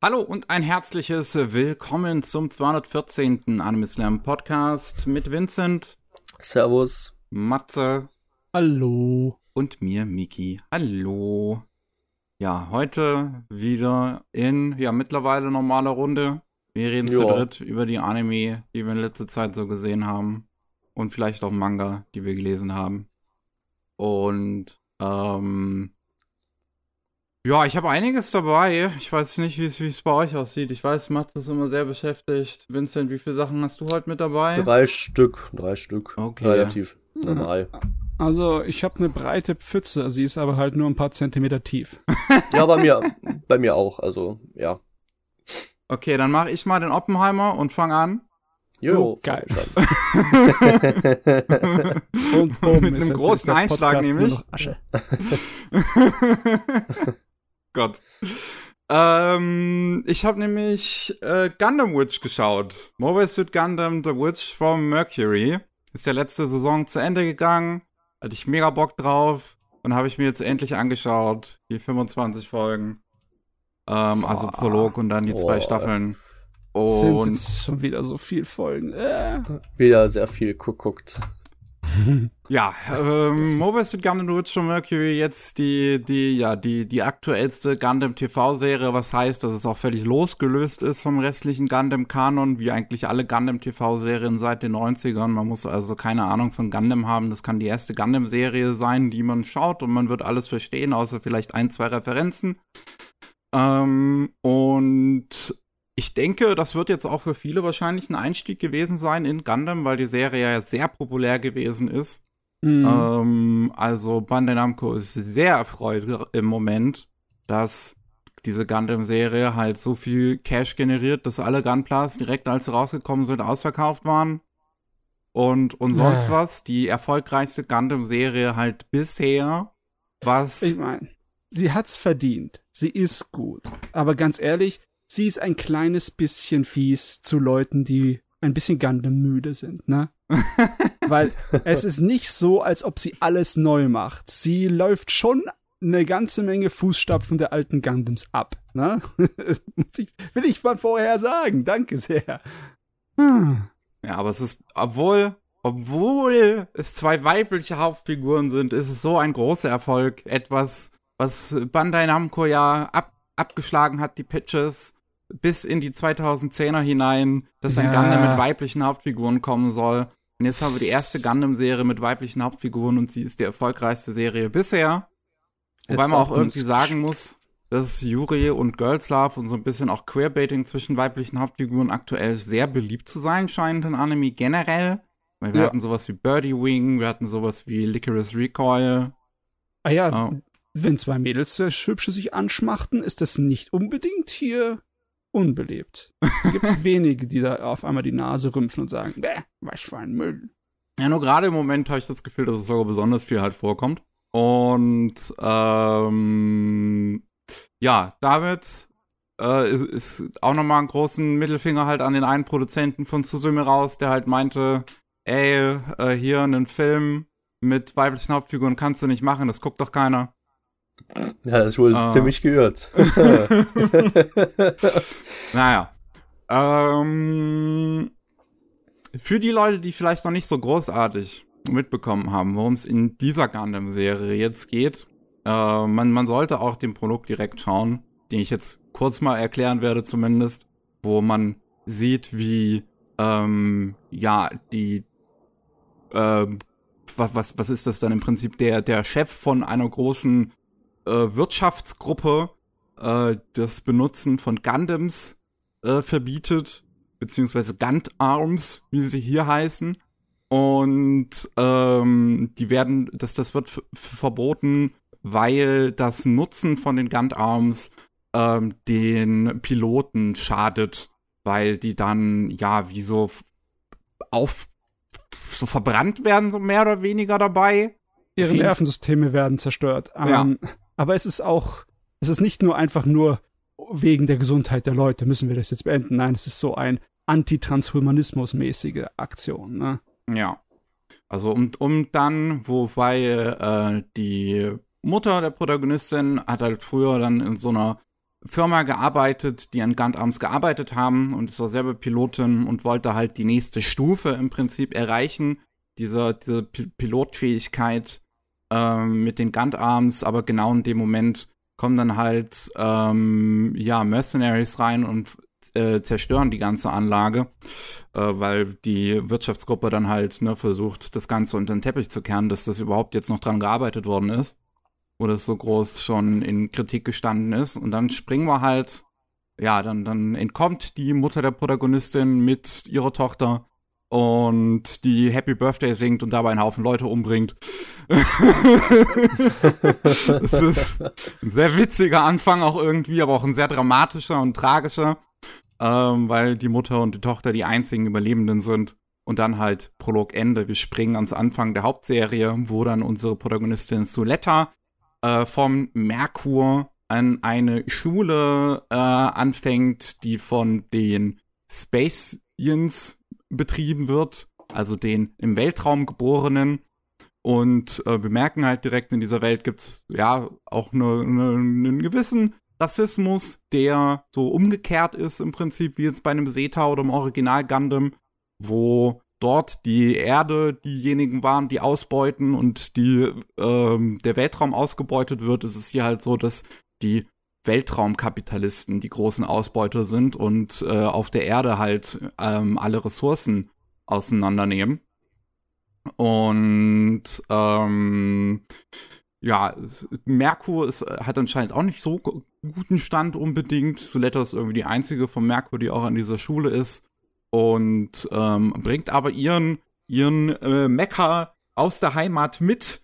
Hallo und ein herzliches Willkommen zum 214. Anime Slam Podcast mit Vincent. Servus. Matze. Hallo. Und mir, Miki. Hallo. Ja, heute wieder in, ja, mittlerweile normaler Runde. Wir reden zu dritt über die Anime, die wir in letzter Zeit so gesehen haben. Und vielleicht auch Manga, die wir gelesen haben. Und, ähm, ja, ich habe einiges dabei. Ich weiß nicht, wie es bei euch aussieht. Ich weiß, Mats ist immer sehr beschäftigt. Vincent, wie viele Sachen hast du heute mit dabei? Drei Stück. Drei Stück. Okay. Relativ normal. Also, ich habe eine breite Pfütze. Sie ist aber halt nur ein paar Zentimeter tief. ja, bei mir, bei mir auch. Also, ja. Okay, dann mache ich mal den Oppenheimer und fang an. Jo, oh, geil. und bumm, mit einem großen Einschlag nämlich. Gott. Ähm, ich habe nämlich äh, Gundam Witch geschaut. Mobile Suit Gundam The Witch from Mercury. Ist der letzte Saison zu Ende gegangen. Hatte ich mega Bock drauf. Und habe ich mir jetzt endlich angeschaut. Die 25 Folgen. Ähm, also Prolog und dann die zwei Staffeln. Und sind jetzt schon wieder so viel Folgen. Äh. Wieder sehr viel geguckt. ja, ähm, Mobile Suit Gundam from Mercury jetzt die, die, ja, die, die aktuellste Gundam TV-Serie, was heißt, dass es auch völlig losgelöst ist vom restlichen Gundam-Kanon, wie eigentlich alle Gundam TV-Serien seit den 90ern. Man muss also keine Ahnung von Gundam haben. Das kann die erste Gundam-Serie sein, die man schaut und man wird alles verstehen, außer vielleicht ein, zwei Referenzen. Ähm, und ich denke, das wird jetzt auch für viele wahrscheinlich ein Einstieg gewesen sein in Gundam, weil die Serie ja sehr populär gewesen ist. Mhm. Ähm, also Bandai Namco ist sehr erfreut im Moment, dass diese Gundam-Serie halt so viel Cash generiert, dass alle Gunplas direkt als sie rausgekommen sind ausverkauft waren. Und, und sonst ja. was. Die erfolgreichste Gundam-Serie halt bisher, was. Ich meine, sie hat's verdient. Sie ist gut. Aber ganz ehrlich, sie ist ein kleines bisschen fies zu Leuten, die ein bisschen Gundam müde sind, ne? Weil es ist nicht so, als ob sie alles neu macht. Sie läuft schon eine ganze Menge Fußstapfen der alten Gundams ab, ne? will ich mal vorher sagen. Danke sehr. Hm. Ja, aber es ist, obwohl, obwohl es zwei weibliche Hauptfiguren sind, ist es so ein großer Erfolg. Etwas, was Bandai Namco ja ab, abgeschlagen hat, die Pitches bis in die 2010er hinein, dass ja. ein Gundam mit weiblichen Hauptfiguren kommen soll. Und jetzt haben wir die erste Gundam-Serie mit weiblichen Hauptfiguren und sie ist die erfolgreichste Serie bisher. Wobei man auch irgendwie sagen muss, dass Yuri und Girls Love und so ein bisschen auch Queerbaiting zwischen weiblichen Hauptfiguren aktuell sehr beliebt zu sein scheint in Anime generell. Weil wir ja. hatten sowas wie Birdie Wing, wir hatten sowas wie Licorice Recoil. Ah ja, oh. wenn zwei Mädels hübsche sich anschmachten, ist das nicht unbedingt hier unbelebt. Gibt es wenige, die da auf einmal die Nase rümpfen und sagen, bäh, was für ein Müll. Ja, nur gerade im Moment habe ich das Gefühl, dass es sogar besonders viel halt vorkommt. Und ähm, ja, damit äh, ist, ist auch nochmal einen großen Mittelfinger halt an den einen Produzenten von Susume raus, der halt meinte, ey, äh, hier einen Film mit weiblichen Hauptfiguren kannst du nicht machen, das guckt doch keiner. Ja, das wurde ah. ziemlich gehört. naja. Ähm, für die Leute, die vielleicht noch nicht so großartig mitbekommen haben, worum es in dieser Gundam-Serie jetzt geht, äh, man, man sollte auch den Produkt direkt schauen, den ich jetzt kurz mal erklären werde zumindest, wo man sieht, wie ähm, ja die äh, was, was, was ist das dann im Prinzip der der Chef von einer großen Wirtschaftsgruppe äh, das Benutzen von Gundams äh, verbietet, beziehungsweise Gund Arms, wie sie hier heißen. Und ähm, die werden, das, das wird verboten, weil das Nutzen von den Gund Arms ähm, den Piloten schadet, weil die dann ja wie so auf so verbrannt werden, so mehr oder weniger dabei. Ihre Nervensysteme werden zerstört. Ja. Ähm, aber es ist auch, es ist nicht nur einfach nur wegen der Gesundheit der Leute müssen wir das jetzt beenden. Nein, es ist so ein Antitranshumanismus-mäßige Aktion. Ne? Ja. Also um, um dann, wobei äh, die Mutter der Protagonistin hat halt früher dann in so einer Firma gearbeitet, die an Gundams gearbeitet haben und ist auch selber Pilotin und wollte halt die nächste Stufe im Prinzip erreichen, diese, diese Pilotfähigkeit ähm, mit den Gundams, aber genau in dem Moment kommen dann halt ähm, ja Mercenaries rein und äh, zerstören die ganze Anlage, äh, weil die Wirtschaftsgruppe dann halt ne, versucht, das Ganze unter den Teppich zu kehren, dass das überhaupt jetzt noch dran gearbeitet worden ist wo das so groß schon in Kritik gestanden ist. Und dann springen wir halt, ja, dann, dann entkommt die Mutter der Protagonistin mit ihrer Tochter und die Happy Birthday singt und dabei einen Haufen Leute umbringt. das ist ein sehr witziger Anfang auch irgendwie, aber auch ein sehr dramatischer und tragischer, ähm, weil die Mutter und die Tochter die einzigen Überlebenden sind. Und dann halt Prolog Ende. Wir springen ans Anfang der Hauptserie, wo dann unsere Protagonistin Suletta äh, vom Merkur an eine Schule äh, anfängt, die von den Spacians betrieben wird, also den im Weltraum geborenen. Und äh, wir merken halt direkt, in dieser Welt gibt's ja auch ne, ne, einen gewissen Rassismus, der so umgekehrt ist im Prinzip, wie jetzt bei einem Zeta oder im Original Gundam, wo dort die Erde diejenigen waren, die ausbeuten und die ähm, der Weltraum ausgebeutet wird, ist es hier halt so, dass die Weltraumkapitalisten die großen Ausbeuter sind und äh, auf der Erde halt ähm, alle Ressourcen auseinandernehmen. Und ähm, ja, Merkur ist, hat anscheinend auch nicht so guten Stand unbedingt. Suletta ist irgendwie die einzige von Merkur, die auch an dieser Schule ist und ähm, bringt aber ihren, ihren äh, Mecha aus der Heimat mit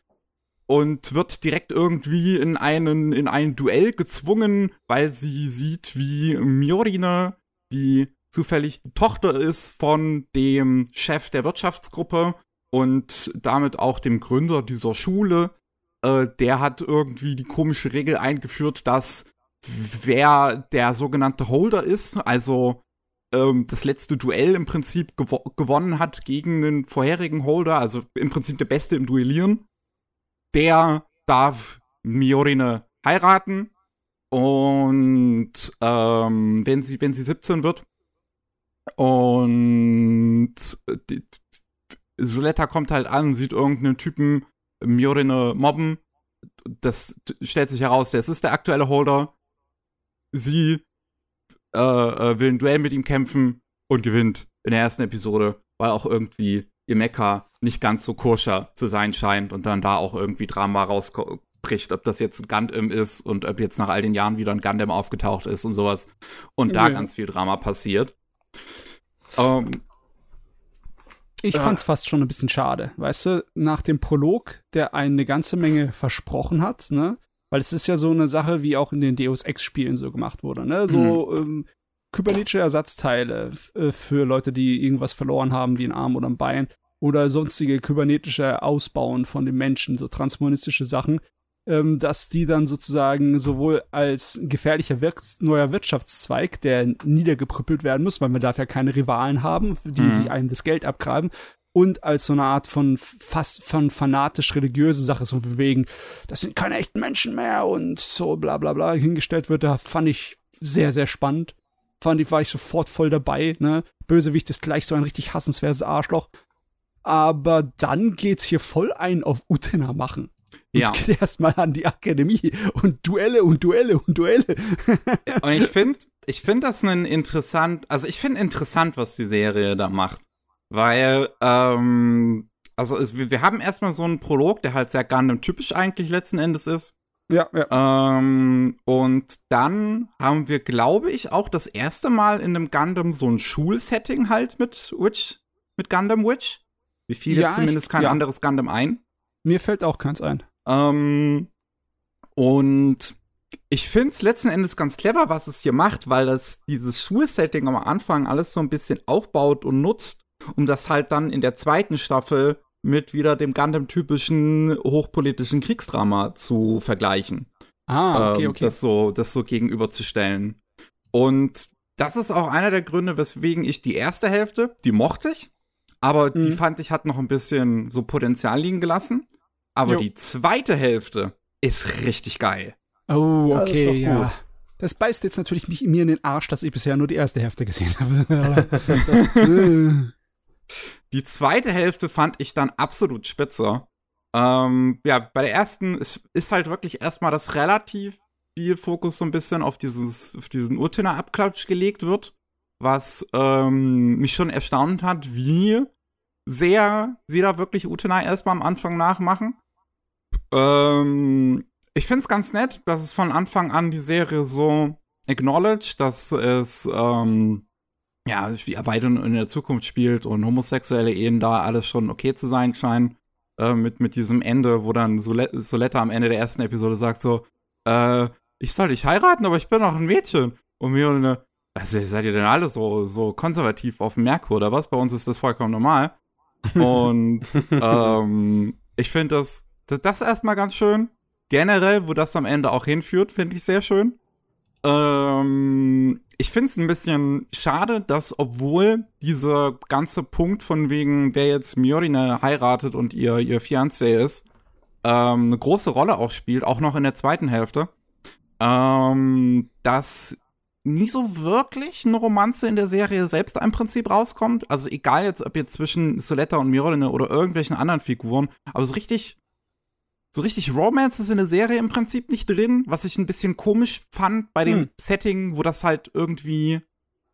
und wird direkt irgendwie in einen in ein Duell gezwungen, weil sie sieht, wie Miorine, die zufällig die Tochter ist von dem Chef der Wirtschaftsgruppe und damit auch dem Gründer dieser Schule, äh, der hat irgendwie die komische Regel eingeführt, dass wer der sogenannte Holder ist, also ähm, das letzte Duell im Prinzip gewo gewonnen hat gegen den vorherigen Holder, also im Prinzip der Beste im Duellieren, der darf Miorine heiraten und ähm, wenn sie wenn sie 17 wird und die, Soletta kommt halt an, sieht irgendeinen Typen Miorine mobben. Das stellt sich heraus, das ist der aktuelle Holder. Sie äh, äh, will ein Duell mit ihm kämpfen und gewinnt in der ersten Episode, weil auch irgendwie ihr Mecha nicht ganz so koscher zu sein scheint und dann da auch irgendwie Drama rausbricht, ob das jetzt ein Gundam ist und ob jetzt nach all den Jahren wieder ein Gundam aufgetaucht ist und sowas und da ganz viel Drama passiert. Ähm, ich fand's äh, fast schon ein bisschen schade, weißt du, nach dem Prolog, der eine ganze Menge versprochen hat, ne, weil es ist ja so eine Sache, wie auch in den Deus Ex-Spielen so gemacht wurde, ne? So mhm. ähm, kybernetische Ersatzteile äh, für Leute, die irgendwas verloren haben, wie ein Arm oder ein Bein. Oder sonstige kybernetische Ausbauen von den Menschen, so transhumanistische Sachen, ähm, dass die dann sozusagen sowohl als gefährlicher Wir neuer Wirtschaftszweig, der niedergeprüppelt werden muss, weil man darf ja keine Rivalen haben, die mhm. sich einem das Geld abgraben, und als so eine Art von fast von fanatisch religiöse Sache, so wegen, das sind keine echten Menschen mehr und so bla bla bla hingestellt wird, da fand ich sehr, sehr spannend. Fand ich, war ich sofort voll dabei, ne? Bösewicht ist gleich so ein richtig hassenswertes Arschloch. Aber dann geht's hier voll ein auf Utena machen. Ja. Es geht erstmal an die Akademie und Duelle und Duelle und Duelle. und ich finde, ich finde das ein interessant, also ich finde interessant, was die Serie da macht. Weil, ähm, also es, wir haben erstmal so einen Prolog, der halt sehr Gundam-typisch eigentlich letzten Endes ist. Ja, ja. Ähm, und dann haben wir, glaube ich, auch das erste Mal in einem Gundam so ein Schulsetting halt mit Witch, mit Gundam Witch. Wie fiel ja, jetzt zumindest ich, kein ja. anderes Gundam ein? Mir fällt auch keins ein. Ähm, und ich finde es letzten Endes ganz clever, was es hier macht, weil das dieses Schulsetting am Anfang alles so ein bisschen aufbaut und nutzt, um das halt dann in der zweiten Staffel mit wieder dem Gundam-typischen hochpolitischen Kriegsdrama zu vergleichen. Ah, okay, ähm, okay. Das so, das so gegenüberzustellen. Und das ist auch einer der Gründe, weswegen ich die erste Hälfte, die mochte ich, aber mhm. die fand ich hat noch ein bisschen so Potenzial liegen gelassen. Aber jo. die zweite Hälfte ist richtig geil. Oh, okay, ja. Das beißt jetzt natürlich mich mir in den Arsch, dass ich bisher nur die erste Hälfte gesehen habe. Die zweite Hälfte fand ich dann absolut spitze. Ähm, ja, bei der ersten ist, ist halt wirklich erstmal das relativ viel Fokus so ein bisschen auf dieses, auf diesen Urtener-Abklatsch gelegt wird, was ähm, mich schon erstaunt hat, wie sehr sie da wirklich Utena erstmal am Anfang nachmachen. Ähm, ich find's ganz nett, dass es von Anfang an die Serie so acknowledged, dass es ähm, ja weiter in der Zukunft spielt und homosexuelle Ehen da alles schon okay zu sein scheinen. Äh, mit, mit diesem Ende, wo dann Soletta am Ende der ersten Episode sagt so, äh, ich soll dich heiraten, aber ich bin noch ein Mädchen. Und mir eine, also seid ihr denn alle so, so konservativ auf dem Merkur oder was? Bei uns ist das vollkommen normal. Und ähm, ich finde das, das, das erstmal ganz schön. Generell, wo das am Ende auch hinführt, finde ich sehr schön. Ähm, ich finde es ein bisschen schade, dass obwohl dieser ganze Punkt von wegen, wer jetzt Miorine heiratet und ihr, ihr Fiancé ist, ähm, eine große Rolle auch spielt, auch noch in der zweiten Hälfte, ähm, dass nie so wirklich eine Romanze in der Serie selbst im Prinzip rauskommt. Also egal jetzt, ob jetzt zwischen Soletta und Myrline oder irgendwelchen anderen Figuren, aber so richtig, so richtig Romance ist in der Serie im Prinzip nicht drin, was ich ein bisschen komisch fand bei dem hm. Setting, wo das halt irgendwie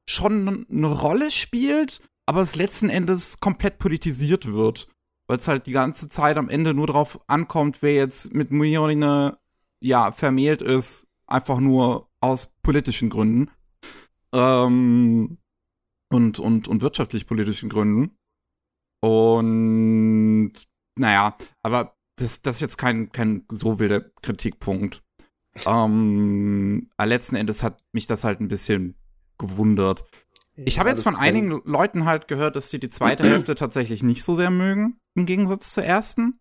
schon eine Rolle spielt, aber es letzten Endes komplett politisiert wird. Weil es halt die ganze Zeit am Ende nur darauf ankommt, wer jetzt mit Myrline ja vermählt ist, einfach nur aus politischen Gründen ähm, und, und, und wirtschaftlich-politischen Gründen. Und naja, aber das, das ist jetzt kein, kein so wilder Kritikpunkt. Ähm, letzten Endes hat mich das halt ein bisschen gewundert. Ich habe jetzt von einigen Leuten halt gehört, dass sie die zweite Hälfte tatsächlich nicht so sehr mögen, im Gegensatz zur ersten.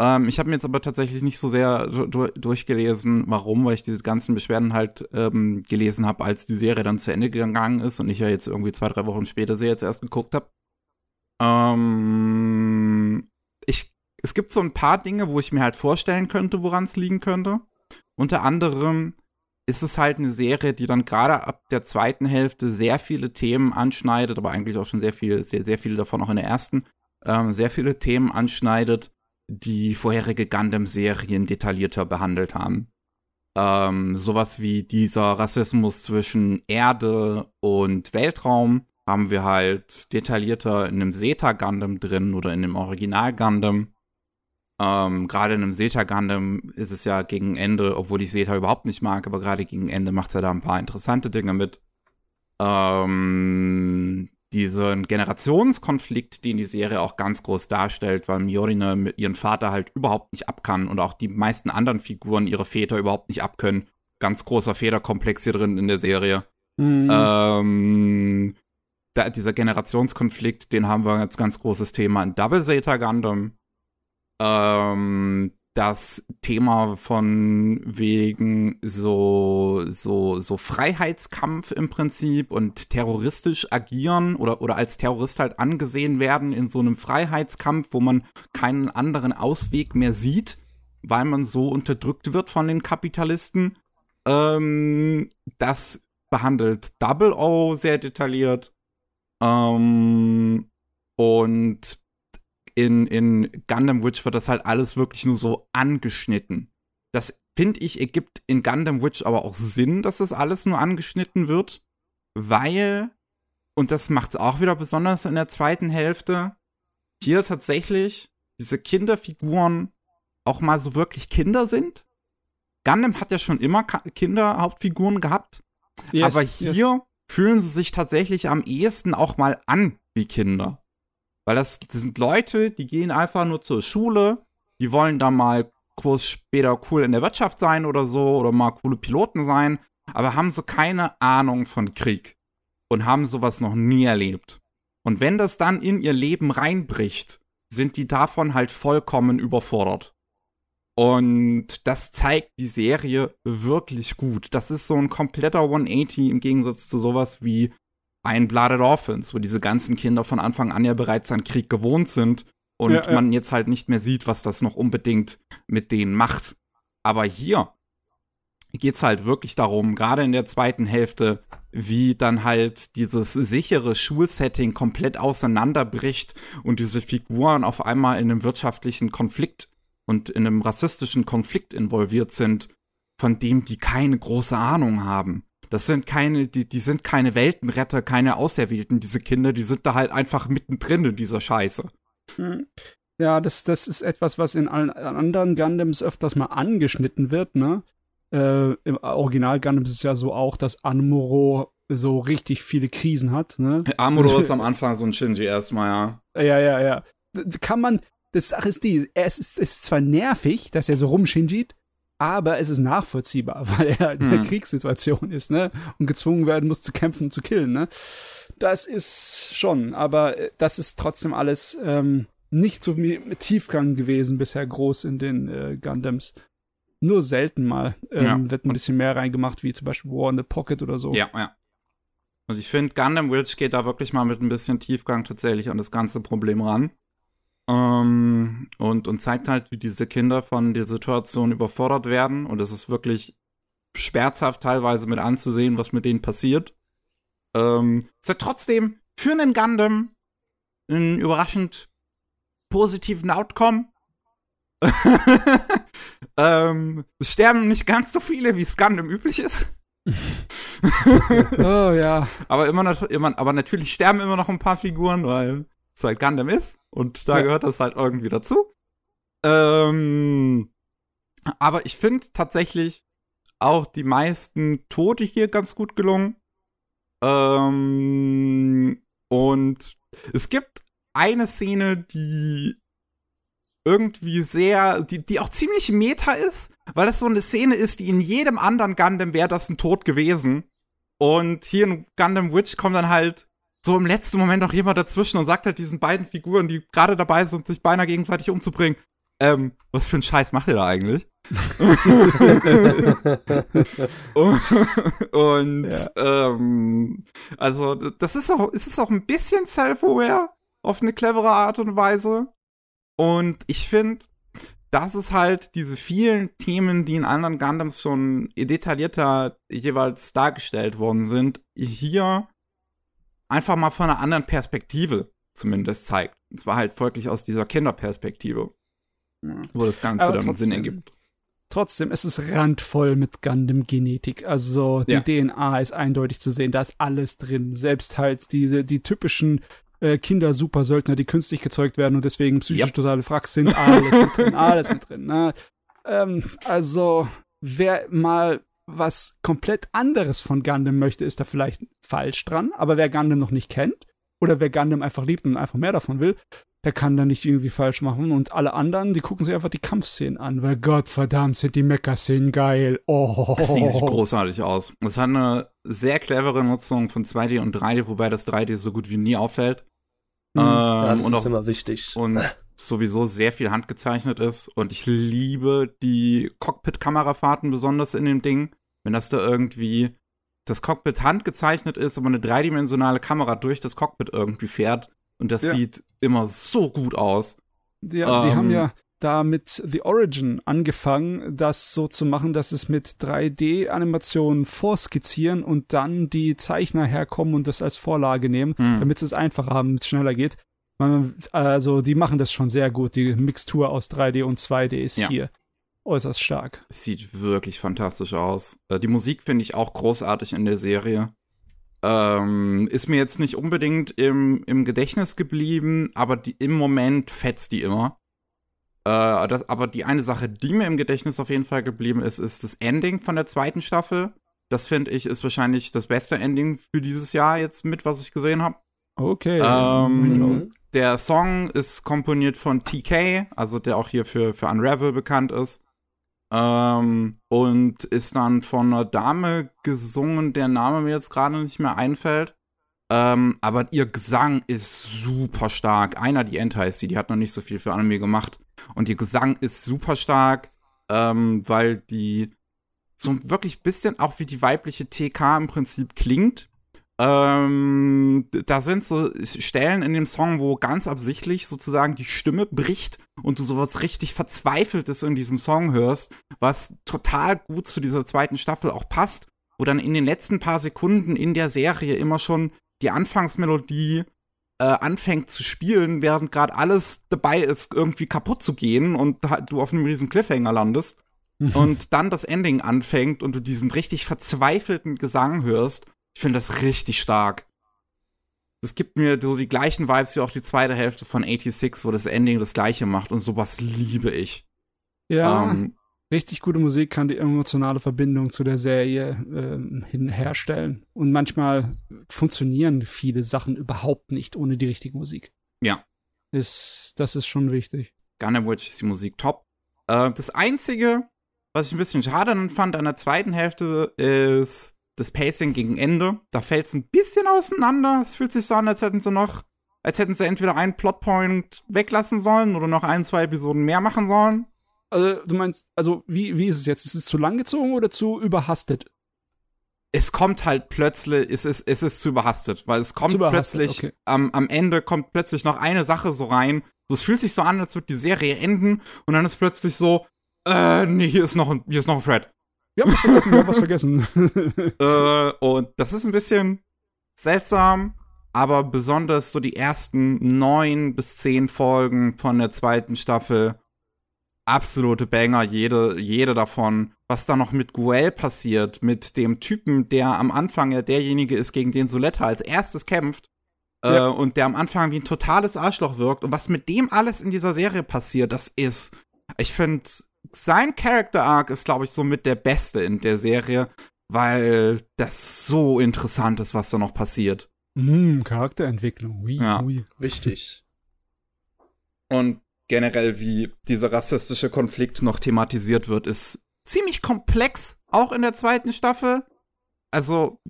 Ähm, ich habe mir jetzt aber tatsächlich nicht so sehr durchgelesen, warum, weil ich diese ganzen Beschwerden halt ähm, gelesen habe, als die Serie dann zu Ende gegangen ist und ich ja jetzt irgendwie zwei, drei Wochen später sie jetzt erst geguckt habe. Ähm, ich, es gibt so ein paar Dinge, wo ich mir halt vorstellen könnte, woran es liegen könnte. Unter anderem ist es halt eine Serie, die dann gerade ab der zweiten Hälfte sehr viele Themen anschneidet, aber eigentlich auch schon sehr viel, sehr, sehr viele davon auch in der ersten, ähm, sehr viele Themen anschneidet, die vorherige Gundam-Serien detaillierter behandelt haben. Ähm, sowas wie dieser Rassismus zwischen Erde und Weltraum haben wir halt detaillierter in einem Zeta Gundam drin oder in dem Original Gundam. Ähm, gerade in einem Zeta Gundam ist es ja gegen Ende, obwohl ich Zeta überhaupt nicht mag, aber gerade gegen Ende macht er da ein paar interessante Dinge mit. Ähm, diesen Generationskonflikt, den die Serie auch ganz groß darstellt, weil Miorine mit ihren Vater halt überhaupt nicht abkann und auch die meisten anderen Figuren ihre Väter überhaupt nicht abkönnen. Ganz großer Federkomplex hier drin in der Serie. Mhm. Ähm, da, dieser Generationskonflikt, den haben wir als ganz großes Thema in Double Zeta Gundam. Ähm, das Thema von wegen so, so, so Freiheitskampf im Prinzip und terroristisch agieren oder, oder als Terrorist halt angesehen werden in so einem Freiheitskampf, wo man keinen anderen Ausweg mehr sieht, weil man so unterdrückt wird von den Kapitalisten. Ähm, das behandelt Double O sehr detailliert. Ähm, und in, in Gundam Witch wird das halt alles wirklich nur so angeschnitten. Das finde ich ergibt in Gundam Witch aber auch Sinn, dass das alles nur angeschnitten wird, weil, und das macht es auch wieder besonders in der zweiten Hälfte, hier tatsächlich diese Kinderfiguren auch mal so wirklich Kinder sind. Gundam hat ja schon immer Kinderhauptfiguren gehabt, yes, aber hier yes. fühlen sie sich tatsächlich am ehesten auch mal an wie Kinder. Weil das, das sind Leute, die gehen einfach nur zur Schule, die wollen da mal kurz später cool in der Wirtschaft sein oder so oder mal coole Piloten sein, aber haben so keine Ahnung von Krieg und haben sowas noch nie erlebt. Und wenn das dann in ihr Leben reinbricht, sind die davon halt vollkommen überfordert. Und das zeigt die Serie wirklich gut. Das ist so ein kompletter 180 im Gegensatz zu sowas wie ein Blooded Orphans, wo diese ganzen Kinder von Anfang an ja bereits an Krieg gewohnt sind und ja, ja. man jetzt halt nicht mehr sieht, was das noch unbedingt mit denen macht. Aber hier geht's halt wirklich darum, gerade in der zweiten Hälfte, wie dann halt dieses sichere Schulsetting komplett auseinanderbricht und diese Figuren auf einmal in einem wirtschaftlichen Konflikt und in einem rassistischen Konflikt involviert sind, von dem die keine große Ahnung haben. Das sind keine, die, die sind keine Weltenretter, keine Auserwählten, diese Kinder, die sind da halt einfach mittendrin in dieser Scheiße. Hm. Ja, das, das ist etwas, was in allen anderen Gundams öfters mal angeschnitten wird, ne? Äh, Im Original Gundam ist es ja so auch, dass Amuro so richtig viele Krisen hat, ne? Amuro ist am Anfang so ein Shinji erstmal, ja. Ja, ja, ja. Kann man, das Sache ist die, es ist, ist zwar nervig, dass er so rumshinjit, aber es ist nachvollziehbar, weil er in der Mhm. Kriegssituation ist, ne? Und gezwungen werden muss zu kämpfen und zu killen, ne? Das ist schon, aber äh, das ist trotzdem alles ähm, nicht so mi- mit Tiefgang gewesen bisher groß in den äh, Gundams. Nur selten mal ähm, Ja. wird ein bisschen mehr reingemacht, wie zum Beispiel War in the Pocket oder so. Ja, ja. Und ich finde, Gundam Witch geht da wirklich mal mit ein bisschen Tiefgang tatsächlich an das ganze Problem ran. Ähm, und, und zeigt halt, wie diese Kinder von der Situation überfordert werden. Und es ist wirklich schmerzhaft teilweise mit anzusehen, was mit denen passiert. Ähm, ist ja trotzdem für einen Gundam einen überraschend positiven Outcome. ähm, es sterben nicht ganz so viele, wie es Gundam üblich ist. Oh ja. Aber immer, immer, aber natürlich sterben immer noch ein paar Figuren, weil es halt Gundam ist und da Ja. gehört das halt irgendwie dazu. Ähm, aber ich finde tatsächlich auch die meisten Tote hier ganz gut gelungen. Ähm, und es gibt eine Szene, die irgendwie sehr, die, die auch ziemlich meta ist, weil das so eine Szene ist, die in jedem anderen Gundam wäre das ein Tod gewesen. Und hier in Gundam Witch kommt dann halt so im letzten Moment noch jemand dazwischen und sagt halt diesen beiden Figuren, die gerade dabei sind, sich beinahe gegenseitig umzubringen, ähm, was für ein Scheiß macht ihr da eigentlich? und ähm, also das ist auch, es ist auch ein bisschen self-aware auf eine clevere Art und Weise. Und ich finde, dass es halt diese vielen Themen, die in anderen Gundams schon detaillierter jeweils dargestellt worden sind, hier einfach mal von einer anderen Perspektive zumindest zeigt. Und zwar halt folglich aus dieser Kinderperspektive, wo das Ganze Aber dann trotzdem. Sinn ergibt. Trotzdem, es ist randvoll mit Gundam-Genetik. Also die Ja. DNA ist eindeutig zu sehen, da ist alles drin. Selbst halt diese, die typischen äh, Kinder-Supersöldner, die künstlich gezeugt werden und deswegen psychisch Yep. totale Fracks sind, alles mit drin, alles mit drin. Ne? Ähm, also, wer mal was komplett anderes von Gundam möchte, ist da vielleicht falsch dran. Aber wer Gundam noch nicht kennt oder wer Gundam einfach liebt und einfach mehr davon will, der kann da nicht irgendwie falsch machen. Und alle anderen, die gucken sich einfach die Kampfszenen an, weil Gottverdammt sind die Mecha-Szenen geil. Oh. Das sieht sich großartig aus. Es hat eine sehr clevere Nutzung von 2D und 3D, wobei das 3D so gut wie nie auffällt. Mhm. ja, Ähm, das und ist auch immer wichtig. und sowieso sehr viel handgezeichnet ist. Und ich liebe die Cockpit-Kamerafahrten besonders in dem Ding. Wenn das da irgendwie das Cockpit handgezeichnet ist, aber eine dreidimensionale Kamera durch das Cockpit irgendwie fährt. Und das Ja. sieht immer so gut aus. Die, die haben Ähm. ja da mit The Origin angefangen, das so zu machen, dass es mit 3D-Animationen vorskizzieren und dann die Zeichner herkommen und das als Vorlage nehmen, Hm. damit sie es einfacher haben, damit es schneller geht. Man, also die machen das schon sehr gut. Die Mixtur aus 3D und 2D ist Ja. hier äußerst stark. Es sieht wirklich fantastisch aus. Äh, die Musik finde ich auch großartig in der Serie. Ähm, ist mir jetzt nicht unbedingt im, im Gedächtnis geblieben, aber die, im Moment fetzt die immer. Äh, das, aber die eine Sache, die mir im Gedächtnis auf jeden Fall geblieben ist, ist das Ending von der zweiten Staffel. Das finde ich ist wahrscheinlich das beste Ending für dieses Jahr jetzt mit, was ich gesehen habe. Okay. Ähm. Der Song ist komponiert von TK, also der auch hier für, für Unravel bekannt ist. Ähm, und ist dann von einer Dame gesungen, der Name mir jetzt gerade nicht mehr einfällt. Ähm, aber ihr Gesang ist super stark. Einer, die Enter ist sie, die hat noch nicht so viel für Anime gemacht. Und ihr Gesang ist super stark, ähm, weil die so wirklich bisschen auch wie die weibliche TK im Prinzip klingt. Ähm, da sind so Stellen in dem Song, wo ganz absichtlich sozusagen die Stimme bricht und du sowas richtig Verzweifeltes in diesem Song hörst, was total gut zu dieser zweiten Staffel auch passt, wo dann in den letzten paar Sekunden in der Serie immer schon die Anfangsmelodie äh, anfängt zu spielen, während gerade alles dabei ist, irgendwie kaputt zu gehen und du auf einem riesen Cliffhanger landest. und dann das Ending anfängt und du diesen richtig verzweifelten Gesang hörst ich finde das richtig stark. Es gibt mir so die gleichen Vibes wie auch die zweite Hälfte von 86, wo das Ending das gleiche macht und sowas liebe ich. Ja, ähm, richtig gute Musik kann die emotionale Verbindung zu der Serie ähm, hin herstellen. Und manchmal funktionieren viele Sachen überhaupt nicht ohne die richtige Musik. Ja. Ist, das ist schon wichtig. Gunner Witch ist die Musik top. Äh, das Einzige, was ich ein bisschen schade fand an der zweiten Hälfte, ist, das Pacing gegen Ende, da fällt es ein bisschen auseinander. Es fühlt sich so an, als hätten sie noch, als hätten sie entweder einen Plotpoint weglassen sollen oder noch ein, zwei Episoden mehr machen sollen. Also, du meinst, also, wie, wie ist es jetzt? Ist es zu langgezogen oder zu überhastet? Es kommt halt plötzlich, es ist, es ist zu überhastet, weil es kommt plötzlich, okay. am, am Ende kommt plötzlich noch eine Sache so rein. Es fühlt sich so an, als würde die Serie enden und dann ist plötzlich so, äh, nee, hier ist noch ein, hier ist noch ein Thread. Wir haben was vergessen, wir haben was vergessen. äh, und das ist ein bisschen seltsam, aber besonders so die ersten neun bis zehn Folgen von der zweiten Staffel absolute Banger, jede, jede davon. Was da noch mit Guel passiert, mit dem Typen, der am Anfang ja derjenige ist, gegen den Soletta als erstes kämpft. Äh, ja. Äh, und der am Anfang wie ein totales Arschloch wirkt. Und was mit dem alles in dieser Serie passiert, das ist, ich finde, sein Character Arc ist, glaube ich, so mit der beste in der Serie, weil das so interessant ist, was da noch passiert. Mm, Charakterentwicklung, ui, ja. ui. Wichtig. Und generell, wie dieser rassistische Konflikt noch thematisiert wird, ist ziemlich komplex, auch in der zweiten Staffel. Also,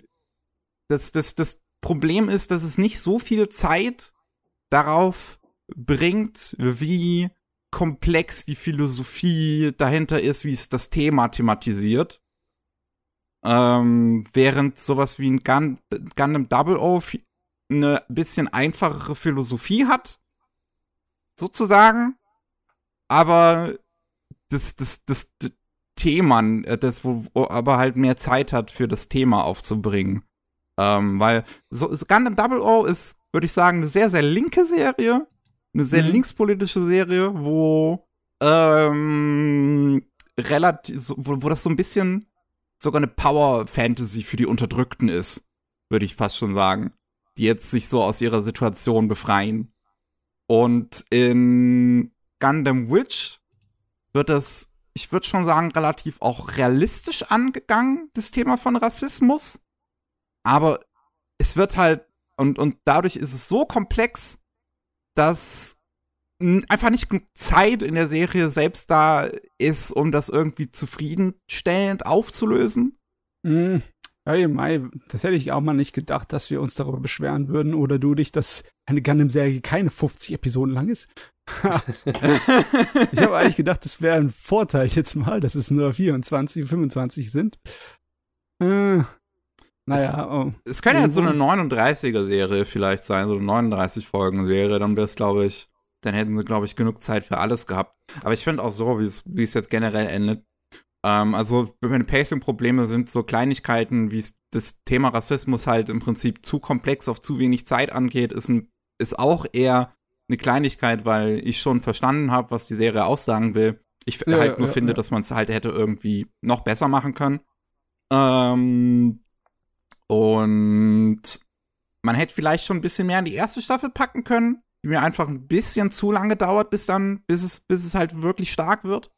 das, das, das Problem ist, dass es nicht so viel Zeit darauf bringt, wie komplex die Philosophie dahinter ist, wie es das Thema thematisiert. Ähm, während sowas wie ein Gun Gundam Double O eine bisschen einfachere Philosophie hat, sozusagen, aber das, das, das, das Thema, äh, das, wo aber halt mehr Zeit hat, für das Thema aufzubringen. Ähm, weil so, Gundam Double O ist, würde ich sagen, eine sehr, sehr linke Serie eine sehr mhm. linkspolitische Serie, wo ähm, relativ, wo, wo das so ein bisschen sogar eine Power-Fantasy für die Unterdrückten ist, würde ich fast schon sagen, die jetzt sich so aus ihrer Situation befreien. Und in Gundam Witch wird das, ich würde schon sagen, relativ auch realistisch angegangen, das Thema von Rassismus. Aber es wird halt, und, und dadurch ist es so komplex, dass einfach nicht genug Zeit in der Serie selbst da ist, um das irgendwie zufriedenstellend aufzulösen. Mm. Hey, Mai, das hätte ich auch mal nicht gedacht, dass wir uns darüber beschweren würden oder du dich, dass eine Gundam-Serie keine 50 Episoden lang ist. ich habe eigentlich gedacht, das wäre ein Vorteil jetzt mal, dass es nur 24, 25 sind. Äh, naja, es, oh. es könnte jetzt so eine 39er-Serie vielleicht sein, so eine 39-Folgen-Serie, dann wäre es, glaube ich, dann hätten sie, glaube ich, genug Zeit für alles gehabt. Aber ich finde auch so, wie es jetzt generell endet. Ähm, also, meine Pacing-Probleme sind so Kleinigkeiten, wie es das Thema Rassismus halt im Prinzip zu komplex auf zu wenig Zeit angeht, ist, ein, ist auch eher eine Kleinigkeit, weil ich schon verstanden habe, was die Serie aussagen will. Ich ja, halt nur ja, finde, ja. dass man es halt hätte irgendwie noch besser machen können. Ähm, und man hätte vielleicht schon ein bisschen mehr in die erste Staffel packen können, die mir einfach ein bisschen zu lange dauert, bis dann, bis es, bis es halt wirklich stark wird.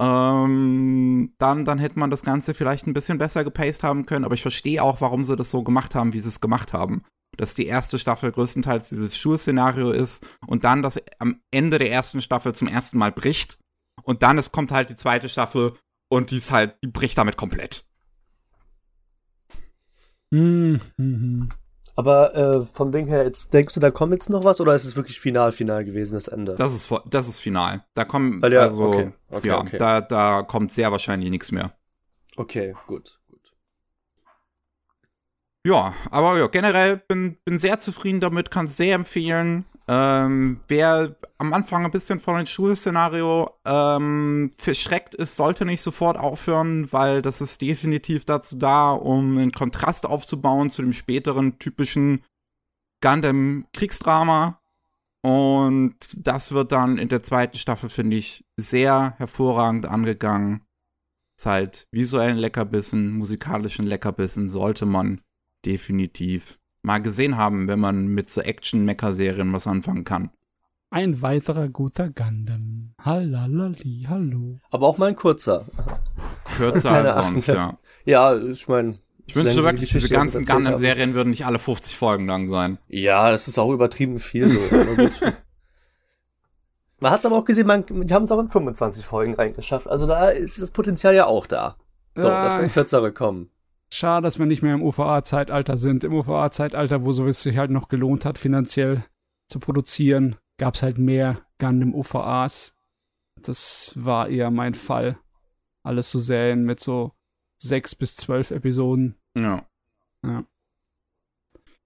Ähm, dann, dann hätte man das Ganze vielleicht ein bisschen besser gepaced haben können, aber ich verstehe auch, warum sie das so gemacht haben, wie sie es gemacht haben. Dass die erste Staffel größtenteils dieses Schulszenario ist und dann das am Ende der ersten Staffel zum ersten Mal bricht. Und dann es kommt halt die zweite Staffel und die ist halt, die bricht damit komplett. Mhm. Aber äh, vom Ding her, jetzt denkst du, da kommt jetzt noch was oder ist es wirklich final, final gewesen, das Ende? Das ist, das ist final. Da kommt, ja, also, okay, okay, ja, okay. Da, da kommt sehr wahrscheinlich nichts mehr. Okay, gut, gut. Ja, aber ja, generell bin, bin sehr zufrieden damit, kann es sehr empfehlen. Ähm, wer am Anfang ein bisschen von dem Schulszenario ähm, verschreckt ist, sollte nicht sofort aufhören, weil das ist definitiv dazu da, um einen Kontrast aufzubauen zu dem späteren typischen Gundam-Kriegsdrama. Und das wird dann in der zweiten Staffel, finde ich, sehr hervorragend angegangen. Ist halt visuellen Leckerbissen, musikalischen Leckerbissen sollte man definitiv mal gesehen haben, wenn man mit so Action-Mecha-Serien was anfangen kann. Ein weiterer guter Gundam. Hallalali, hallo. Aber auch mal ein kurzer. Kürzer als sonst, ja. Ja, ich meine. Ich wünschte wirklich, diese ganzen Gundam-Serien würden nicht alle 50 Folgen lang sein. Ja, das ist auch übertrieben viel so. Man hat es aber auch gesehen, man, die haben es auch in 25 Folgen reingeschafft. Also da ist das Potenzial ja auch da. So, Ja. dass dann kürzere kommen. Schade, dass wir nicht mehr im UVA-Zeitalter sind. Im UVA-Zeitalter, wo sowas sich halt noch gelohnt hat, finanziell zu produzieren, gab es halt mehr Gundam UVAs. Das war eher mein Fall. Alles so Serien mit so sechs bis zwölf Episoden. Ja.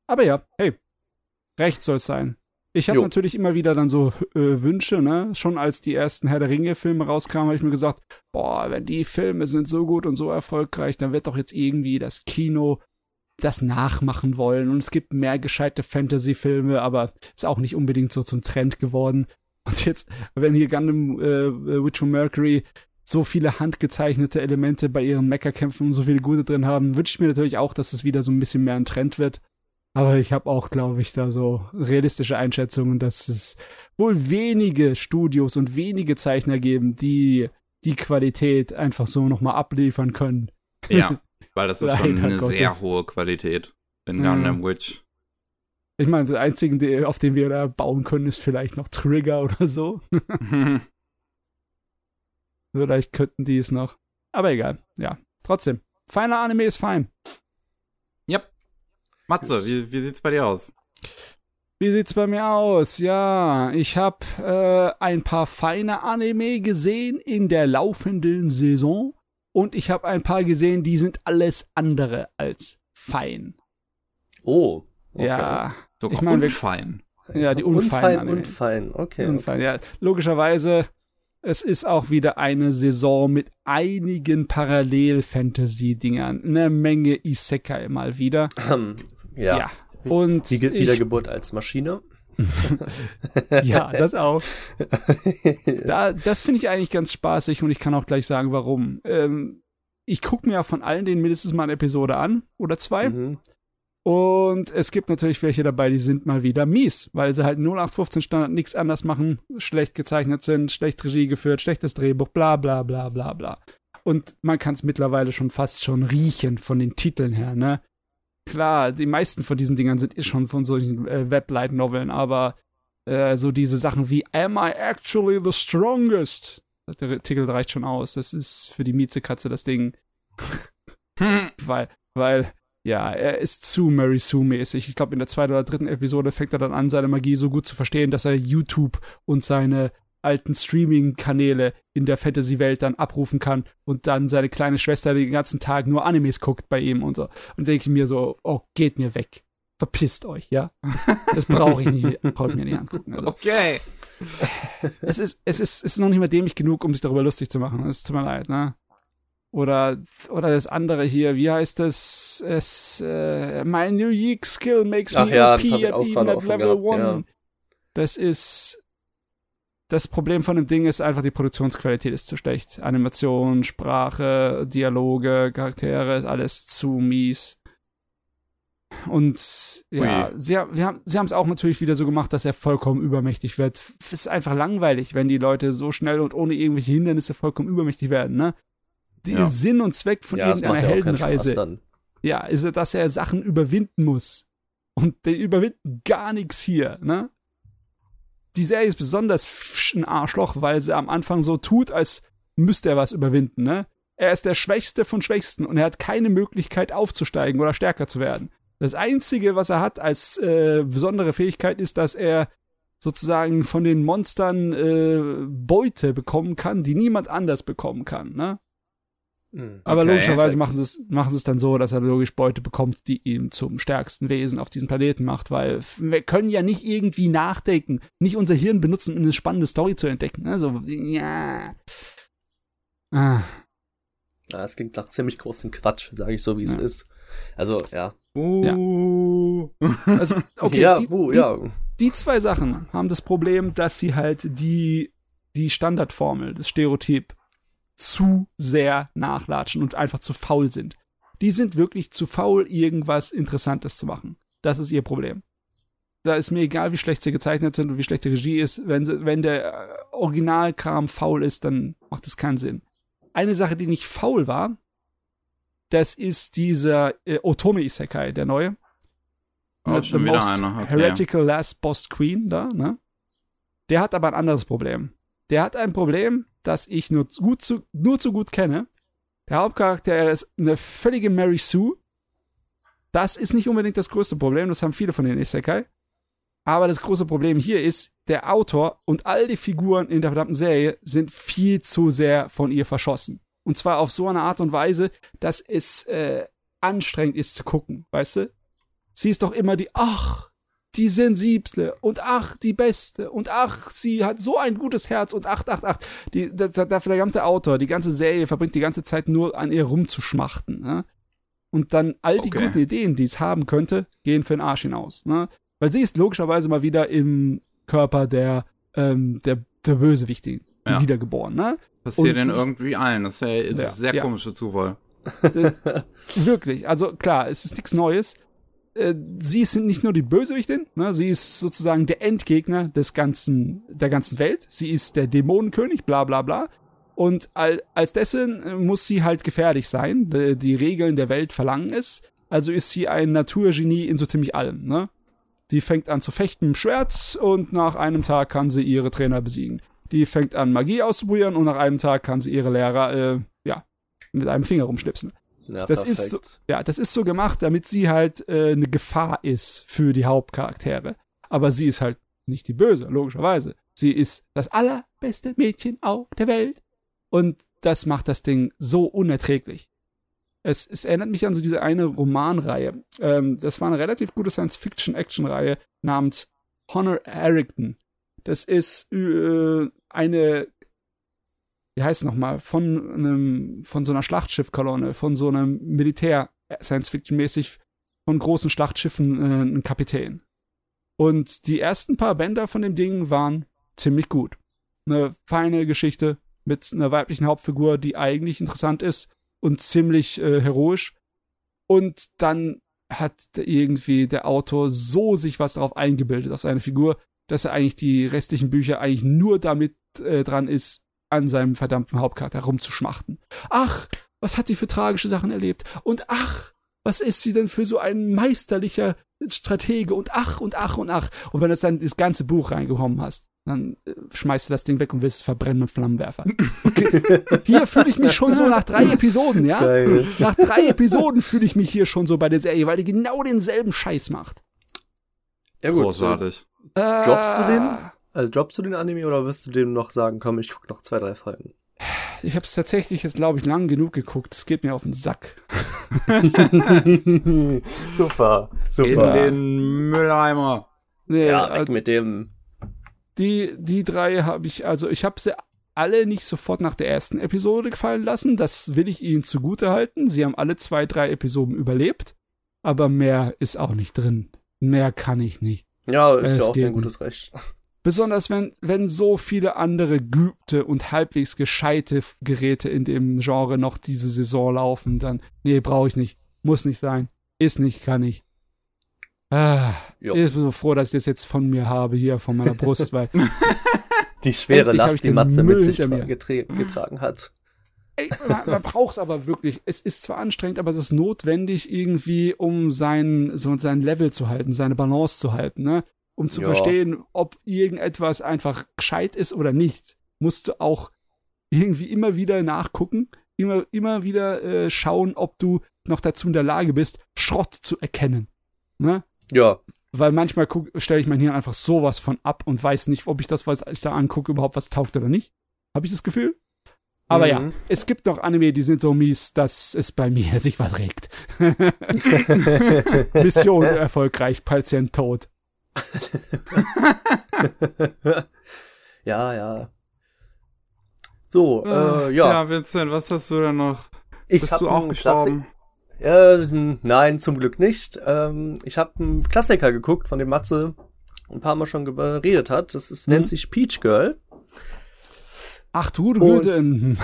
Aber ja, hey, recht soll es sein. Ich habe natürlich immer wieder dann so äh, Wünsche, ne? Schon als die ersten Herr der Ringe-Filme rauskamen, habe ich mir gesagt, boah, wenn die Filme sind so gut und so erfolgreich, dann wird doch jetzt irgendwie das Kino das nachmachen wollen. Und es gibt mehr gescheite Fantasy-Filme, aber ist auch nicht unbedingt so zum Trend geworden. Und jetzt, wenn hier Gundam äh, Witch from Mercury so viele handgezeichnete Elemente bei ihren Mecha-Kämpfen und so viele gute drin haben, wünsche ich mir natürlich auch, dass es wieder so ein bisschen mehr ein Trend wird. Aber ich habe auch, glaube ich, da so realistische Einschätzungen, dass es wohl wenige Studios und wenige Zeichner geben, die die Qualität einfach so nochmal abliefern können. Ja, weil das ist schon eine sehr Gottes. hohe Qualität in Mhm. Gundam Witch. Ich meine, der einzige, auf den wir da bauen können, ist vielleicht noch Trigger oder so. Vielleicht könnten die es noch. Aber egal, ja. Trotzdem, feiner Anime ist fein. Matze, wie, wie sieht's bei dir aus? Wie sieht's bei mir aus? Ja, ich habe äh, ein paar feine Anime gesehen in der laufenden Saison und ich habe ein paar gesehen, die sind alles andere als fein. Oh. okay. Ja, Sogar Ich mein, wir- unfein. ja, die unfeinen Unfein, Anime. unfein. Okay. Unfall, ja. Logischerweise, es ist auch wieder eine Saison mit einigen Parallel-Fantasy-Dingern. Eine Menge Isekai mal wieder. Ja. Ja. Und Ge ich, Wiedergeburt als Maschine. ja, das auch. Da, das finde ich eigentlich ganz spaßig und ich kann auch gleich sagen, warum. Ähm, ich gucke mir ja von allen den mindestens mal eine Episode an oder zwei. Mhm. Und es gibt natürlich welche dabei, die sind mal wieder mies, weil sie halt 0815 Standard nichts anders machen, schlecht gezeichnet sind, schlecht Regie geführt, schlechtes Drehbuch, bla bla bla bla bla. Und man kann es mittlerweile schon fast schon riechen von den Titeln her, ne? Klar, die meisten von diesen Dingern sind eh schon von solchen äh, Weblight-Noveln, aber äh, so diese Sachen wie Am I actually the strongest? Der Titel reicht schon aus. Das ist für die Miezekatze das Ding weil, weil, ja, er ist zu Mary Sue-mäßig. Ich glaube, in der zweiten oder dritten Episode fängt er dann an, seine Magie so gut zu verstehen, dass er YouTube und seine alten Streaming-Kanäle in der Fantasy-Welt dann abrufen kann und dann seine kleine Schwester den ganzen Tag nur Animes guckt bei ihm und so. Und denke ich mir so, oh, geht mir weg. Verpisst euch, ja? Das brauche ich nicht, brauche ich mir nicht angucken. Also, Okay. es ist, es ist, es ist noch nicht mal dämlich genug, um sich darüber lustig zu machen. Es tut mir leid, ne? Oder, oder das andere hier, wie heißt das? Es, äh, my unique skill makes Ach me ja, OP at even at level gehabt, one. ja. Das ist, das Problem von dem Ding ist einfach, die Produktionsqualität ist zu schlecht. Animation, Sprache, Dialoge, Charaktere, ist alles zu mies. Und ja, Ui. sie, haben es auch natürlich wieder so gemacht, dass er vollkommen übermächtig wird. Es ist einfach langweilig, wenn die Leute so schnell und ohne irgendwelche Hindernisse vollkommen übermächtig werden, ne? Der Ja. Sinn und Zweck von ja, irgendeiner Heldenreise ja, ist dass er Sachen überwinden muss. Und der überwindet gar nichts hier, ne? Die Serie ist besonders ein Arschloch, weil sie am Anfang so tut, als müsste er was überwinden, ne? Er ist der Schwächste von Schwächsten und er hat keine Möglichkeit aufzusteigen oder stärker zu werden. Das Einzige, was er hat als äh, besondere Fähigkeit, ist, dass er sozusagen von den Monstern äh, Beute bekommen kann, die niemand anders bekommen kann, ne? Hm. Aber Okay. logischerweise machen sie es machen sie es dann so, dass er logisch Beute bekommt, die ihn zum stärksten Wesen auf diesem Planeten macht, weil wir können ja nicht irgendwie nachdenken, nicht unser Hirn benutzen, um eine spannende Story zu entdecken. Also, ja. Ah, Ja, es klingt nach ziemlich großen Quatsch, sage ich so, wie es Ja. ist. Also, ja. Uh. also, okay, ja, die, uh, die, ja. die zwei Sachen haben das Problem, dass sie halt die, die Standardformel, das Stereotyp, zu sehr nachlatschen und einfach zu faul sind. Die sind wirklich zu faul, irgendwas Interessantes zu machen. Das ist ihr Problem. Da ist mir egal, wie schlecht sie gezeichnet sind und wie schlecht die Regie ist. Wenn, sie, wenn der äh, Originalkram faul ist, dann macht es keinen Sinn. Eine Sache, die nicht faul war, das ist dieser äh, Otome Isekai, der neue. Oh, Mit schon wieder einer, okay. Heretical Last Boss Queen da, ne? Der hat aber ein anderes Problem. Der hat ein Problem, das ich nur zu gut zu, nur zu gut kenne. Der Hauptcharakter ist eine völlige Mary Sue. Das ist nicht unbedingt das größte Problem, das haben viele von den Isekai. Aber das große Problem hier ist, der Autor und all die Figuren in der verdammten Serie sind viel zu sehr von ihr verschossen. Und zwar auf so eine Art und Weise, dass es äh, anstrengend ist zu gucken, weißt du? Sie ist doch immer die, ach, die sensible und ach, die Beste und ach, sie hat so ein gutes Herz und ach, ach, ach. Die, der, der, der ganze Autor, die ganze Serie verbringt die ganze Zeit nur an ihr rumzuschmachten. Ne? Und dann all die Okay. guten Ideen, die es haben könnte, gehen für den Arsch hinaus. Ne? Weil sie ist logischerweise mal wieder im Körper der, ähm, der, der Bösewichtigen Ja. wiedergeboren. Ne? Passiert denn irgendwie allen. Das ist ja, Ja, sehr ja. komischer Zufall. Wirklich, also klar, es ist nichts Neues. Äh, Sie ist nicht nur die Bösewichtin, ne? sie ist sozusagen der Endgegner des ganzen, der ganzen Welt. Sie ist der Dämonenkönig, bla bla bla. Und al, als dessen äh, muss sie halt gefährlich sein. Die, die Regeln der Welt verlangen es. Also ist sie ein Naturgenie in so ziemlich allem. Ne? Die fängt an zu fechten mit dem Schwert und nach einem Tag kann sie ihre Trainer besiegen. Die fängt an Magie auszuprobieren und nach einem Tag kann sie ihre Lehrer, äh, ja, mit einem Finger rumschnipsen. Ja Das ist so, ja, das ist so gemacht, damit sie halt äh, eine Gefahr ist für die Hauptcharaktere. Aber sie ist halt nicht die Böse, logischerweise. Sie ist das allerbeste Mädchen auf der Welt. Und das macht das Ding so unerträglich. Es, es erinnert mich an so diese eine Romanreihe. Ähm, das war eine relativ gute Science-Fiction-Action-Reihe namens Honor Errington. Das ist äh, eine, wie heißt es nochmal, von einem, von so einer Schlachtschiffkolonne, von so einem Militär, Science-Fiction-mäßig, von großen Schlachtschiffen äh, ein Kapitän. Und die ersten paar Bänder von dem Ding waren ziemlich gut. Eine feine Geschichte mit einer weiblichen Hauptfigur, die eigentlich interessant ist und ziemlich äh, heroisch. Und dann hat irgendwie der Autor so sich was darauf eingebildet, auf seine Figur, dass er eigentlich die restlichen Bücher eigentlich nur damit äh, dran ist, an seinem verdammten Hauptcharakter rumzuschmachten. Ach, was hat die für tragische Sachen erlebt? Und ach, was ist sie denn für so ein meisterlicher Stratege? Und ach, und ach, und ach. Und wenn du dann das ganze Buch reingekommen hast, dann äh, schmeißt du das Ding weg und willst es verbrennen mit Flammenwerfer. Okay. Hier fühle ich mich schon so nach drei Episoden, ja? Geil. Nach drei Episoden fühle ich mich hier schon so bei der Serie, weil die genau denselben Scheiß macht. Ja, gut. Großartig. Äh, Droppst du den? Also droppst du den Anime oder wirst du dem noch sagen, komm, ich guck noch zwei, drei Folgen? Ich habe es tatsächlich jetzt, glaube ich, lang genug geguckt. Es geht mir auf den Sack. super, In super. den Mülleimer. Nee, Ja, weg also mit dem. die, die drei habe ich, also ich habe sie alle nicht sofort nach der ersten Episode gefallen lassen. Das will ich ihnen zugute halten. Sie haben alle zwei, drei Episoden überlebt. Aber mehr ist auch nicht drin. Mehr kann ich nicht. Ja, ist Es ja auch ein gutes Recht. Besonders wenn, wenn so viele andere geübte und halbwegs gescheite Geräte in dem Genre noch diese Saison laufen, dann, nee, brauche ich nicht. Muss nicht sein. Ist nicht, kann ich. Ah, Jo. ich bin so froh, dass ich das jetzt von mir habe, hier von meiner Brust, weil Die schwere Last, die Matze Müll mit sich mir. getra getragen hat. Ey, man, man braucht es aber wirklich. Es ist zwar anstrengend, aber es ist notwendig irgendwie, um sein, so sein Level zu halten, seine Balance zu halten, ne? Um zu Ja. verstehen, ob irgendetwas einfach gescheit ist oder nicht, musst du auch irgendwie immer wieder nachgucken, immer, immer wieder äh, schauen, ob du noch dazu in der Lage bist, Schrott zu erkennen. Ne? Ja, Weil manchmal stelle ich mein Hirn einfach sowas von ab und weiß nicht, ob ich das, was ich da angucke, überhaupt was taugt oder nicht. Habe ich das Gefühl? Aber Mhm. ja, es gibt noch Anime, die sind so mies, dass es bei mir sich was regt. Mission erfolgreich, Patient tot. Ja, ja. So, äh, ja. Ja, Vincent, was hast du denn noch? ich Bist du auch gestorben? Äh, nein, zum Glück nicht. Ähm, ich habe einen Klassiker geguckt, von dem Matze ein paar Mal schon geredet hat. Das ist, Mhm. nennt sich Peach Girl. Ach du, Güte, ein,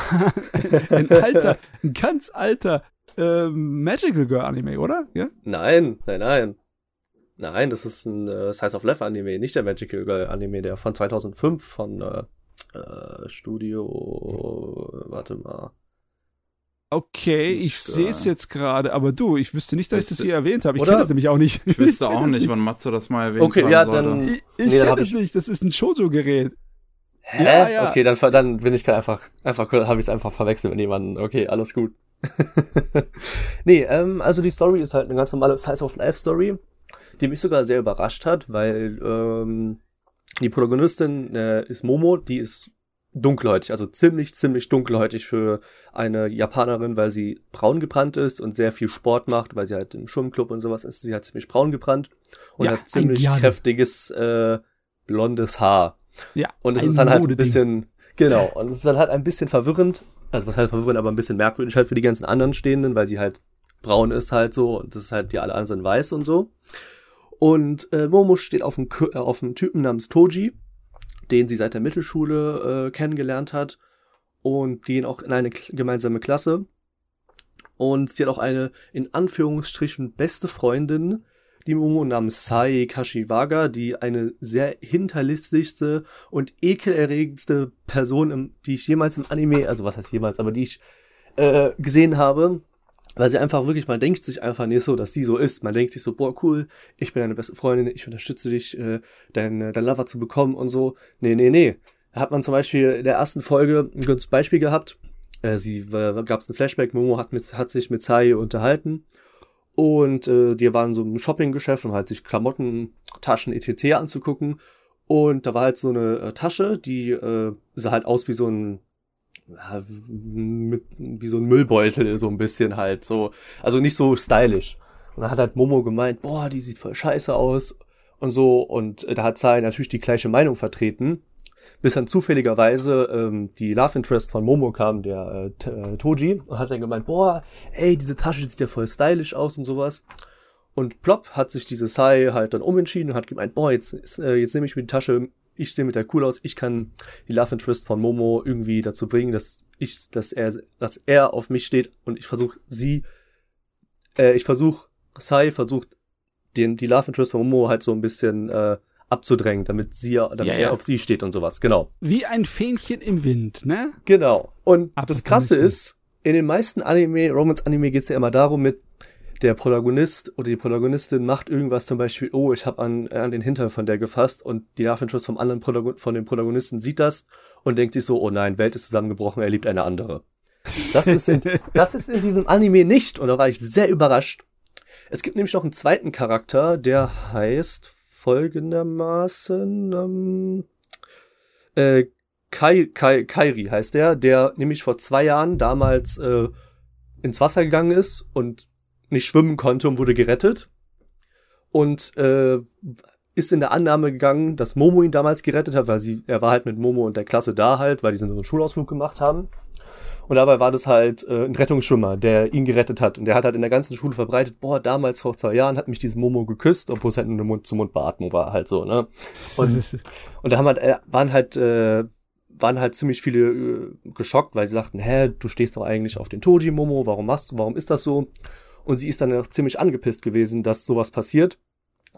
ein alter, ein ganz alter äh, Magical Girl Anime, oder? Ja? Nein, nein, nein. Nein, das ist ein äh, Size of Left Anime, nicht der Magical Girl Anime, der von 2005 von äh, äh, Studio, warte mal. Okay, ich sehe es jetzt gerade, aber du, ich wüsste nicht, dass ich das hier erwähnt habe. Ich kenne das nämlich auch nicht. Ich wüsste auch nicht, wann Matze das mal erwähnt Okay, haben ja, sollte. dann- Ich, ich Nee, kenne ich- nicht, das ist ein Shoujo-Gerät. Hä? Ja, ja. Okay, dann, dann bin ich einfach, einfach habe ich es einfach verwechselt mit jemandem. Okay, alles gut. nee, ähm, also die Story ist halt eine ganz normale Size of Life Story, die mich sogar sehr überrascht hat, weil ähm, die Protagonistin äh, ist Momo, die ist dunkelhäutig, also ziemlich, ziemlich dunkelhäutig für eine Japanerin, weil sie braun gebrannt ist und sehr viel Sport macht, weil sie halt im Schwimmclub und sowas ist, sie halt ziemlich braun gebrannt und Ja, hat ziemlich kräftiges äh, blondes Haar. Ja, Und es ist dann halt ein bisschen, genau, und es ist dann halt ein bisschen verwirrend, also was heißt verwirrend, aber ein bisschen merkwürdig halt für die ganzen anderen Stehenden, weil sie halt braun ist halt so und das ist halt, die alle anderen sind weiß und so. Und äh, Momo steht auf einem, äh, auf einem Typen namens Toji, den sie seit der Mittelschule äh, kennengelernt hat und die gehen auch in eine gemeinsame Klasse. Und sie hat auch eine, in Anführungsstrichen, beste Freundin, die Momo namens Sai Kashiwaga, die eine sehr hinterlistigste und ekelerregendste Person, im, die ich jemals im Anime, also was heißt jemals, aber die ich äh, gesehen habe, weil sie einfach wirklich, man denkt sich einfach nicht so, dass sie so ist. Man denkt sich so, boah, cool, ich bin deine beste Freundin, ich unterstütze dich, äh, dein, äh, dein Lover zu bekommen und so. Nee, nee, nee. Da hat man zum Beispiel in der ersten Folge ein gutes Beispiel gehabt. Äh, sie äh, gab es ein Flashback, Momo hat, mit, hat sich mit Sai unterhalten. Und äh, die waren so im Shoppinggeschäft, um halt sich Klamotten, Taschen, etc. anzugucken. Und da war halt so eine äh, Tasche, die äh, sah halt aus wie so ein mit, wie so ein Müllbeutel, so ein bisschen halt so. Also nicht so stylisch. Und dann hat halt Momo gemeint, boah, die sieht voll scheiße aus und so. Und da hat Sai natürlich die gleiche Meinung vertreten. Bis dann zufälligerweise ähm, die Love Interest von Momo kam, der äh, äh, Toji, und hat dann gemeint, boah, ey, diese Tasche sieht ja voll stylisch aus und sowas. Und plopp hat sich diese Sai halt dann umentschieden und hat gemeint, boah, jetzt, äh, jetzt nehme ich mir die Tasche, ich sehe mit der cool aus, ich kann die Love Interest von Momo irgendwie dazu bringen, dass ich, dass er, dass er auf mich steht und ich versuche sie, äh, ich versuche, Sai versucht, den, die Love Interest von Momo halt so ein bisschen äh, abzudrängen, damit sie, damit Ja, er ja. auf sie steht und sowas, genau. Wie ein Fähnchen im Wind, ne? Genau. Und das Opportunistin. Krasse ist, in den meisten Anime, Romance-Anime geht es ja immer darum, mit der Protagonist oder die Protagonistin macht irgendwas zum Beispiel, oh, ich habe an, an den Hintern von der gefasst und die Interest vom anderen Protagon von dem Protagonisten sieht das und denkt sich so, oh nein, Welt ist zusammengebrochen, er liebt eine andere. Das ist, in, das ist in diesem Anime nicht und da war ich sehr überrascht. Es gibt nämlich noch einen zweiten Charakter, der heißt folgendermaßen ähm, äh, Kai, Kai, Kairi heißt der, der nämlich vor zwei Jahren damals äh, ins Wasser gegangen ist und nicht schwimmen konnte und wurde gerettet. Und äh, ist in der Annahme gegangen, dass Momo ihn damals gerettet hat, weil sie, er war halt mit Momo und der Klasse da halt, weil die so einen Schulausflug gemacht haben. Und dabei war das halt äh, ein Rettungsschwimmer, der ihn gerettet hat. Und der hat halt in der ganzen Schule verbreitet, boah, damals vor zwei Jahren hat mich dieses Momo geküsst, obwohl es halt nur eine Mund-zu-Mund-Beatmung war, halt so, ne? Und, und da haben halt, äh, waren halt, äh, waren halt ziemlich viele äh, geschockt, weil sie sagten, hä, du stehst doch eigentlich auf den Toji Momo, warum machst du, warum ist das so? Und sie ist dann auch ziemlich angepisst gewesen, dass sowas passiert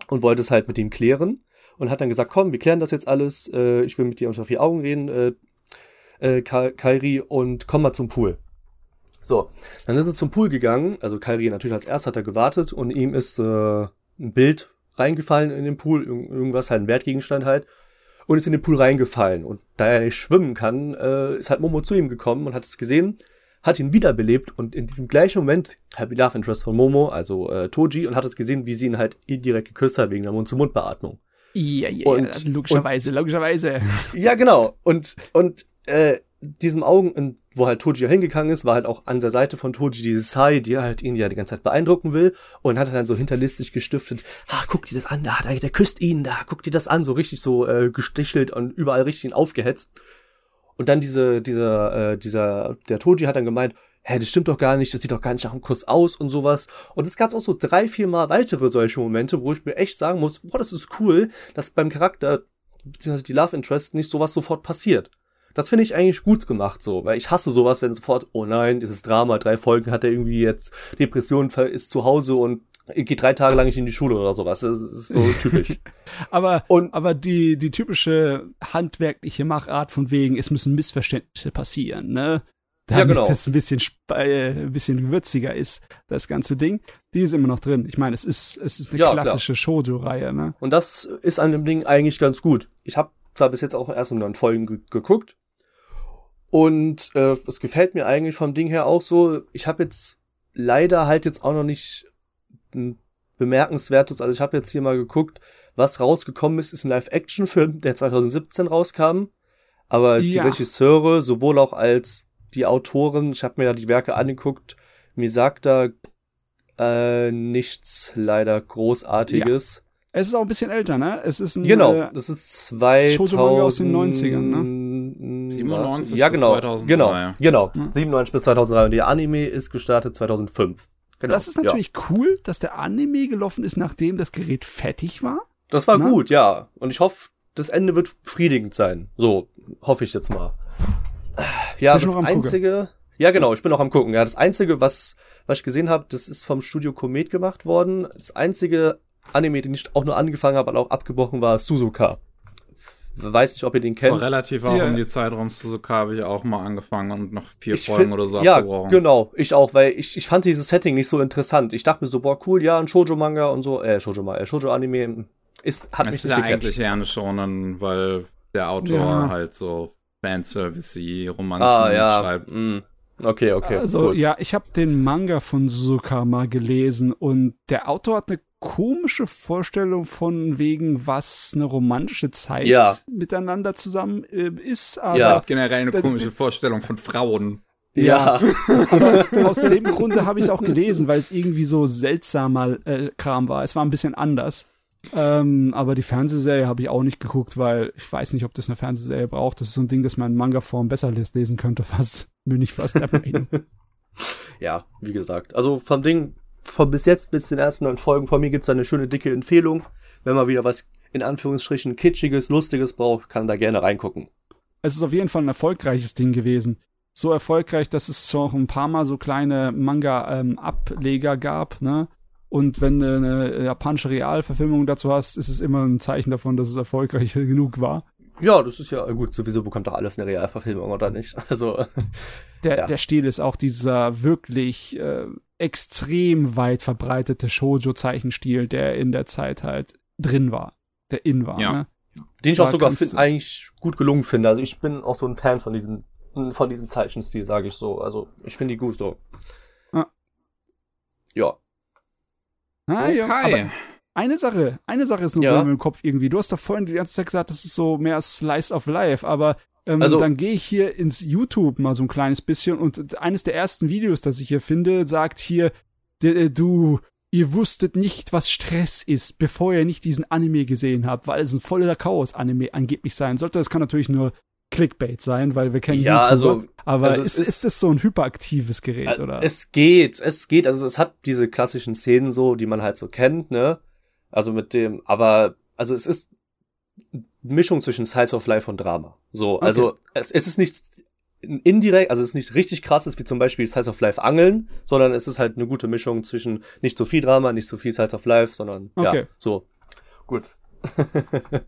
und wollte es halt mit ihm klären und hat dann gesagt, komm, wir klären das jetzt alles, äh, ich will mit dir unter vier Augen reden, äh, äh, Ka Kairi, und komm mal zum Pool. So, dann sind sie zum Pool gegangen, also Kairi natürlich als erst hat er gewartet und ihm ist äh, ein Bild reingefallen in den Pool, irg irgendwas, halt ein Wertgegenstand halt, und ist in den Pool reingefallen. Und da er nicht schwimmen kann, äh, ist halt Momo zu ihm gekommen und hat es gesehen, hat ihn wiederbelebt und in diesem gleichen Moment hat die Love Interest von Momo, also äh, Toji, und hat es gesehen, wie sie ihn halt indirekt geküsst hat wegen der Mund-zu-Mund-Beatmung. Ja, ja, Und- ja, logischerweise, logischerweise. Ja, genau. Und, und äh, diesem Augen, wo halt Toji hingegangen ist, war halt auch an der Seite von Toji diese Sai, die halt ihn ja die ganze Zeit beeindrucken will und hat dann so hinterlistig gestiftet, ah, guck dir das an, da, der, der küsst ihn, da, guck dir das an, so richtig so äh, gestichelt und überall richtig aufgehetzt. Und dann diese, dieser, äh, dieser, der Toji hat dann gemeint, hä, das stimmt doch gar nicht, das sieht doch gar nicht nach einem Kuss aus und sowas. Und es gab auch so drei, vier Mal weitere solche Momente, wo ich mir echt sagen muss, boah, das ist cool, dass beim Charakter, beziehungsweise die Love Interest nicht sowas sofort passiert. Das finde ich eigentlich gut gemacht so, weil ich hasse sowas, wenn sofort, oh nein, dieses Drama, drei Folgen hat er irgendwie jetzt Depression, ist zu Hause und geht drei Tage lang nicht in die Schule oder sowas. Das ist so typisch. aber, und, aber die, die typische handwerkliche Machart von wegen, es müssen Missverständnisse passieren, ne? Damit ja, genau. das ein bisschen, äh, ein bisschen würziger ist, das ganze Ding. Die ist immer noch drin. Ich meine, es ist, es ist eine ja, klassische Shoujo-Reihe, ne? Und das ist an dem Ding eigentlich ganz gut. Ich habe zwar bis jetzt auch erst um neun Folgen geguckt, und äh, es gefällt mir eigentlich vom Ding her auch so. Ich habe jetzt leider halt jetzt auch noch nicht bemerkenswertes, also ich habe jetzt hier mal geguckt, was rausgekommen ist, ist ein Live-Action-Film, der 2017 rauskam. Aber ja. die Regisseure, sowohl auch als die Autoren, ich habe mir ja die Werke angeguckt, mir sagt da äh, nichts leider Großartiges. Ja. Es ist auch ein bisschen älter, ne? Es ist ein, genau, äh, das ist 2000 aus den 90ern, ne? 97 ja, genau, bis 2003. Genau, genau. Hm? 97 bis 2003 und der Anime ist gestartet 2005. Genau, das ist natürlich ja. cool, dass der Anime gelaufen ist, nachdem das Gerät fertig war. Das war Na? gut, ja. Und ich hoffe, das Ende wird befriedigend sein. So, hoffe ich jetzt mal. Ja, das einzige. Gucken. Ja, genau, ich bin auch am gucken. Ja, das einzige, was, was ich gesehen habe, das ist vom Studio Komet gemacht worden. Das einzige Anime, den ich auch nur angefangen habe, aber auch abgebrochen war, Suzuka weiß nicht, ob ihr den kennt. So relativ auch ja. um die Zeitraum Suzuka habe ich auch mal angefangen und noch vier ich Folgen find, oder so ja, abgebrochen. Ja, genau, ich auch, weil ich, ich fand dieses Setting nicht so interessant. Ich dachte mir so, boah, cool, ja, ein Shoujo-Manga und so, äh, Shoujo, äh, Shoujo-Anime ist, hat es mich ist ja eigentlich eher eine Shonen, weil der Autor ja. halt so Fanservice-y Romanzen ah, ja. schreibt. Mm. Okay, okay. Also, gut. ja, ich habe den Manga von Suzuka mal gelesen und der Autor hat eine komische Vorstellung von wegen, was eine romantische Zeit ja. miteinander zusammen äh, ist. Aber ja, generell eine komische Vorstellung von Frauen. Ja, aber aus dem Grunde habe ich es auch gelesen, weil es irgendwie so seltsamer äh, Kram war. Es war ein bisschen anders. Ähm, aber die Fernsehserie habe ich auch nicht geguckt, weil ich weiß nicht, ob das eine Fernsehserie braucht. Das ist so ein Ding, das man in Manga-Form besser lesen könnte, fast. Bin ich fast der Meinung. ja, wie gesagt. Also vom Ding von bis jetzt, bis zu den ersten neun Folgen von mir gibt's eine schöne dicke Empfehlung. Wenn man wieder was in Anführungsstrichen kitschiges, lustiges braucht, kann da gerne reingucken. Es ist auf jeden Fall ein erfolgreiches Ding gewesen. So erfolgreich, dass es schon ein paar Mal so kleine Manga-Ableger ähm, gab, ne? Und wenn du eine japanische Realverfilmung dazu hast, ist es immer ein Zeichen davon, dass es erfolgreich genug war. Ja, das ist ja gut. Sowieso bekommt doch alles eine Realverfilmung, oder nicht? Also. Der, ja. der Stil ist auch dieser wirklich äh, extrem weit verbreitete Shoujo-Zeichenstil, der in der Zeit halt drin war, der in war. Ja. Ne? Den ich da auch sogar find, eigentlich gut gelungen finde. Also ich bin auch so ein Fan von diesen, von diesem Zeichenstil, sage ich so. Also ich finde die gut so. Ah. Ja. Ah, okay. Ja, eine Sache, eine Sache ist nur ja. im Kopf irgendwie. Du hast doch vorhin die ganze Zeit gesagt, das ist so mehr Slice of Life, aber ähm, also, dann gehe ich hier ins YouTube mal so ein kleines bisschen und eines der ersten Videos, das ich hier finde, sagt hier, äh, du, ihr wusstet nicht, was Stress ist, bevor ihr nicht diesen Anime gesehen habt, weil es ein voller Chaos-Anime angeblich sein sollte. Das kann natürlich nur Clickbait sein, weil wir kennen ja, YouTuber, also, aber also ist, ist, ist das so ein hyperaktives Gerät, oder? Es geht, es geht, also es hat diese klassischen Szenen so, die man halt so kennt, ne? Also mit dem, aber, also es ist Mischung zwischen Science of Life und Drama. So, okay. also es, es ist nicht indirekt, also es ist nicht richtig krasses wie zum Beispiel Science of Life Angeln, sondern es ist halt eine gute Mischung zwischen nicht so viel Drama, nicht so viel Science of Life, sondern okay. ja, so. Gut.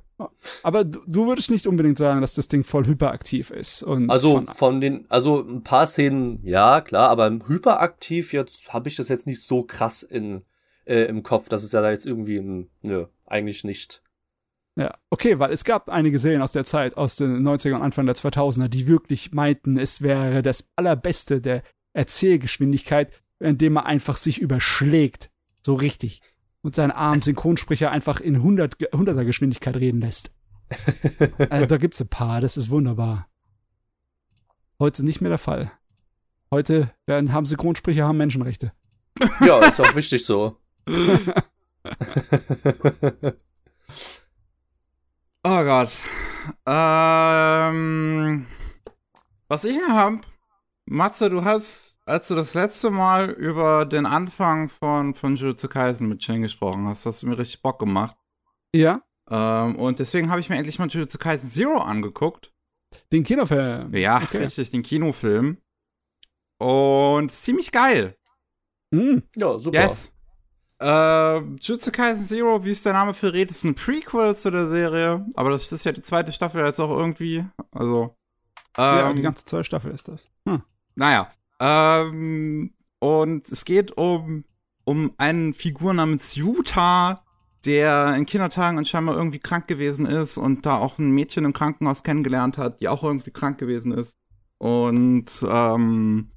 Aber du würdest nicht unbedingt sagen, dass das Ding voll hyperaktiv ist. Und also von, von den, also ein paar Szenen, ja klar, aber hyperaktiv jetzt habe ich das jetzt nicht so krass in äh, im Kopf. Das ist ja da jetzt irgendwie, nö, eigentlich nicht. Ja, okay, weil es gab einige Serien aus der Zeit, aus den 90ern und Anfang der 2000er, die wirklich meinten, es wäre das allerbeste der Erzählgeschwindigkeit, indem man einfach sich überschlägt. So richtig. Und seinen armen Synchronsprecher einfach in 100, 100er Geschwindigkeit reden lässt. also, da gibt's ein paar, das ist wunderbar. Heute nicht mehr der Fall. Heute werden, haben Synchronsprecher haben Menschenrechte. Ja, ist auch wichtig so. Oh Gott. Ähm, was ich noch hab, Matze, du hast, als du das letzte Mal über den Anfang von, von Jujutsu Kaisen mit Shin gesprochen hast, hast du mir richtig Bock gemacht. Ja, Ähm, und deswegen habe ich mir endlich mal Jujutsu Kaisen Zero angeguckt. den Kinofilm. Ja, Okay. richtig, den Kinofilm. Und ziemlich geil. Hm. Ja, super. Yes. Äh, Jujutsu Kaisen Zero, wie es der Name verrät, ist ein Prequel zu der Serie. Aber das ist ja die zweite Staffel jetzt auch irgendwie. Also. ja, ähm, die ganze zweite Staffel ist das. Hm. Naja. Ähm, und es geht um, um einen Figur namens Yuta, der in Kindertagen anscheinend mal irgendwie krank gewesen ist und da auch ein Mädchen im Krankenhaus kennengelernt hat, die auch irgendwie krank gewesen ist. Und ähm,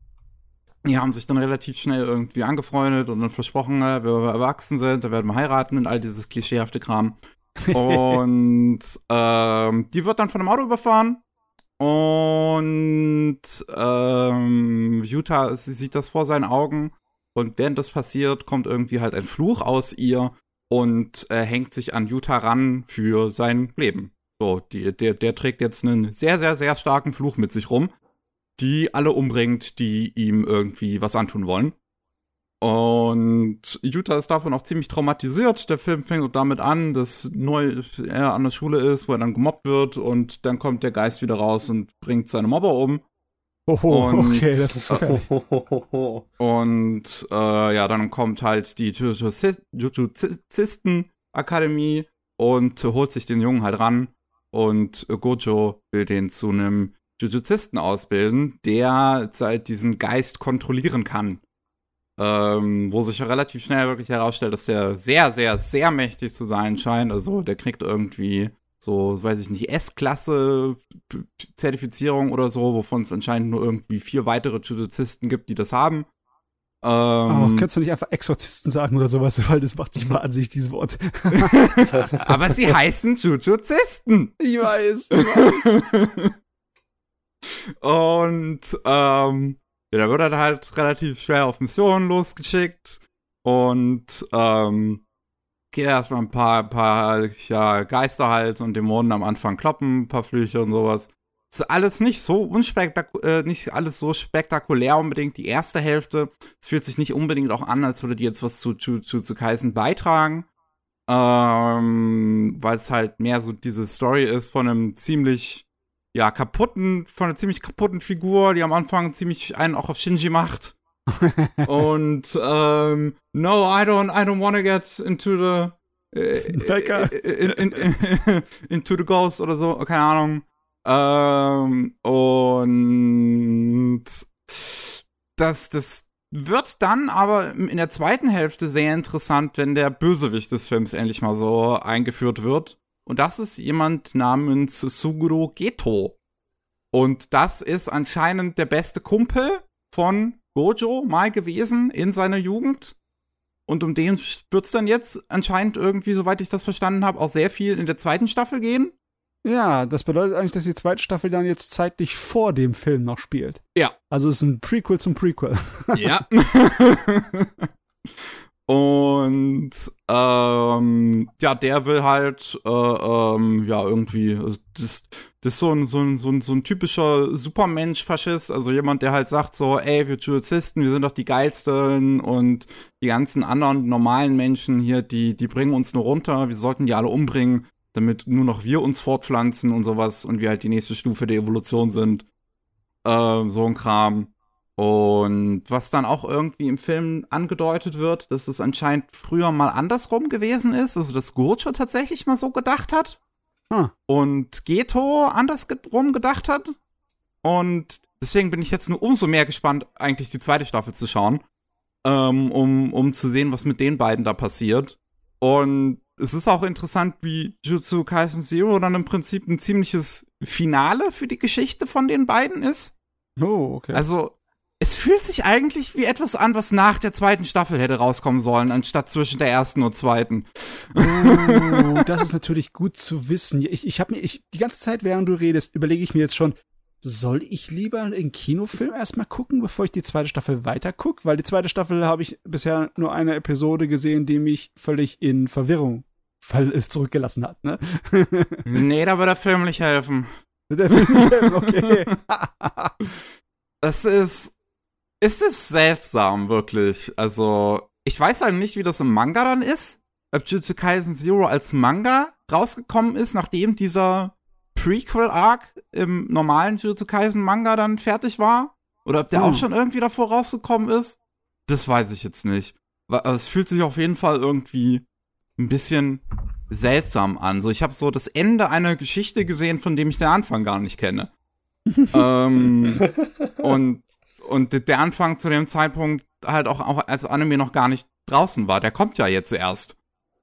die haben sich dann relativ schnell irgendwie angefreundet und dann versprochen, äh, wenn wir erwachsen sind, dann werden wir heiraten und all dieses klischeehafte Kram. Und ähm, die wird dann von einem Auto überfahren und ähm, Utah, sie sieht das vor seinen Augen und während das passiert, kommt irgendwie halt ein Fluch aus ihr und äh, hängt sich an Utah ran für sein Leben. So, die, der, der trägt jetzt einen sehr, sehr, sehr starken Fluch mit sich rum, die alle umbringt, die ihm irgendwie was antun wollen. Und Utah ist davon auch ziemlich traumatisiert. Der Film fängt damit an, dass neu er an der Schule ist, wo er dann gemobbt wird und dann kommt der Geist wieder raus und bringt seine Mobber um. Oh, Und- okay, das ist gefährlich. Und äh, ja, dann kommt halt die Jujuzisten-Akademie und holt sich den Jungen halt ran. Und Gojo will den zu einem Jujuzisten ausbilden, der halt diesen Geist kontrollieren kann. Ähm, wo sich relativ schnell wirklich herausstellt, dass der sehr, sehr, sehr mächtig zu sein scheint. Also der kriegt irgendwie so, weiß ich nicht, S-Klasse Zertifizierung oder so, wovon es anscheinend nur irgendwie vier weitere Judizisten gibt, die das haben. Oh, Ähm, kannst du nicht einfach Exorzisten sagen oder sowas, weil das macht mich wahnsinnig, dieses Wort. aber sie heißen Jujuzisten. Ich weiß. Ich weiß. Und ähm, ja, da wird er halt relativ schnell auf Missionen losgeschickt und ähm, geht erstmal ein paar, paar ja, Geister halt und Dämonen am Anfang kloppen, ein paar Flüche und sowas. Ist alles nicht so unspektakulär, äh, nicht alles so spektakulär unbedingt. Die erste Hälfte, es fühlt sich nicht unbedingt auch an, als würde die jetzt was zu, zu, zu, zu Kaisen beitragen. Ähm, weil es halt mehr so diese Story ist von einem ziemlich ja, kaputten, von einer ziemlich kaputten Figur, die am Anfang ziemlich einen auch auf Shinji macht. und ähm, no, I don't, I don't wanna get into the äh, Bäcker. in, in, in, into the ghost oder so, keine Ahnung. Ähm, und das, das wird dann aber in der zweiten Hälfte sehr interessant, wenn der Bösewicht des Films endlich mal so eingeführt wird. Und das ist jemand namens Suguro Geto. Und das ist anscheinend der beste Kumpel von Gojo mal gewesen in seiner Jugend. Und um den wird's dann jetzt anscheinend irgendwie, soweit ich das verstanden habe, auch sehr viel in der zweiten Staffel gehen. Ja, das bedeutet eigentlich, dass die zweite Staffel dann jetzt zeitlich vor dem Film noch spielt. Ja. Also es ist ein Prequel zum Prequel. Ja. Und ähm, ja, der will halt äh, ähm, ja irgendwie, also das, das ist so ein, so ein, so ein, so ein typischer Supermensch-Faschist, also jemand, der halt sagt so, ey, wir Judizisten, wir sind doch die geilsten und die ganzen anderen normalen Menschen hier, die, die bringen uns nur runter, wir sollten die alle umbringen, damit nur noch wir uns fortpflanzen und sowas und wir halt die nächste Stufe der Evolution sind. Äh, so ein Kram. Und was dann auch irgendwie im Film angedeutet wird, dass es anscheinend früher mal andersrum gewesen ist, also dass Gojo tatsächlich mal so gedacht hat Ah. und Geto andersrum gedacht hat. Und deswegen bin ich jetzt nur umso mehr gespannt, eigentlich die zweite Staffel zu schauen, ähm, um, um zu sehen, was mit den beiden da passiert. Und es ist auch interessant, wie Jutsu Kaisen Zero dann im Prinzip ein ziemliches Finale für die Geschichte von den beiden ist. Oh, okay. Also, es fühlt sich eigentlich wie etwas an, was nach der zweiten Staffel hätte rauskommen sollen, anstatt zwischen der ersten und zweiten. Oh, das ist natürlich gut zu wissen. Ich, ich habe mir, ich, die ganze Zeit, während du redest, überlege ich mir jetzt schon, soll ich lieber einen Kinofilm erstmal gucken, bevor ich die zweite Staffel weiter gucke? Weil die zweite Staffel habe ich bisher nur eine Episode gesehen, die mich völlig in Verwirrung zurückgelassen hat, ne? nee, da wird der Film nicht helfen. Der Film nicht helfen, okay. das ist, es ist seltsam, wirklich. Also, ich weiß halt nicht, wie das im Manga dann ist. Ob Jujutsu Kaisen Zero als Manga rausgekommen ist, nachdem dieser Prequel-Arc im normalen Jujutsu Kaisen Manga dann fertig war. Oder ob der Oh. auch schon irgendwie davor rausgekommen ist. Das weiß ich jetzt nicht. Also, es fühlt sich auf jeden Fall irgendwie ein bisschen seltsam an. So, ich habe so das Ende einer Geschichte gesehen, von dem ich den Anfang gar nicht kenne. ähm, und, und der Anfang zu dem Zeitpunkt halt auch, auch als Anime noch gar nicht draußen war. Der kommt ja jetzt erst.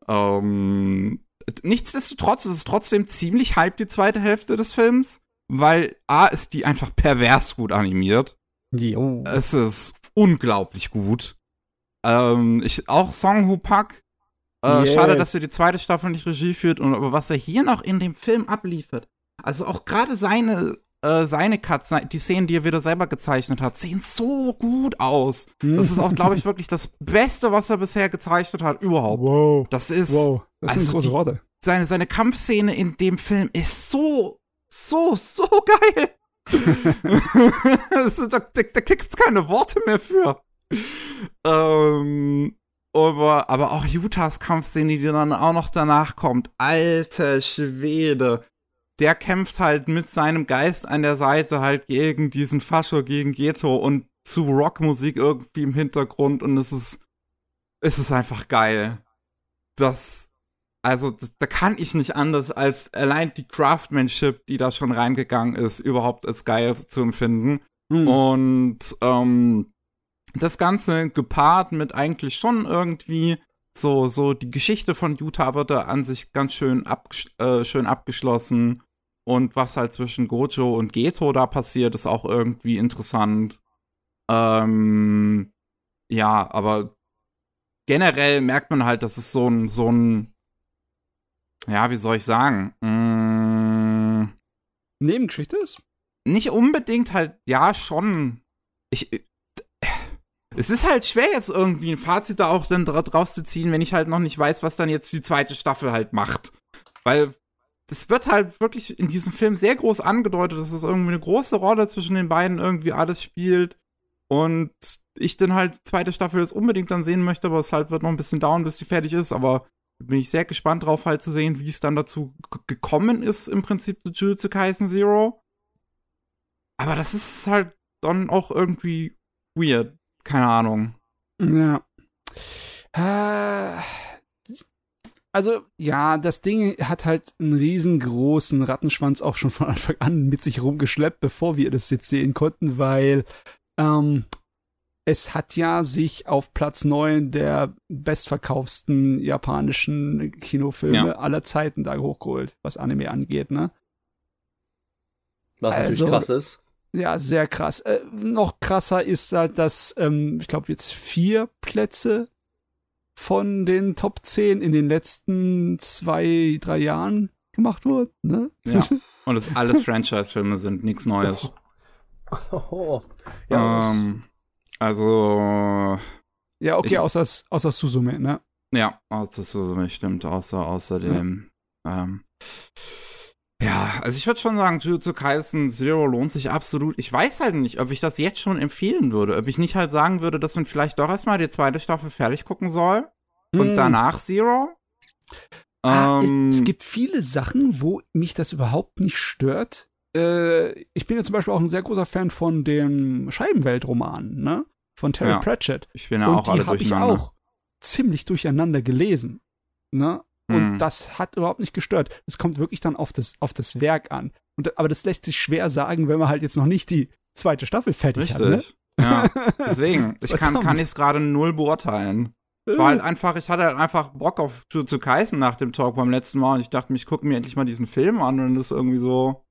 Ähm, nichtsdestotrotz ist es trotzdem ziemlich hype, die zweite Hälfte des Films, weil A ist die einfach pervers gut animiert. Jo. Es ist unglaublich gut. Ähm, ich, auch Song Who Pak. Äh, Yes. Schade, dass er die zweite Staffel nicht Regie führt, und, aber was er hier noch in dem Film abliefert. Also auch gerade seine, äh, seine Cuts, se- die Szenen, die er wieder selber gezeichnet hat, sehen so gut aus. Das ist auch, glaube ich, wirklich das Beste, was er bisher gezeichnet hat, überhaupt. Wow. Das ist Wow. Das sind also große die- Worte. seine, seine Kampfszene in dem Film ist so, so, so geil. Ist- da, da, da gibt's keine Worte mehr für. Ähm, aber, aber auch Utahs Kampfszene, die dann auch noch danach kommt. Alter Schwede. Der kämpft halt mit seinem Geist an der Seite halt gegen diesen Fascho, gegen Ghetto und zu Rockmusik irgendwie im Hintergrund und es ist, es ist einfach geil. Das, also das, da kann ich nicht anders als allein die Craftsmanship, die da schon reingegangen ist, überhaupt als geil zu empfinden. Hm. Und ähm, das Ganze gepaart mit eigentlich schon irgendwie so, so die Geschichte von Utah wird da an sich ganz schön, abgesch äh, schön abgeschlossen. Und was halt zwischen Gojo und Geto da passiert, ist auch irgendwie interessant. Ähm, ja, aber generell merkt man halt, dass es so ein, so ein, ja, wie soll ich sagen, mm, Nebengeschichte ist? nicht unbedingt halt, ja, schon. Ich. äh, Es ist halt schwer, jetzt irgendwie ein Fazit da auch dann dra- draus zu ziehen, wenn ich halt noch nicht weiß, was dann jetzt die zweite Staffel halt macht. Weil das wird halt wirklich in diesem Film sehr groß angedeutet, dass es irgendwie eine große Rolle zwischen den beiden irgendwie alles spielt. Und ich dann halt die zweite Staffel jetzt unbedingt dann sehen möchte, aber es halt wird noch ein bisschen dauern, bis sie fertig ist. Aber bin ich sehr gespannt drauf halt zu sehen, wie es dann dazu gekommen ist, im Prinzip zu Jujutsu Kaisen Zero. Aber das ist halt dann auch irgendwie weird. Keine Ahnung. Ja. Äh, Also, ja, das Ding hat halt einen riesengroßen Rattenschwanz auch schon von Anfang an mit sich rumgeschleppt, bevor wir das jetzt sehen konnten, weil ähm, es hat ja sich auf Platz 9 der bestverkaufsten japanischen Kinofilme Ja. aller Zeiten da hochgeholt, was Anime angeht, ne? Was natürlich Also- krass ist. Ja, sehr krass. Äh, noch krasser ist halt, dass, ähm, ich glaube, jetzt vier Plätze von den Top 10 in den letzten zwei, drei Jahren gemacht wurden. Ne? Ja. Und es alles Franchise-Filme sind, nichts Neues. Oh. Ja, ähm, also, ja, okay, Ich- außer, außer Suzume, ne? ja, das so stimmt, außer, außerdem, ähm, ja, also ich würde schon sagen, Jujutsu Kaisen Zero lohnt sich absolut. Ich weiß halt nicht, ob ich das jetzt schon empfehlen würde, ob ich nicht halt sagen würde, dass man vielleicht doch erstmal die zweite Staffel fertig gucken soll und Hm. danach Zero. Ah, Ähm, es gibt viele Sachen, wo mich das überhaupt nicht stört. Äh, ich bin ja zum Beispiel auch ein sehr großer Fan von dem Scheibenweltroman, ne? Von Terry Ja. Pratchett. ich bin ja und auch alle die habe ich auch ziemlich durcheinander gelesen. Ne? Und Hm. das hat überhaupt nicht gestört. Es kommt wirklich dann auf das, auf das Werk an. Und, aber das lässt sich schwer sagen, wenn man halt jetzt noch nicht die zweite Staffel fertig hat. Ne? Richtig. Ja, deswegen. Ich kann, kann es gerade null beurteilen. Ich war halt einfach, ich hatte halt einfach Bock auf Jujutsu Kaisen nach dem Talk beim letzten Mal und ich dachte ich gucke mir endlich mal diesen Film an und das ist irgendwie so,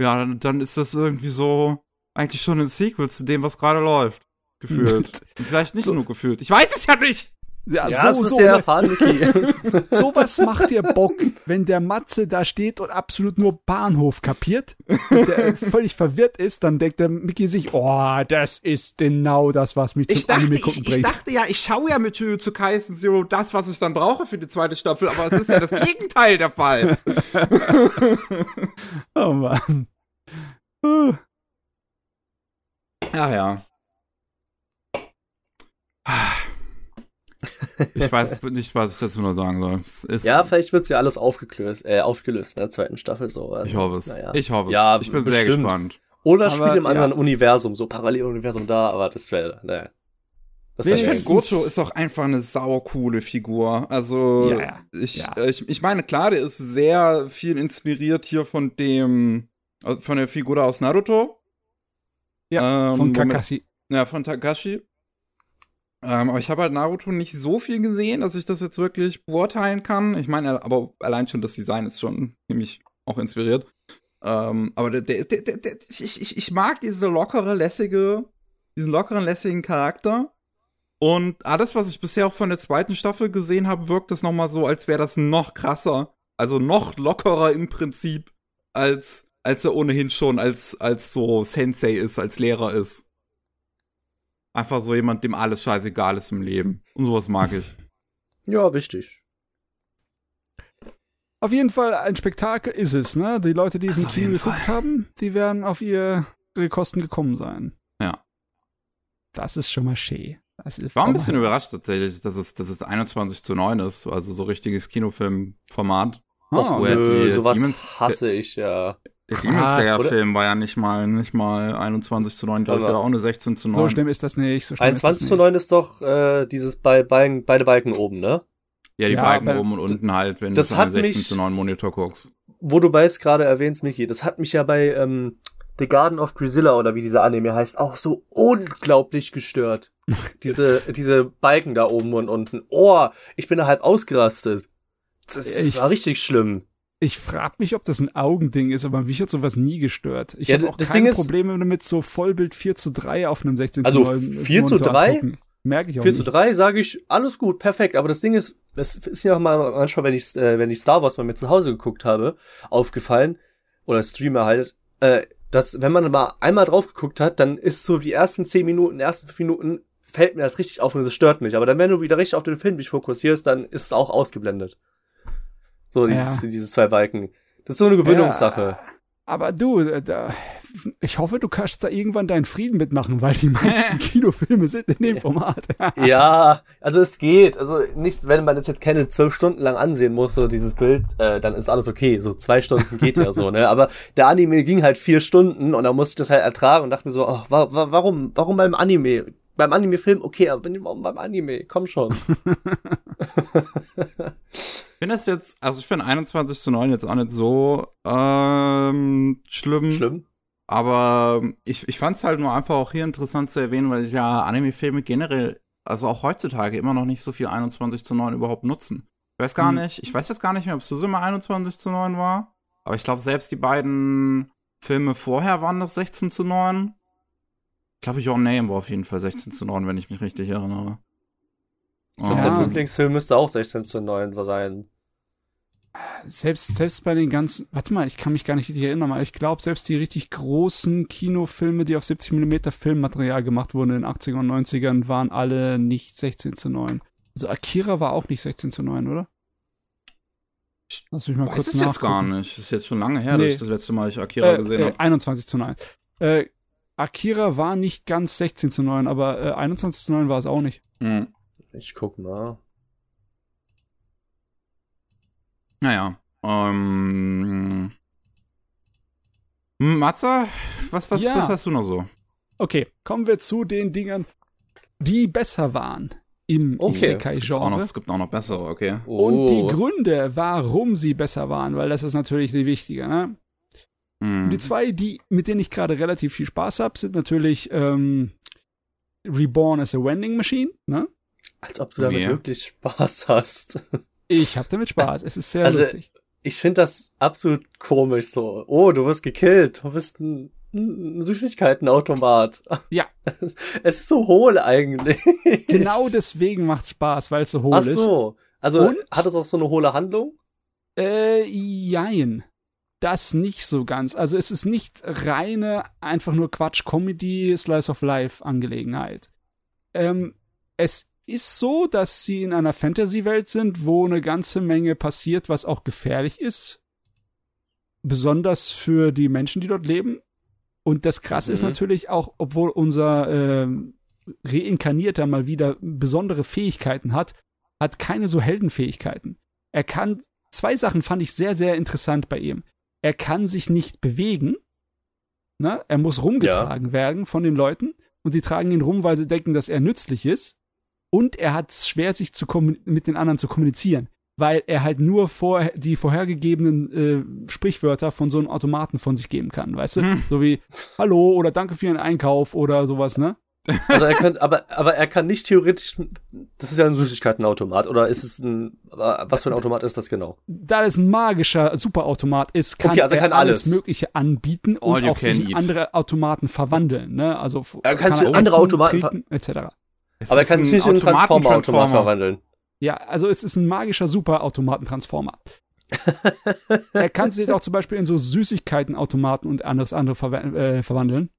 ja, dann, dann ist das irgendwie so eigentlich schon ein Sequel zu dem, was gerade läuft. Gefühlt. Vielleicht nicht So. nur gefühlt. Ich weiß es ja nicht! Ja, Ja, so, so, ne? erfahren, Niki. Sowas macht dir Bock, wenn der Matze da steht und absolut nur Bahnhof kapiert und der völlig verwirrt ist, dann denkt der Mickey sich, oh, das ist genau das, was mich zum Anime gucken bringt. dachte ja, ich schaue ja mit Jujutsu Kaisen Zero das, was ich dann brauche für die zweite Staffel, aber es ist ja das Gegenteil der Fall. oh Mann. Uh, Ja, ja. Ich weiß nicht, was ich dazu noch sagen soll. Es ist, ja, vielleicht wird's ja alles aufgelöst, äh, aufgelöst in der zweiten Staffel so. Also, ich hoffe es. Naja. Ich hoffe es. Ja, ich bin sehr bestimmt. gespannt. Oder Aber, spielt im ja. anderen Universum, so Paralleluniversum da, aber das wäre, naja. Das Nee, Ich finde, Gojo ist auch einfach eine saukoole Figur. Also, Ja, ja. Ich, Ja. äh, ich, ich meine, klar, der ist sehr viel inspiriert hier von dem, äh, von der Figur aus Naruto. ja, Ähm, von womit- Kakashi. Ja, von Takashi. Ähm, aber ich habe halt Naruto nicht so viel gesehen, dass ich das jetzt wirklich beurteilen kann. Ich meine, aber allein schon das Design ist schon nämlich auch inspiriert. Ähm, aber der, der, der, der, ich, ich, ich mag diese lockere, lässige, diesen lockeren, lässigen Charakter. Und alles, was ich bisher auch von der zweiten Staffel gesehen habe, wirkt das nochmal so, als wäre das noch krasser. Also noch lockerer im Prinzip, als, als er ohnehin schon als, als so Sensei ist, als Lehrer ist. Einfach so jemand, dem alles scheißegal ist im Leben. Und sowas mag ich. Ja, wichtig. Auf jeden Fall ein Spektakel ist es, ne? Die Leute, die im auf Kino geguckt Fall. haben, die werden auf ihre Kosten gekommen sein. Ja. Das ist schon mal schön. Ich war ein bisschen mal- überrascht tatsächlich, dass es, dass es 21 zu 9 ist. Also so richtiges Kinofilmformat. Ah, er Nö, die sowas Demons- hasse ich ja. Der Demon Slayer oder? Film war ja nicht mal, nicht mal 21 zu 9, glaube ich, war auch eine 16 zu 9. so schlimm ist das nicht. So schlimm 21 ist zu das nicht. 9 ist doch äh, dieses bei, bei, beide Balken oben, ne? Ja, die Ja, Balken oben und unten halt, wenn das du auf einen hat 16 mich- zu 9 Monitor guckst. Wo du beides gerade erwähnst, Miki, das hat mich ja bei ähm, The Garden of Grisilla oder wie dieser Anime heißt, auch so unglaublich gestört. diese, diese Balken da oben und unten. Oh, ich bin da halb ausgerastet. Das Ich- war richtig schlimm. Ich frage mich, ob das ein Augending ist, aber mich hat sowas nie gestört. Ich Ja, habe auch das keine Probleme damit, so Vollbild 4 zu 3 auf einem 16 Also zu 9 4 zu Monitor 3? anzugucken. Merke ich auch 4 nicht. zu 3 sage ich, alles gut, perfekt. Aber das Ding ist, das ist ja auch mal manchmal, wenn ich, äh, wenn ich Star Wars bei mir zu Hause geguckt habe, aufgefallen, oder Streamer halt, äh, dass wenn man mal einmal drauf geguckt hat, dann ist so die ersten 10 Minuten, ersten 5 Minuten, fällt mir das richtig auf und das stört mich. Aber dann, wenn du wieder richtig auf den Film dich fokussierst, dann ist es auch ausgeblendet. So, dieses, Ja. diese zwei Balken. Das ist so eine Gewöhnungssache. Ja, aber du, äh, da, ich hoffe, du kannst da irgendwann deinen Frieden mitmachen, weil die meisten Kinofilme sind in dem Format. Ja, also es geht. Also nicht, wenn man das jetzt keine zwölf Stunden lang ansehen muss, so dieses Bild, äh, dann ist alles okay. So zwei Stunden geht ja so, ne? Aber der Anime ging halt vier Stunden und da musste ich das halt ertragen und dachte mir so, ach, wa wa warum, warum beim Anime? Beim Anime-Film, okay, aber warum beim Anime? Komm schon. Ich finde das jetzt, also ich finde 21 zu 9 jetzt auch nicht so ähm, schlimm. Schlimm. Aber ich, ich fand es halt nur einfach auch hier interessant zu erwähnen, weil ich ja Anime-Filme generell, also auch heutzutage immer noch nicht so viel 21 zu 9 überhaupt nutzen. Ich weiß gar Hm. nicht, ich weiß jetzt gar nicht mehr, ob immer 21 zu 9 war. Aber ich glaube, selbst die beiden Filme vorher waren das 16 zu 9. Ich glaube, Your Name war auf jeden Fall 16 zu 9, wenn ich mich richtig erinnere. Ich glaub, Ja. der Lieblingsfilm müsste auch 16 zu 9 sein. Selbst, selbst bei den ganzen, warte mal, ich kann mich gar nicht richtig erinnern, aber ich glaube, selbst die richtig großen Kinofilme, die auf 70 mm Filmmaterial gemacht wurden in den 80er und 90ern, waren alle nicht 16 zu 9. Also Akira war auch nicht 16 zu 9, oder? Lass mich mal Weiß kurz ich jetzt gar nachgucken. nicht. Das ist jetzt schon lange her, Nee. dass ich das letzte Mal ich Akira Äh, gesehen äh, habe. 21 zu 9. Äh, Akira war nicht ganz 16 zu 9, aber äh, 21 zu 9 war es auch nicht. Hm. Ich guck mal. Naja. Ähm. Hm, Matze, was, was, Ja. was hast du noch so? Okay, kommen wir zu den Dingern, die besser waren im Okay. Es gibt, auch noch, Isekai-Genre. es gibt auch noch bessere, okay. Und die Oh. Gründe, warum sie besser waren, weil das ist natürlich die wichtige. Ne? Hm. Die zwei, die, mit denen ich gerade relativ viel Spaß habe, sind natürlich ähm, Reborn as a Vending Machine. Ne? Als ob du damit wirklich Spaß hast. Ich habe damit Spaß. Es ist sehr Also, lustig. Ich finde das absolut komisch so. Oh, du wirst gekillt. Du bist ein ein Süßigkeitenautomat. Ja. Es ist so hohl eigentlich. Genau deswegen macht's Spaß, weil es so hohl Ach ist. so. Also Und? hat es auch so eine hohle Handlung? Äh, jein. Das nicht so ganz. Also es ist nicht reine, einfach nur Quatsch, Comedy, Slice of Life Angelegenheit. Ähm, es ist so, dass sie in einer Fantasy-Welt sind, wo eine ganze Menge passiert, was auch gefährlich ist. Besonders für die Menschen, die dort leben. Und das Krasse ist Mhm. natürlich auch, obwohl unser ähm, Reinkarnierter mal wieder besondere Fähigkeiten hat, hat keine so Heldenfähigkeiten. Er kann, zwei Sachen fand ich sehr, sehr interessant bei ihm. Er kann sich nicht bewegen. Ne? Er muss rumgetragen werden von den Leuten und sie tragen ihn rum, weil sie denken, dass er nützlich ist. Und er hat es schwer, sich zu mit den anderen zu kommunizieren, weil er halt nur vor, die vorhergegebenen äh, Sprichwörter von so einem Automaten von sich geben kann, weißt du? Hm. So wie Hallo oder Danke für Ihren Einkauf oder sowas, ne? Also er kann, aber, aber er kann nicht theoretisch, das ist ja ein Süßigkeitenautomat, oder ist es ein, was für ein Automat ist das genau? Da es ein magischer Superautomat ist, kann, Okay, also er kann alles alles. Mögliche anbieten All und auch sich in eat. andere Automaten verwandeln, ne? Also Er kann sich in essen, andere Automaten trinken, etc. Es Aber er kann sich nicht in einen Transformer-Automat verwandeln. Ja, also es ist ein magischer Superautomaten-Transformer. er kann sich auch zum Beispiel in so Süßigkeitenautomaten und anderes andere verwa äh, verwandeln.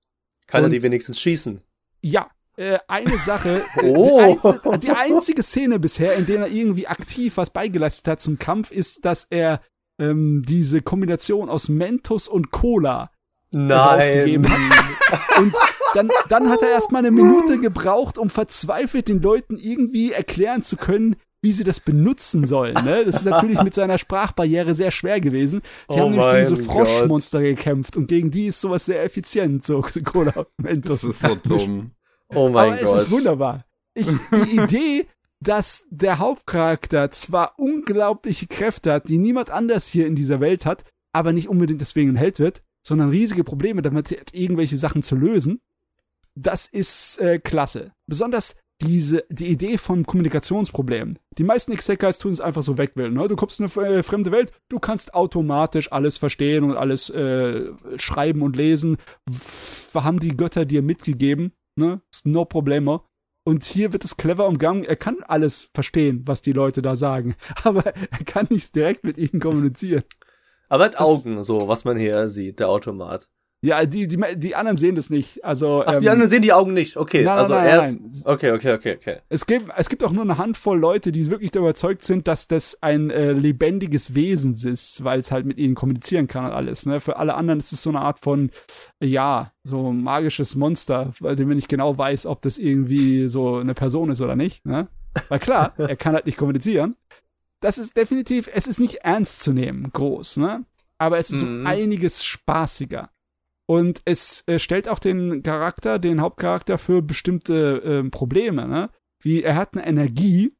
Kann er Und- die wenigstens schießen? Ja, äh, eine Sache, äh, Oh. die, einzi die einzige Szene bisher, in der er irgendwie aktiv was beigeleistet hat zum Kampf, ist, dass er ähm, diese Kombination aus Mentos und Cola rausgegeben hat. Und dann, dann hat er erstmal eine Minute gebraucht, um verzweifelt den Leuten irgendwie erklären zu können, wie sie das benutzen sollen. Ne? Das ist natürlich mit seiner Sprachbarriere sehr schwer gewesen. Sie Oh haben nämlich gegen so Froschmonster gekämpft und gegen die ist sowas sehr effizient, so Cola Mentos. Das ist so dumm. Oh mein Aber Gott. es ist wunderbar. Ich, die Idee, dass der Hauptcharakter zwar unglaubliche Kräfte hat, die niemand anders hier in dieser Welt hat, aber nicht unbedingt deswegen ein Held wird, sondern riesige Probleme damit hat, irgendwelche Sachen zu lösen, das ist äh, klasse. Besonders diese, die Idee von Kommunikationsproblemen. Die meisten Exekers tun es einfach so wegwählen. Ne? Du kommst in eine äh, fremde Welt, du kannst automatisch alles verstehen und alles äh, schreiben und lesen. W haben die Götter dir mitgegeben? Ne? Ist no problemo. Und hier wird es clever umgangen. Er kann alles verstehen, was die Leute da sagen. Aber er kann nicht direkt mit ihnen kommunizieren. Aber er hat Das- Augen, so, was man hier sieht, der Automat. Ja, die, die, die anderen sehen das nicht. Also, Ach, die ähm, anderen sehen die Augen nicht. Okay, nein, also nein, er nein. Okay, okay, okay, okay. Es gibt, es gibt auch nur eine Handvoll Leute, die wirklich überzeugt sind, dass das ein äh, lebendiges Wesen ist, weil es halt mit ihnen kommunizieren kann und alles. Ne? Für alle anderen ist es so eine Art von, ja, so ein magisches Monster, bei dem man nicht genau weiß, ob das irgendwie so eine Person ist oder nicht. Ne? Weil klar, er kann halt nicht kommunizieren. Das ist definitiv, es ist nicht ernst zu nehmen, groß, ne? Aber es ist Mhm. um einiges spaßiger. Und es äh, stellt auch den Charakter, den Hauptcharakter für bestimmte ähm, Probleme, ne? Wie er hat eine Energie,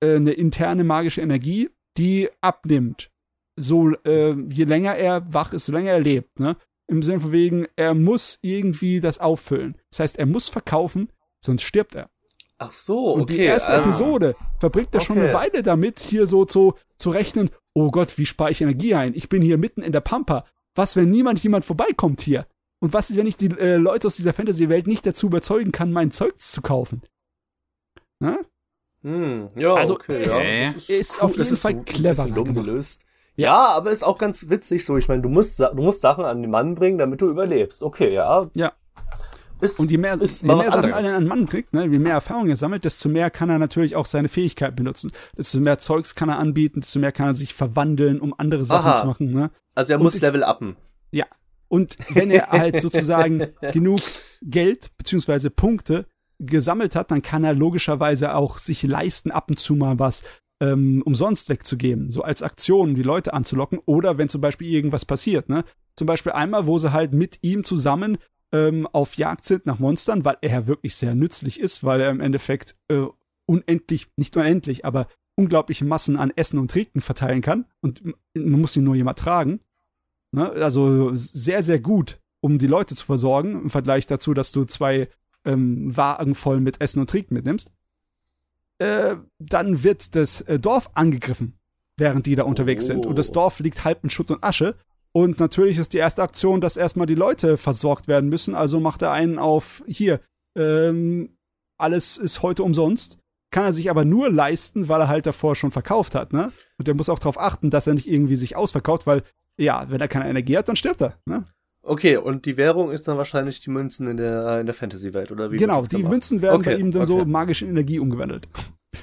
äh, eine interne magische Energie, die abnimmt. So, äh, je länger er wach ist, so länger er lebt, ne? Im Sinne von wegen, er muss irgendwie das auffüllen. Das heißt, er muss verkaufen, sonst stirbt er. Ach so, Und okay. die erste ah. Episode verbringt er schon Okay. eine Weile damit, hier so zu, zu rechnen, oh Gott, wie spare ich Energie ein? Ich bin hier mitten in der Pampa. Was, wenn niemand jemand vorbeikommt hier? Und was ist, wenn ich die äh, Leute aus dieser Fantasy-Welt nicht dazu überzeugen kann, mein Zeug zu kaufen? Ne? Hm, ja, Also, okay, es ja. ist auf das jeden ist Fall clever dumm gelöst. Ja, aber ist auch ganz witzig so. Ich meine, du musst, du musst Sachen an den Mann bringen, damit du überlebst. Okay, ja. Ja. Ist, Und je mehr, ist je mehr Sachen anderes. ein Mann kriegt, ne, je mehr Erfahrung er sammelt, desto mehr kann er natürlich auch seine Fähigkeit benutzen. Desto mehr Zeugs kann er anbieten, desto mehr kann er sich verwandeln, um andere Sachen Aha. zu machen. Ne? Also er Und muss ich- Level uppen. Und wenn er halt sozusagen genug Geld beziehungsweise Punkte gesammelt hat, dann kann er logischerweise auch sich leisten, ab und zu mal was ähm, umsonst wegzugeben, so als Aktion, um die Leute anzulocken. Oder wenn zum Beispiel irgendwas passiert, ne? Zum Beispiel einmal, wo sie halt mit ihm zusammen ähm, auf Jagd sind nach Monstern, weil er wirklich sehr nützlich ist, weil er im Endeffekt äh, unendlich, nicht unendlich, aber unglaubliche Massen an Essen und Trinken verteilen kann. Und man muss ihn nur jemand tragen. Ne? Also sehr, sehr gut, um die Leute zu versorgen, im Vergleich dazu, dass du zwei ähm, Wagen voll mit Essen und Trinken mitnimmst. Äh, dann wird das äh, Dorf angegriffen, während die da unterwegs sind. Und das Oh. Dorf liegt halb in Schutt und Asche. Und natürlich ist die erste Aktion, dass erstmal die Leute versorgt werden müssen. Also macht er einen auf, hier, ähm, alles ist heute umsonst. Kann er sich aber nur leisten, weil er halt davor schon verkauft hat, ne? Und der muss auch darauf achten, dass er nicht irgendwie sich ausverkauft, weil, ja, wenn er keine Energie hat, dann stirbt er, ne? Okay, und die Währung ist dann wahrscheinlich die Münzen in der, in der Fantasy-Welt, oder wie? Genau, die? Münzen werden Okay, bei ihm dann so okay. magisch in Energie umgewandelt.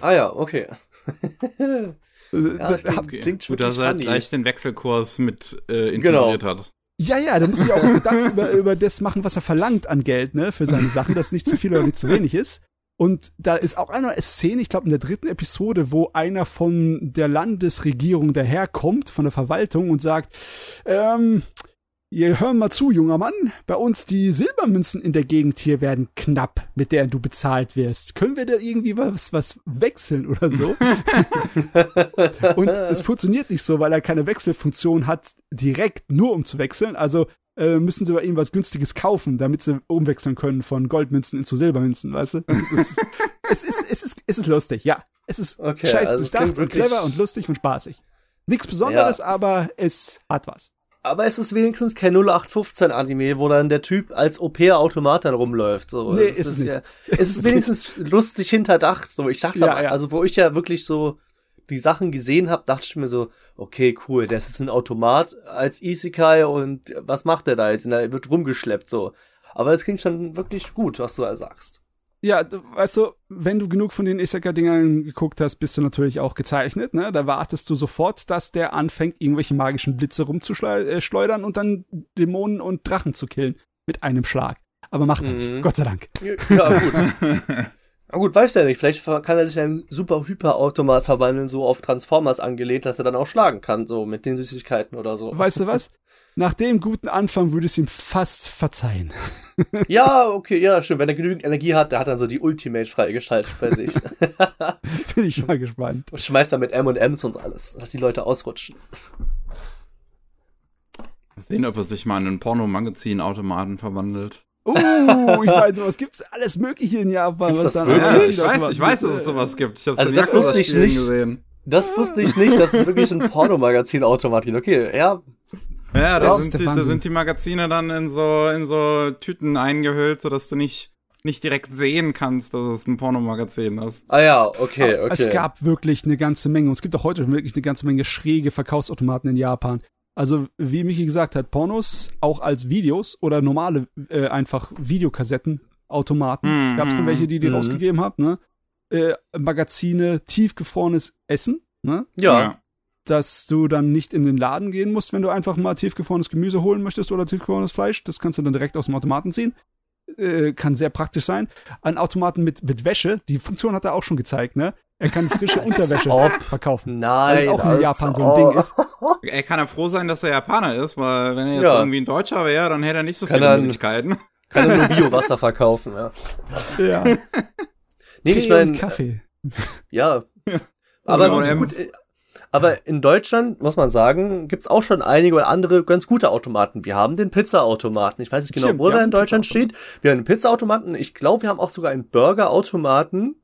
Ah ja, okay. Ja, da- stimmt. hab- Klingt wirklich dass er funny. gleich den Wechselkurs mit äh, Genau. integriert hat. Ja, ja, da muss ich auch Gedanken über, über das machen, was er verlangt an Geld, ne, für seine Sachen, dass nicht zu viel oder nicht zu wenig ist. Und da ist auch eine Szene, ich glaube in der dritten Episode, wo einer von der Landesregierung daherkommt, von der Verwaltung und sagt, ähm, ihr hör mal zu, junger Mann, bei uns die Silbermünzen in der Gegend hier werden knapp, mit der du bezahlt wirst. Können wir da irgendwie was, was wechseln oder so? Und es funktioniert nicht so, weil er keine Wechselfunktion hat, direkt nur um zu wechseln. Also äh, müssen sie bei ihm was Günstiges kaufen, damit sie umwechseln können von Goldmünzen zu Silbermünzen, weißt du? Ist, es, ist, es, ist, es ist lustig, ja. Es ist Okay, gescheit also und clever und lustig und spaßig. Nichts Besonderes, aber es hat was. Aber es ist wenigstens kein 0815-Anime, wo dann der Typ als Au-pair-Automat dann rumläuft. So. Nee, Es ist es nicht. Ja, es ist wenigstens lustig hinterdacht. So, ich dachte, Ja, am- ja. also wo ich ja wirklich so die Sachen gesehen habe, dachte ich mir so, okay, cool, der ist jetzt ein Automat als Isekai und was macht der da jetzt? Und er wird rumgeschleppt so. Aber es klingt schon wirklich gut, was du da sagst. Ja, du- weißt du, wenn du genug von den Isekai-Dingern geguckt hast, bist du natürlich auch gezeichnet, ne? Da wartest du sofort, dass der anfängt, irgendwelche magischen Blitze rumzuschleudern und dann Dämonen und Drachen zu killen. Mit einem Schlag. Aber macht er Mhm. nicht. Gott sei Dank. Ja, gut. Na gut, weiß der nicht. Vielleicht kann er sich in einen super Hyperautomat verwandeln, so auf Transformers angelehnt, dass er dann auch schlagen kann, so mit den Süßigkeiten oder so. Weißt du was? Nach dem guten Anfang würde ich es ihm fast verzeihen. Ja, okay, ja, stimmt. Wenn er genügend Energie hat, der hat dann so die Ultimate freigeschaltet bei sich. Bin ich mal gespannt. und schmeißt dann mit M&M's und alles, dass die Leute ausrutschen. Mal Sehen, ob er sich mal in einen Pornomagazin-Automaten verwandelt. Uh, ich meine, sowas gibt's alles Mögliche in Japan. Gibt's was das dann wirklich? Ja, ich weiß, ich weiß, dass es sowas gibt. Ich hab's Also das wusste ich nicht. Gesehen. Das wusste ich nicht, dass es wirklich ein Pornomagazin-Automat gibt. Okay, ja, Ja, da Das sind, da sind die Magazine dann in so, in so Tüten eingehüllt, sodass du nicht, nicht direkt sehen kannst, dass es ein Pornomagazin ist. ah ja, okay, okay. Es gab wirklich eine ganze Menge. Und es gibt auch heute wirklich eine ganze Menge schräge Verkaufsautomaten in Japan. Also, wie Michi gesagt hat, Pornos auch als Videos oder normale äh, einfach Videokassetten, Automaten. Mhm, Gab es denn welche, die die mhm. rausgegeben haben, ne? Äh, Magazine, tiefgefrorenes Essen, ne? ja. Dass du dann nicht in den Laden gehen musst, wenn du einfach mal tiefgefrorenes Gemüse holen möchtest oder tiefgefrorenes Fleisch. Das kannst du dann direkt aus dem Automaten ziehen. Äh, kann sehr praktisch sein. Ein Automaten mit, mit Wäsche, die Funktion hat er auch schon gezeigt, ne? Er kann frische Unterwäsche ob. verkaufen. Nein. Weil es auch in Japan so ein ob. Ding ist. Er kann ja froh sein, dass er Japaner ist, weil wenn er jetzt Ja. irgendwie ein Deutscher wäre, dann hätte er nicht so Kann viele Möglichkeiten. Kann er nur Biowasser verkaufen, ja. Ja. Nee, Tee ich meine, Kaffee. Ja. Aber, Oder gut, äh, aber in Deutschland, muss man sagen, gibt's auch schon einige oder andere ganz gute Automaten. Wir haben den Pizzaautomaten. Ich weiß nicht genau, Stimmt, wo der in Deutschland steht. Wir haben einen Pizzaautomaten. Ich glaube, wir haben auch sogar einen Burgerautomaten.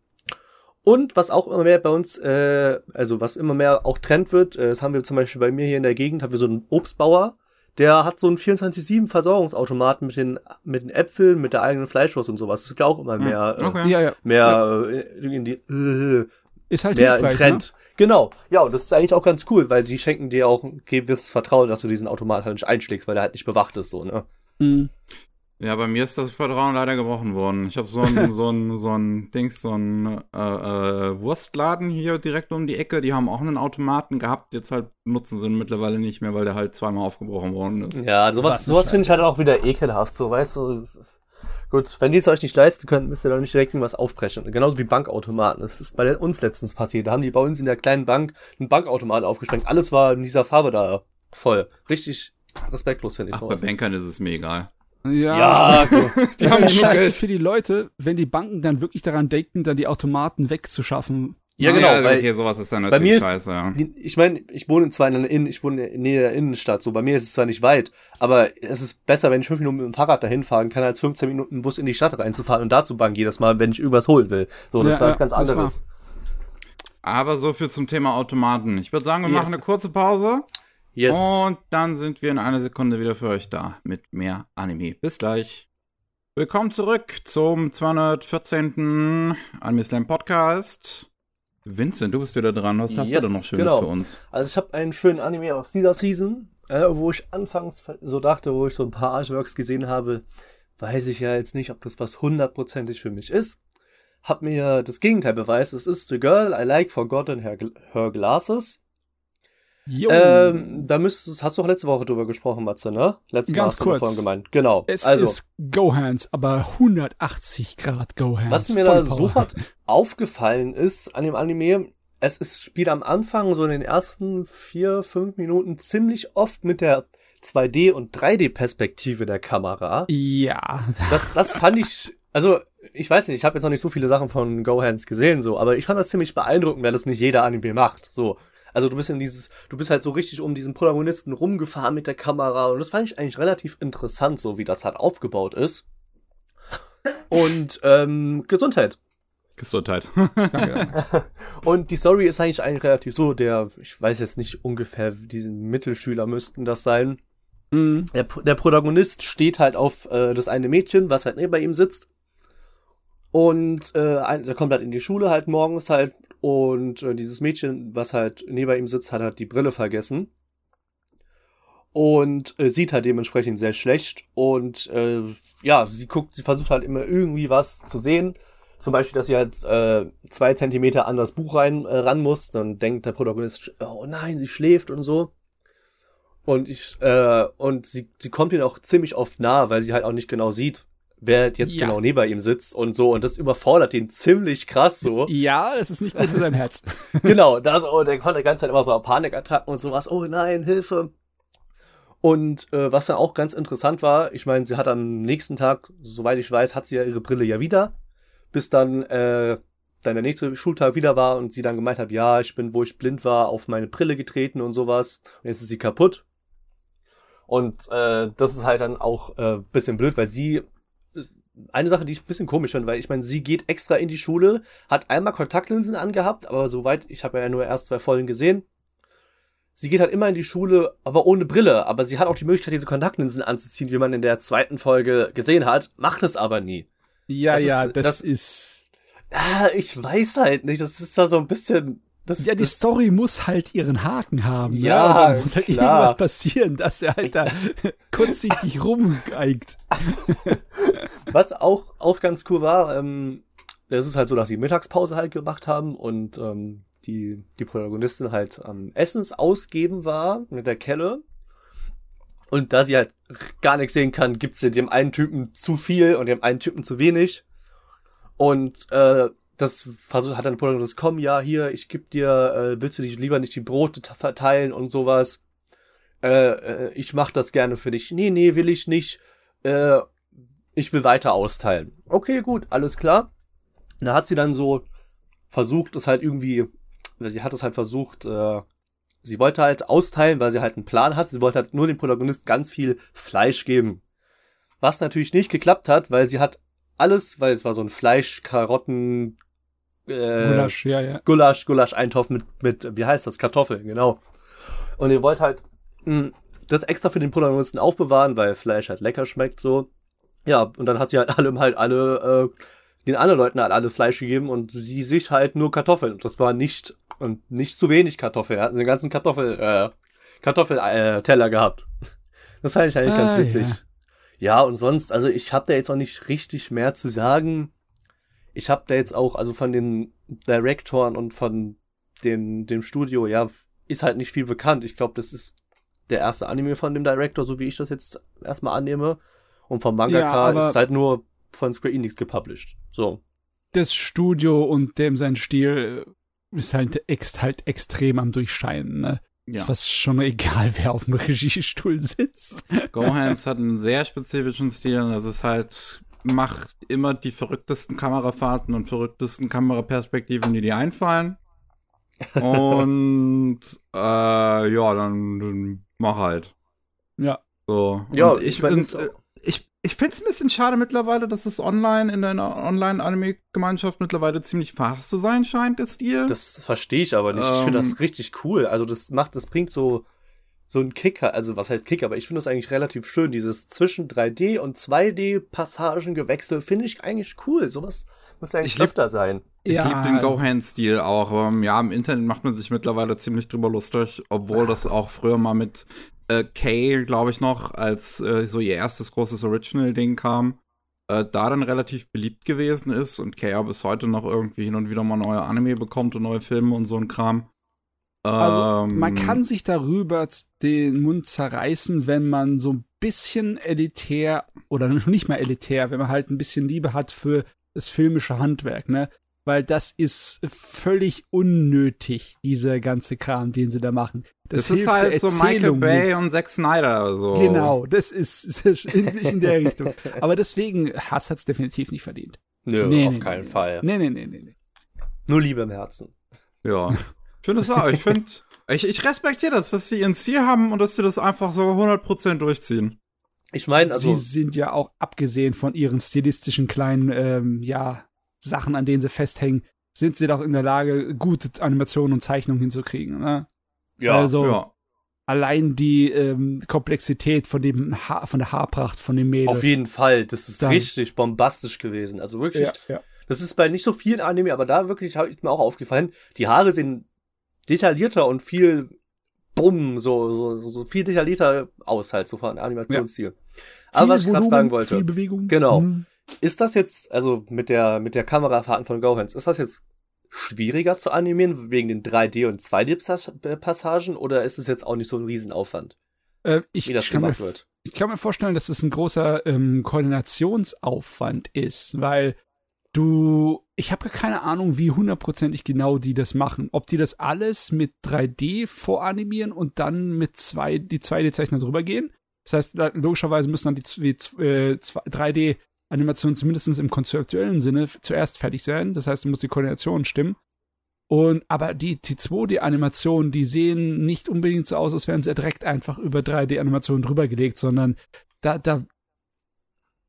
Und was auch immer mehr bei uns, äh, also was immer mehr auch Trend wird, äh, das haben wir zum Beispiel bei mir hier in der Gegend, haben wir so einen Obstbauer, der hat so einen 24-7 Versorgungsautomaten mit den, mit den Äpfeln, mit der eigenen Fleischwurst und sowas. Das wird ja auch immer mehr, äh, Okay. Ja, ja. mehr äh, in die, äh, Ist halt mehr im hilfreich, Trend. Genau. Ja, und das ist eigentlich auch ganz cool, weil die schenken dir auch ein gewisses Vertrauen, dass du diesen Automat halt nicht einschlägst, weil er halt nicht bewacht ist, so, ne? Mhm. Ja, bei mir ist das Vertrauen leider gebrochen worden. Ich habe so ein, so ein, so ein Dings, so ein äh, äh, Wurstladen hier direkt um die Ecke. Die haben auch einen Automaten gehabt. Jetzt halt nutzen sie ihn mittlerweile nicht mehr, weil der halt zweimal aufgebrochen worden ist. Ja, sowas, Was sowas finde ich halt auch wieder ekelhaft, so, weißt du. Gut, wenn die es euch nicht leisten könnt, müsst ihr doch nicht direkt irgendwas aufbrechen. Genauso wie Bankautomaten. Das ist bei uns letztens passiert. Da haben die bei uns in der kleinen Bank einen Bankautomaten aufgesprengt. Alles war in dieser Farbe da voll. Richtig respektlos, finde ich Ach, bei. Bankern ist es mir egal. Ja. Ja, gut. Die Das haben ist genug scheiße Geld. für die Leute, wenn die Banken dann wirklich daran denken, dann die Automaten wegzuschaffen. Ja, genau, Ja, weil okay, sowas ist ja bei natürlich mir ist- scheiße, ja. Ich meine, ich wohne zwar in der Innen, ich wohne in der Innenstadt, so bei mir ist es zwar nicht weit, aber es ist besser, wenn ich fünf Minuten mit dem Fahrrad dahin fahren kann, als 15 Minuten im Bus in die Stadt reinzufahren und da zu bangen jedes Mal, wenn ich irgendwas holen will. So, das Ja, war was ganz anderes. Aber so viel zum Thema Automaten. Ich würde sagen, wir Yes. machen eine kurze Pause Yes. Und dann sind wir in einer Sekunde wieder für euch da mit mehr Anime. Bis gleich. Willkommen zurück zum 214. Anime Slam Podcast. Vincent, du bist wieder dran. Was hast Yes, du denn noch Schönes genau. für uns? Also ich habe einen schönen Anime aus dieser Season, äh, wo ich anfangs so dachte, wo ich so ein paar Artworks gesehen habe, weiß ich ja jetzt nicht, ob das was hundertprozentig für mich ist. Hab mir das Gegenteil beweist. Es ist The Girl I Like Forgotten Her, Her Glasses. Ähm, da müsstest, hast du auch letzte Woche drüber gesprochen, Matze, ne? Letzte Ganz noch kurz. vorhin gemeint. Genau. es also, ist Gohans, aber 180 Grad Gohans. was mir da sofort aufgefallen ist an dem Anime, es ist, spielt am Anfang so in den ersten vier, fünf Minuten ziemlich oft mit der 2D- und 3D-Perspektive der Kamera. Ja, Das, das fand ich, also ich weiß nicht, ich habe jetzt noch nicht so viele Sachen von Gohans gesehen, so, aber ich fand das ziemlich beeindruckend, weil das nicht jeder Anime macht. So. Also du bist in dieses, du bist halt so richtig um diesen Protagonisten rumgefahren mit der Kamera und das fand ich eigentlich relativ interessant, so wie das halt aufgebaut ist. Und ähm, Gesundheit. Gesundheit. danke. Und die Story ist eigentlich eigentlich relativ so, der, ich weiß jetzt nicht ungefähr, diesen Mittelschüler müssten das sein. Mhm. Der, der Protagonist steht halt auf äh, das eine Mädchen, was halt neben ihm sitzt. Und äh, ein, er kommt halt in die Schule halt morgens halt und äh, dieses Mädchen, was halt neben ihm sitzt, hat halt die Brille vergessen. Und äh, sieht halt dementsprechend sehr schlecht. Und äh, ja, sie guckt, sie versucht halt immer irgendwie was zu sehen. Zum Beispiel, dass sie halt äh, zwei Zentimeter an das Buch rein äh, ran muss. Dann denkt der Protagonist, oh nein, sie schläft und so. Und ich, äh, und sie, sie kommt ihm auch ziemlich oft nah, weil sie halt auch nicht genau sieht, wer jetzt Ja. genau neben ihm sitzt und so. Und das überfordert ihn ziemlich krass so. Ja, das ist nicht gut für sein Herz. genau, da so, der konnte die ganze Zeit immer so Panikattacken und sowas. Oh nein, Hilfe. Und äh, was dann auch ganz interessant war, ich meine, sie hat am nächsten Tag, soweit ich weiß, hat sie ja ihre Brille ja wieder, bis dann äh, dann der nächste Schultag wieder war und sie dann gemeint hat, ja, ich bin, wo ich blind war, auf meine Brille getreten und sowas. Und jetzt ist sie kaputt. Und äh, das ist halt dann auch äh, bisschen blöd, weil sie eine Sache, die ich ein bisschen komisch finde, weil ich meine, sie geht extra in die Schule, hat einmal Kontaktlinsen angehabt, aber soweit, ich habe ja nur erst zwei Folgen gesehen. Sie geht halt immer in die Schule, aber ohne Brille. Aber sie hat auch die Möglichkeit, diese Kontaktlinsen anzuziehen, wie man in der zweiten Folge gesehen hat, macht es aber nie. Ja, Das ist- ja, das, das- ist. Ah, ich weiß halt nicht. Das ist da so ein bisschen. Das, Ja, die das, Story muss halt ihren Haken haben. Ja, ne? Da muss halt klar. irgendwas passieren, dass er halt da kurzsichtig rumgeigt. Was auch, auch ganz cool war, ähm, es ist halt so, dass sie Mittagspause halt gemacht haben und ähm, die, die Protagonistin halt am Essensausgeben war mit der Kelle. Und da sie halt gar nichts sehen kann, gibt's sie dem einen Typen zu viel und dem einen Typen zu wenig. Und äh, das hat dann der Protagonist, komm, ja, hier, ich geb dir, äh, willst du dich lieber nicht die Brote verteilen und sowas? Äh, äh, ich mach das gerne für dich. Nee, nee, will ich nicht. Äh, ich will weiter austeilen. Okay, gut, alles klar. Da hat sie dann so versucht, es halt irgendwie, sie hat es halt versucht, äh, sie wollte halt austeilen, weil sie halt einen Plan hat. Sie wollte halt nur dem Protagonist ganz viel Fleisch geben. Was natürlich nicht geklappt hat, weil sie hat alles, weil es war so ein Fleisch, Karotten, äh, Gulasch, ja, ja. Gulasch, Gulasch-Eintopf mit, mit, wie heißt das, Kartoffeln, genau. Und ihr wollt halt mh, das extra für den Protagonisten aufbewahren, weil Fleisch halt lecker schmeckt, so. Ja, und dann hat sie halt allem halt alle, äh, den anderen Leuten halt alle Fleisch gegeben und sie sich halt nur Kartoffeln. Und das war nicht, und nicht zu wenig Kartoffeln. Er hat den ganzen Kartoffel, äh, Kartoffelteller äh, Teller gehabt. Das fand ich eigentlich ganz Ah, witzig. ja. Ja. und sonst, also ich habe da jetzt auch nicht richtig mehr zu sagen. Ich habe da jetzt auch, also von den Direktoren und von den, dem Studio, ja, ist halt nicht viel bekannt. Ich glaube, das ist der erste Anime von dem Director, so wie ich das jetzt erstmal annehme. Und vom Mangaka Ja, ist es halt nur von Square Enix gepublished. So. Das Studio und dem sein Stil ist halt, ex, halt extrem am Durchscheinen. Ne? Ja. Ist fast schon egal, wer auf dem Regiestuhl sitzt. Gohans hat einen sehr spezifischen Stil. Das ist halt, macht immer die verrücktesten Kamerafahrten und verrücktesten Kameraperspektiven, die dir einfallen. Und äh, ja, dann, dann mach halt. Ja. So. Ja, und ich, ich mein, ist auch- äh, ich, ich finde es ein bisschen schade mittlerweile, dass es online in der Online-Anime-Gemeinschaft mittlerweile ziemlich fast zu sein scheint, der Stil. Das verstehe ich aber nicht. ich finde Ähm. das richtig cool. Also das macht, das bringt so, so ein Kicker, also was heißt Kicker, aber ich finde das eigentlich relativ schön, dieses zwischen 3D und 2D Passagengewechsel finde ich eigentlich cool. Sowas muss eigentlich Ich öfter sein. Ich Ja. liebe den Go-Hand-Stil auch. Ähm, ja, im Internet macht man sich mittlerweile ziemlich drüber lustig, obwohl das auch früher mal mit äh, Kay, glaube ich noch, als äh, so ihr erstes großes Original-Ding kam, äh, da dann relativ beliebt gewesen ist und Kay ja bis heute noch irgendwie hin und wieder mal neue Anime bekommt und neue Filme und so ein Kram. Also, Ähm, man kann sich darüber den Mund zerreißen, wenn man so ein bisschen elitär oder nicht mal elitär, wenn man halt ein bisschen Liebe hat für das filmische Handwerk, ne? Weil das ist völlig unnötig, dieser ganze Kram, den sie da machen. Das, hilft ist halt so Michael Bay nichts. und Zack Snyder. So. Genau, das ist, ist in, in der Richtung. Aber deswegen, Hass hat's definitiv nicht verdient. Nö, Nee, auf nee, keinen nee, Fall. Nee, nee, nee, nee. nee. Nur Liebe im Herzen. Ja. Ich finde es auch. Ich finde, ich, ich respektiere das, dass sie ihren Ziel haben und dass sie das einfach so 100% durchziehen. Ich meine, also, sie sind ja auch abgesehen von ihren stilistischen kleinen, ähm, ja, Sachen, an denen sie festhängen, sind sie doch in der Lage, gute Animationen und Zeichnungen hinzukriegen. Ne? ja, also Ja. allein die ähm, Komplexität von dem ha von der Haarpracht von dem Mädel. auf jeden Fall. Das ist Dann- richtig bombastisch gewesen. Also wirklich, ja, ja. das ist bei nicht so vielen Anime, aber da wirklich habe ich mir auch aufgefallen, die Haare sehen detaillierter und viel bumm, so, so, so, so viel detaillierter aus halt, so von Animationsstil. Aber was ich gerade fragen wollte, Viel Bewegung. Genau. Hm. ist das jetzt, also mit der, mit der Kamerafahrten von Gohans, ist das jetzt schwieriger zu animieren wegen den 3D- und 2D-Passagen oder ist es jetzt auch nicht so ein Riesenaufwand, Äh, ich, wie das mir, gemacht wird? ich kann mir vorstellen, dass es ein großer ähm, Koordinationsaufwand ist, weil du, ich habe keine Ahnung, wie hundertprozentig genau die das machen. Ob die das alles mit 3D voranimieren und dann mit zwei, die 2D-Zeichner drüber gehen. Das heißt, logischerweise müssen dann die z- äh, zwei- 3D-Animationen zumindest im konzeptuellen Sinne zuerst fertig sein. Das heißt, du musst die Koordination stimmen. Und, aber die, die 2D-Animationen, die sehen nicht unbedingt so aus, als wären sie direkt einfach über 3D-Animationen drüber gelegt, sondern da, da,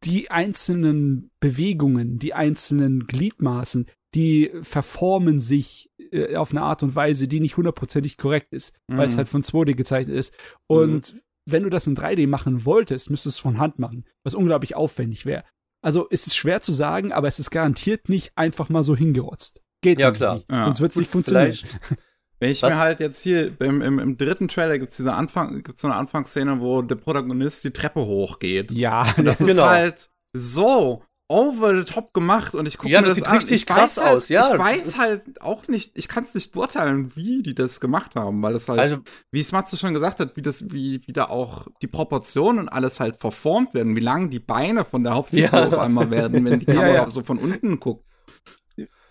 die einzelnen Bewegungen, die einzelnen Gliedmaßen, die verformen sich äh, auf eine Art und Weise, die nicht hundertprozentig korrekt ist, weil es Mhm. halt von 2D gezeichnet ist. Und wenn du das in 3D machen wolltest, müsstest du es von Hand machen, was unglaublich aufwendig wäre. Also es ist schwer zu sagen, aber es ist garantiert nicht einfach mal so hingerotzt. Geht Ja, klar. Nicht. Ja. Sonst wird es nicht funktionieren. vielleicht- Wenn ich Was? mir halt jetzt hier im, im, im dritten Trailer gibt's diese Anfang, gibt's so eine Anfangsszene, wo der Protagonist die Treppe hochgeht. Ja, Und das Genau. ist halt so over the top gemacht und ich gucke Ja, mir das das sieht an. richtig ich krass halt, aus, ja, Ich weiß halt auch nicht, ich kann es nicht beurteilen, wie die das gemacht haben, weil es halt, Also, wie es Matze schon gesagt hat, wie das, wie, wie da auch die Proportionen und alles halt verformt werden, wie lang die Beine von der Hauptfigur Ja. auf einmal werden, wenn die Kamera ja. so von unten guckt.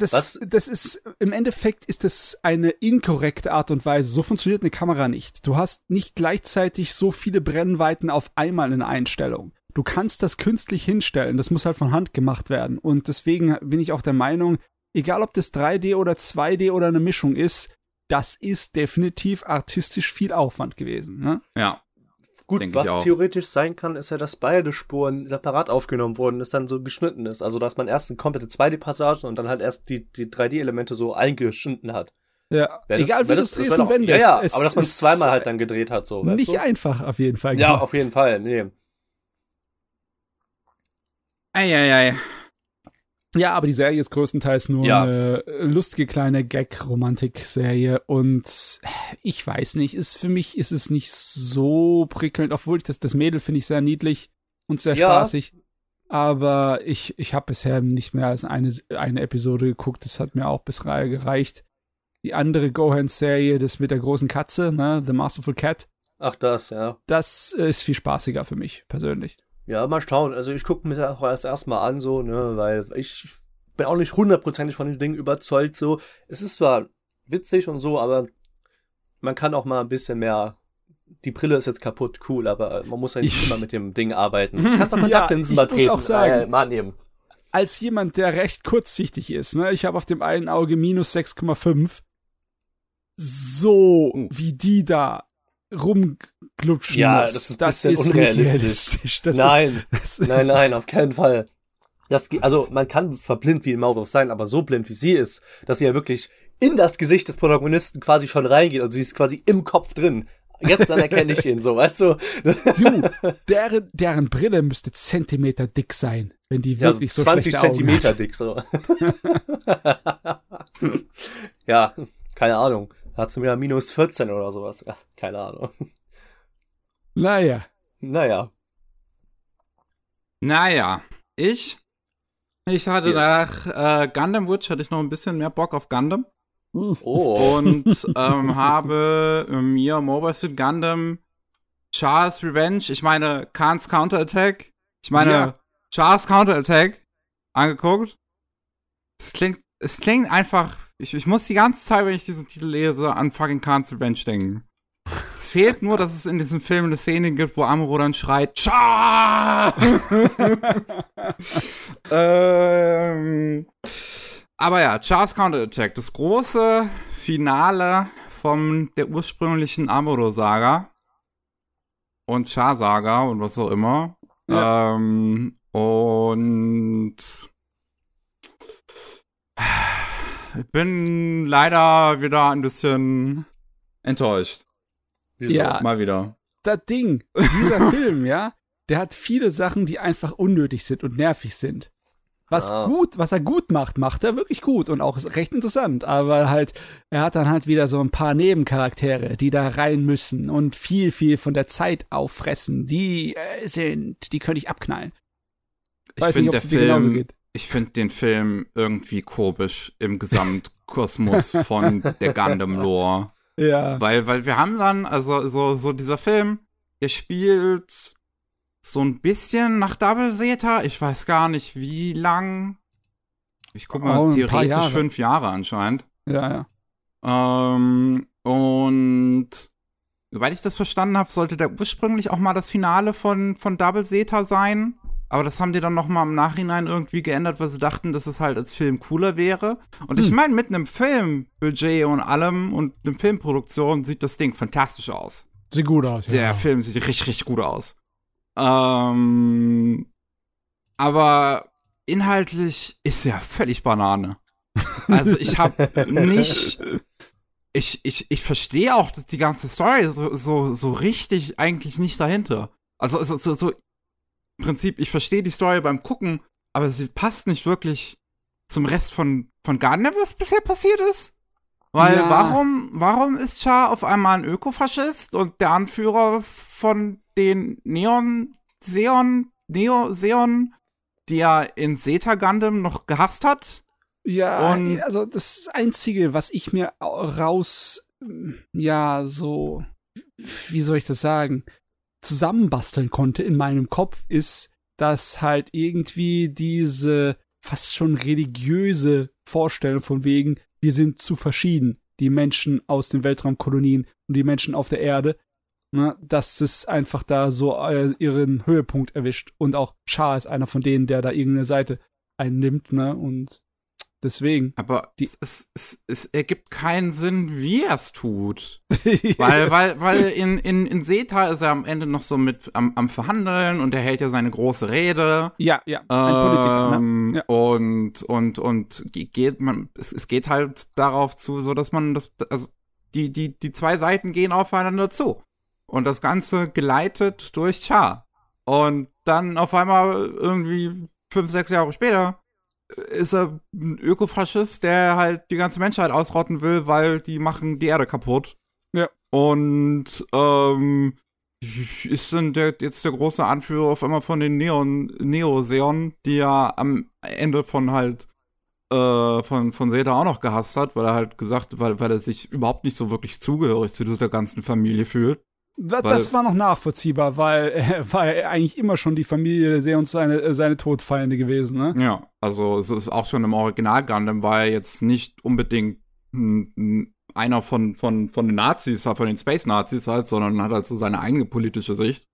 Das, Was? das ist, im Endeffekt ist das eine inkorrekte Art und Weise. So funktioniert eine Kamera nicht. Du hast nicht gleichzeitig so viele Brennweiten auf einmal in Einstellung. Du kannst das künstlich hinstellen. Das muss halt von Hand gemacht werden. Und deswegen bin ich auch der Meinung, egal ob das 3D oder 2D oder eine Mischung ist, das ist definitiv artistisch viel Aufwand gewesen. Ne? Ja. Gut, was theoretisch sein kann, ist ja, dass beide Spuren separat aufgenommen wurden, das dann so geschnitten ist. Also, dass man erst eine komplette 2D-Passage und dann halt erst die, die 3D-Elemente so eingeschnitten hat. Ja, Wär das- egal wie du das- es drehst und wendest. Ja, ja, es aber dass man es zweimal halt dann gedreht hat, so. weißt Nicht du? einfach auf jeden Fall. Ja, gemacht. auf jeden Fall, nee. Eieiei. Ja, aber die Serie ist größtenteils nur Ja. eine lustige kleine Gag-Romantik-Serie und ich weiß nicht, ist für mich ist es nicht so prickelnd, obwohl ich das, das Mädel finde ich sehr niedlich und sehr Ja. spaßig. Aber ich, ich habe bisher nicht mehr als eine, eine Episode geguckt. Das hat mir auch bis Reihe gereicht. Die andere Gohan-Serie, das mit der großen Katze, ne, The Masterful Cat, Ach, das, ja. das äh, ist viel spaßiger für mich persönlich. Ja, mal schauen. Also ich gucke mir das auch erst erstmal an, so, ne, weil ich bin auch nicht hundertprozentig von den Dingen überzeugt, so. Es ist zwar witzig und so, aber man kann auch mal ein bisschen mehr. Die Brille ist jetzt kaputt, cool, aber man muss ja nicht Ich- immer mit dem Ding arbeiten. Du kannst auch Ja, Kontaktlinsen ich mal treten. auch sagen- äh, mal nehmen. als jemand, der recht kurzsichtig ist, ne, ich habe auf dem einen Auge minus 6,5, so Uh. wie die da rumglutschen Ja, das ist bisschen nicht unrealistisch. realistisch. Das nein, Ist, das nein, ist, nein, auf keinen Fall. Das, also man kann zwar blind wie in Maulwurf sein, aber so blind wie sie ist, dass sie ja wirklich in das Gesicht des Protagonisten quasi schon reingeht. Also sie ist quasi im Kopf drin. jetzt dann erkenne ich ihn so, weißt du? Du, deren, deren Brille müsste Zentimeter dick sein, wenn die Ja, so wirklich so 20 schlechte Augen Zentimeter hat. dick, so. ja, keine Ahnung. Hat sie mir minus 14 oder sowas. Ja, keine Ahnung. Naja. Naja. Naja, ich. Ich hatte Yes. nach äh, Gundam Witch hatte ich noch ein bisschen mehr Bock auf Gundam Oh. und ähm, habe mir Mobile Suit Gundam Char's Revenge, ich meine Khan's Counterattack, ich meine Ja. Char's Counterattack angeguckt. Es klingt, es klingt einfach, ich, ich muss die ganze Zeit, wenn ich diesen Titel lese, an fucking Khan's Revenge denken. Es fehlt nur, dass es in diesem Film eine Szene gibt, wo Amuro dann schreit, Char! ähm, aber ja, Char's Counterattack, das große Finale von der ursprünglichen Amuro-Saga und Char-Saga und was auch immer. Ähm, und ich bin leider wieder ein bisschen enttäuscht. Wieso? Ja. Mal wieder. Das Ding, dieser Film, ja, der hat viele Sachen, die einfach unnötig sind und nervig sind. Was Ah. gut, was er gut macht, macht er wirklich gut und auch recht interessant. Aber halt, er hat dann halt wieder so ein paar Nebencharaktere, die da rein müssen und viel, viel von der Zeit auffressen. Die äh, sind, die könnte ich abknallen. Ich Weiß nicht, finde ob es dir genauso geht. Ich finde den Film irgendwie komisch im Gesamtkosmos von der Gundam-Lore. Ja. Weil, weil wir haben dann, also so, so dieser Film, der spielt so ein bisschen nach Double Zeta. Ich weiß gar nicht, wie lang. Ich guck mal, Oh, theoretisch Jahre. fünf Jahre anscheinend. Ja, ja. Ähm, und soweit ich das verstanden habe, sollte der ursprünglich auch mal das Finale von, von Double Zeta sein. Aber das haben die dann noch mal im Nachhinein irgendwie geändert, weil sie dachten, dass es halt als Film cooler wäre. Und ich Hm. meine, mit einem Filmbudget und allem und einer Filmproduktion sieht das Ding fantastisch aus. Sieht gut aus. Der ja. Film sieht richtig, richtig gut aus. Ähm, aber inhaltlich ist er völlig Banane. Also ich habe nicht, ich, ich, ich verstehe auch dass die ganze Story so, so, so richtig eigentlich nicht dahinter. Also, also so, so im Prinzip, ich verstehe die Story beim Gucken, aber sie passt nicht wirklich zum Rest von, von Gundam, was bisher passiert ist. Weil Ja. warum, warum ist Char auf einmal ein Ökofaschist und der Anführer von den Neon, Seon, Neo, Seon, die er in Zeta Gundam noch gehasst hat? Ja, Und- also das Einzige, was ich mir au- raus, ja, so, wie soll ich das sagen, zusammenbasteln konnte in meinem Kopf, ist, dass halt irgendwie diese fast schon religiöse Vorstellung von wegen, wir sind zu verschieden, die Menschen aus den Weltraumkolonien und die Menschen auf der Erde, ne, dass es einfach da so äh, ihren Höhepunkt erwischt. Und auch Char ist einer von denen, der da irgendeine Seite einnimmt, ne, und deswegen. Aber Die- es, es, es, ergibt keinen Sinn, wie er es tut. Weil, weil, weil in, in, in Zeta ist er am Ende noch so mit am, am Verhandeln und er hält ja seine große Rede. Ja, ja, ein Politiker, ne? Ähm, Ja. Und, und, und ge- geht man, es, es geht halt darauf zu, so dass man das, also die, die, die zwei Seiten gehen aufeinander zu. Und das Ganze geleitet durch Char. Und dann auf einmal irgendwie fünf, sechs Jahre später ist er ein Ökofaschist, der halt die ganze Menschheit ausrotten will, weil die machen die Erde kaputt. Ja. Und ähm, ist dann der, jetzt der große Anführer auf einmal von den Neon, Neoseon, die ja am Ende von halt äh, von, von Zeta auch noch gehasst hat, weil er halt gesagt, weil, weil er sich überhaupt nicht so wirklich zugehörig zu dieser ganzen Familie fühlt. Das, das war noch nachvollziehbar, weil er war ja eigentlich immer schon die Familie sehr und seine, äh, seine Todfeinde gewesen, ne? Ja, also es ist auch schon im Original Gundam war er jetzt nicht unbedingt einer von, von, von den Nazis, von den Space Nazis halt, sondern hat halt so seine eigene politische Sicht.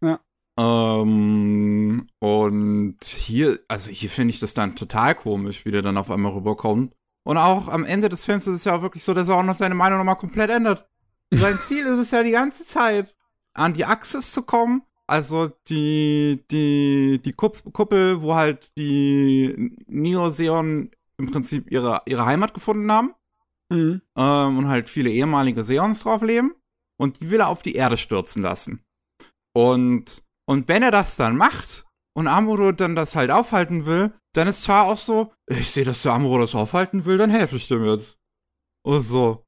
Ja. Ähm, und hier, also hier finde ich das dann total komisch, wie der dann auf einmal rüberkommt. Und auch am Ende des Films ist es ja auch wirklich so, dass er auch noch seine Meinung nochmal komplett ändert. Sein Ziel ist es ja die ganze Zeit, an die Axis zu kommen. Also die, die, die Kupp- Kuppel, wo halt die Neoseon im Prinzip ihre, ihre Heimat gefunden haben. Mhm. Ähm, und halt viele ehemalige Seons drauf leben. und die will er auf die Erde stürzen lassen. Und, und wenn er das dann macht und Amuro dann das halt aufhalten will, dann ist Char auch so, ich sehe, dass der Amuro das aufhalten will, dann helfe ich dem jetzt. Und so.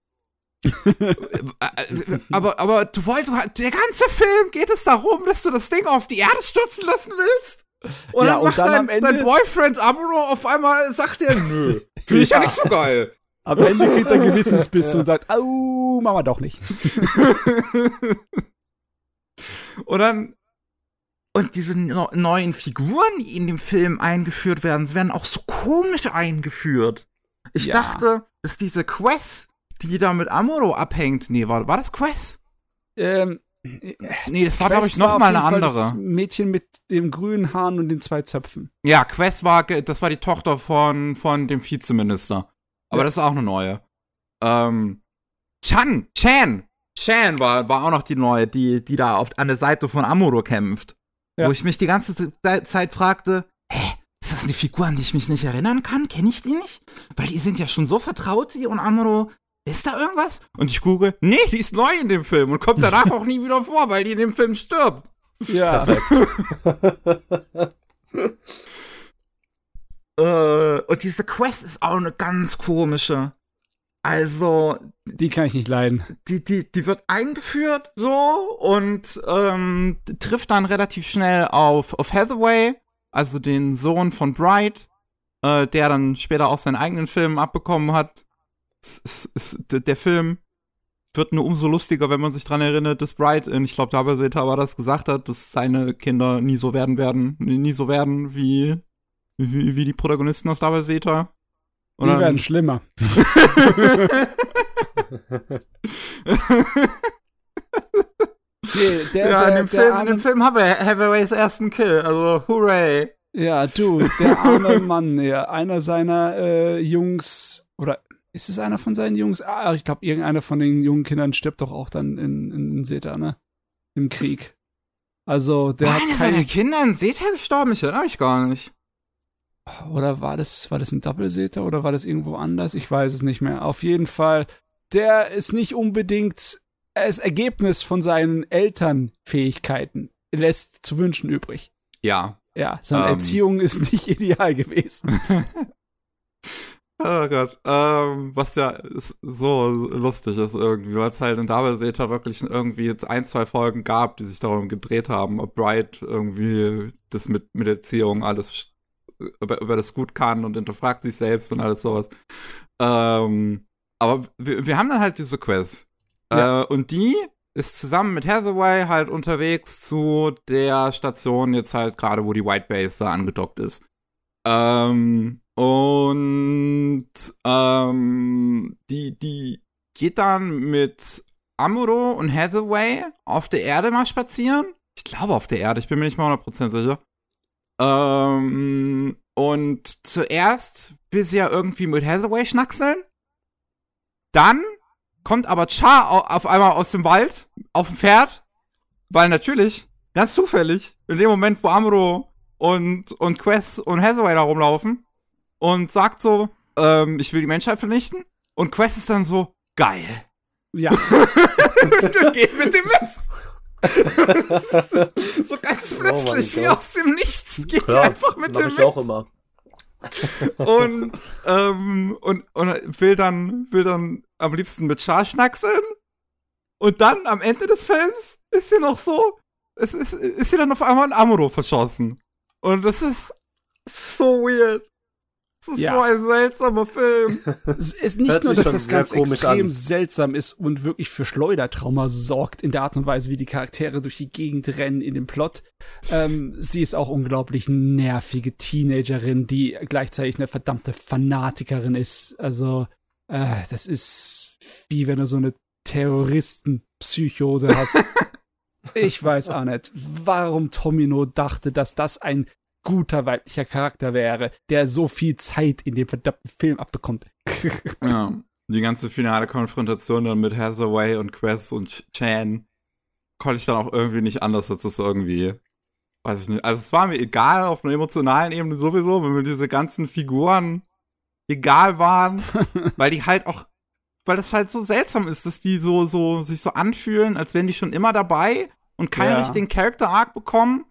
Aber, aber du wolltest, der ganze Film geht es darum, dass du das Ding auf die Erde stürzen lassen willst? Und Ja, dann und macht dann dein, am Ende- dein Boyfriend Amuro auf einmal, sagt er, nö, finde ich ja. Ja. nicht so geil. Am Ende kriegt er Gewissensbiss und sagt, au, machen wir doch nicht. und dann und diese no neuen Figuren, die in dem Film eingeführt werden, sie werden auch so komisch eingeführt. Ich Ja. dachte, dass diese Quest, die da mit Amuro abhängt, nee, war, war das Quest? Ähm, Nee, das war, glaube ich, Quest war noch auf mal jeden eine Fall Das andere. Mädchen mit dem grünen Haaren und den zwei Zöpfen. Ja, Quest war, das war die Tochter von, von dem Vizeminister. Aber Ja. das ist auch eine neue. Ähm, Chan, Chan, Chan war, war auch noch die neue, die, die da auf, an der Seite von Amuro kämpft. Ja. Wo ich mich die ganze Ze- Zeit fragte, hä, ist das eine Figur, an die ich mich nicht erinnern kann? Kenne ich die nicht? Weil die sind ja schon so vertraut, sie und Amuro. Ist da irgendwas? Und ich google, nee, die ist neu in dem Film und kommt danach auch nie wieder vor, weil die in dem Film stirbt. Ja. Äh, und diese Quest ist auch eine ganz komische. Also, Die kann ich nicht leiden. die, die, die wird eingeführt so und ähm, trifft dann relativ schnell auf, auf Hathaway, also den Sohn von Bright, äh, der dann später auch seinen eigenen Film abbekommen hat. Es, es, der Film wird nur umso lustiger, wenn man sich dran erinnert, dass Bright, in, ich glaube, Dabaseta aber das gesagt hat, dass seine Kinder nie so werden werden, nie so werden wie, wie, wie die Protagonisten aus Dabaseta. Die werden schlimmer. Nee, der, ja, der, in dem, der Film, in arme, dem Film haben wir Hathaways ersten Kill, also hooray. Ja, du, der arme Mann, ja, einer seiner äh, Jungs, oder ist es einer von seinen Jungs? Ah, ich glaube, irgendeiner von den jungen Kindern stirbt doch auch dann in, in, in Seta, ne? Im Krieg. Also, der War hat einer keine, seiner Kinder in Seta gestorben? Ich erinnere mich gar nicht. Oder war das, war das ein Doppelseter oder war das irgendwo anders? Ich weiß es nicht mehr. Auf jeden Fall, der ist nicht unbedingt das Ergebnis von seinen Elternfähigkeiten. Lässt zu wünschen übrig. Ja. Ja, seine Ähm. Erziehung ist nicht ideal gewesen. Oh Gott. Ähm, was ja so lustig ist irgendwie, weil es halt in Double Zeta wirklich irgendwie jetzt ein, zwei Folgen gab, die sich darum gedreht haben, ob Bright irgendwie das mit, mit Erziehung alles über, über das gut kann und hinterfragt sich selbst und alles sowas. Ähm, aber wir, wir haben dann halt diese Quest. Ja. Äh, und die ist zusammen mit Hathaway halt unterwegs zu der Station jetzt halt gerade, wo die White Base da angedockt ist. Ähm, und ähm, die, die geht dann mit Amuro und Hathaway auf der Erde mal spazieren. Ich glaube auf der Erde, ich bin mir nicht mal 100% sicher. Ähm, und zuerst will sie ja irgendwie mit Hathaway schnackseln. Dann kommt aber Char au- auf einmal aus dem Wald auf dem Pferd, weil natürlich, ganz zufällig, in dem Moment, wo Amuro und, und Quest und Hathaway da rumlaufen und sagt so, ähm, ich will die Menschheit vernichten. Und Quest ist dann so, geil. Ja, Geh mit dem mit. so ganz Oh plötzlich, wie Gott. aus dem Nichts, geht Ja, einfach mit mach dem ich mit auch immer. und, ähm, und, und will dann, will dann am liebsten mit Char schnackseln. Und dann am Ende des Films ist sie noch so, es ist, ist sie dann auf einmal in Amuro verschossen. Und das ist so weird. Das ist Ja. so ein seltsamer Film. es ist nicht Hört nur, dass das ganz komisch extrem an. seltsam ist und wirklich für Schleudertrauma sorgt in der Art und Weise, wie die Charaktere durch die Gegend rennen in dem Plot. Ähm, sie ist auch unglaublich nervige Teenagerin, die gleichzeitig eine verdammte Fanatikerin ist. Also, äh, das ist wie wenn du so eine Terroristenpsychose hast. ich weiß auch nicht, warum Tomino dachte, dass das ein guter weiblicher Charakter wäre, der so viel Zeit in dem verdammten Film abbekommt. Ja. Die ganze finale Konfrontation dann mit Hathaway und Quest und Ch- Chan konnte ich dann auch irgendwie nicht anders, als das irgendwie, weiß ich nicht. Also es war mir egal auf einer emotionalen Ebene sowieso, wenn mir diese ganzen Figuren egal waren, weil die halt auch weil das halt so seltsam ist, dass die so, so, sich so anfühlen, als wären die schon immer dabei und keinen Ja. richtigen Character Arc bekommen.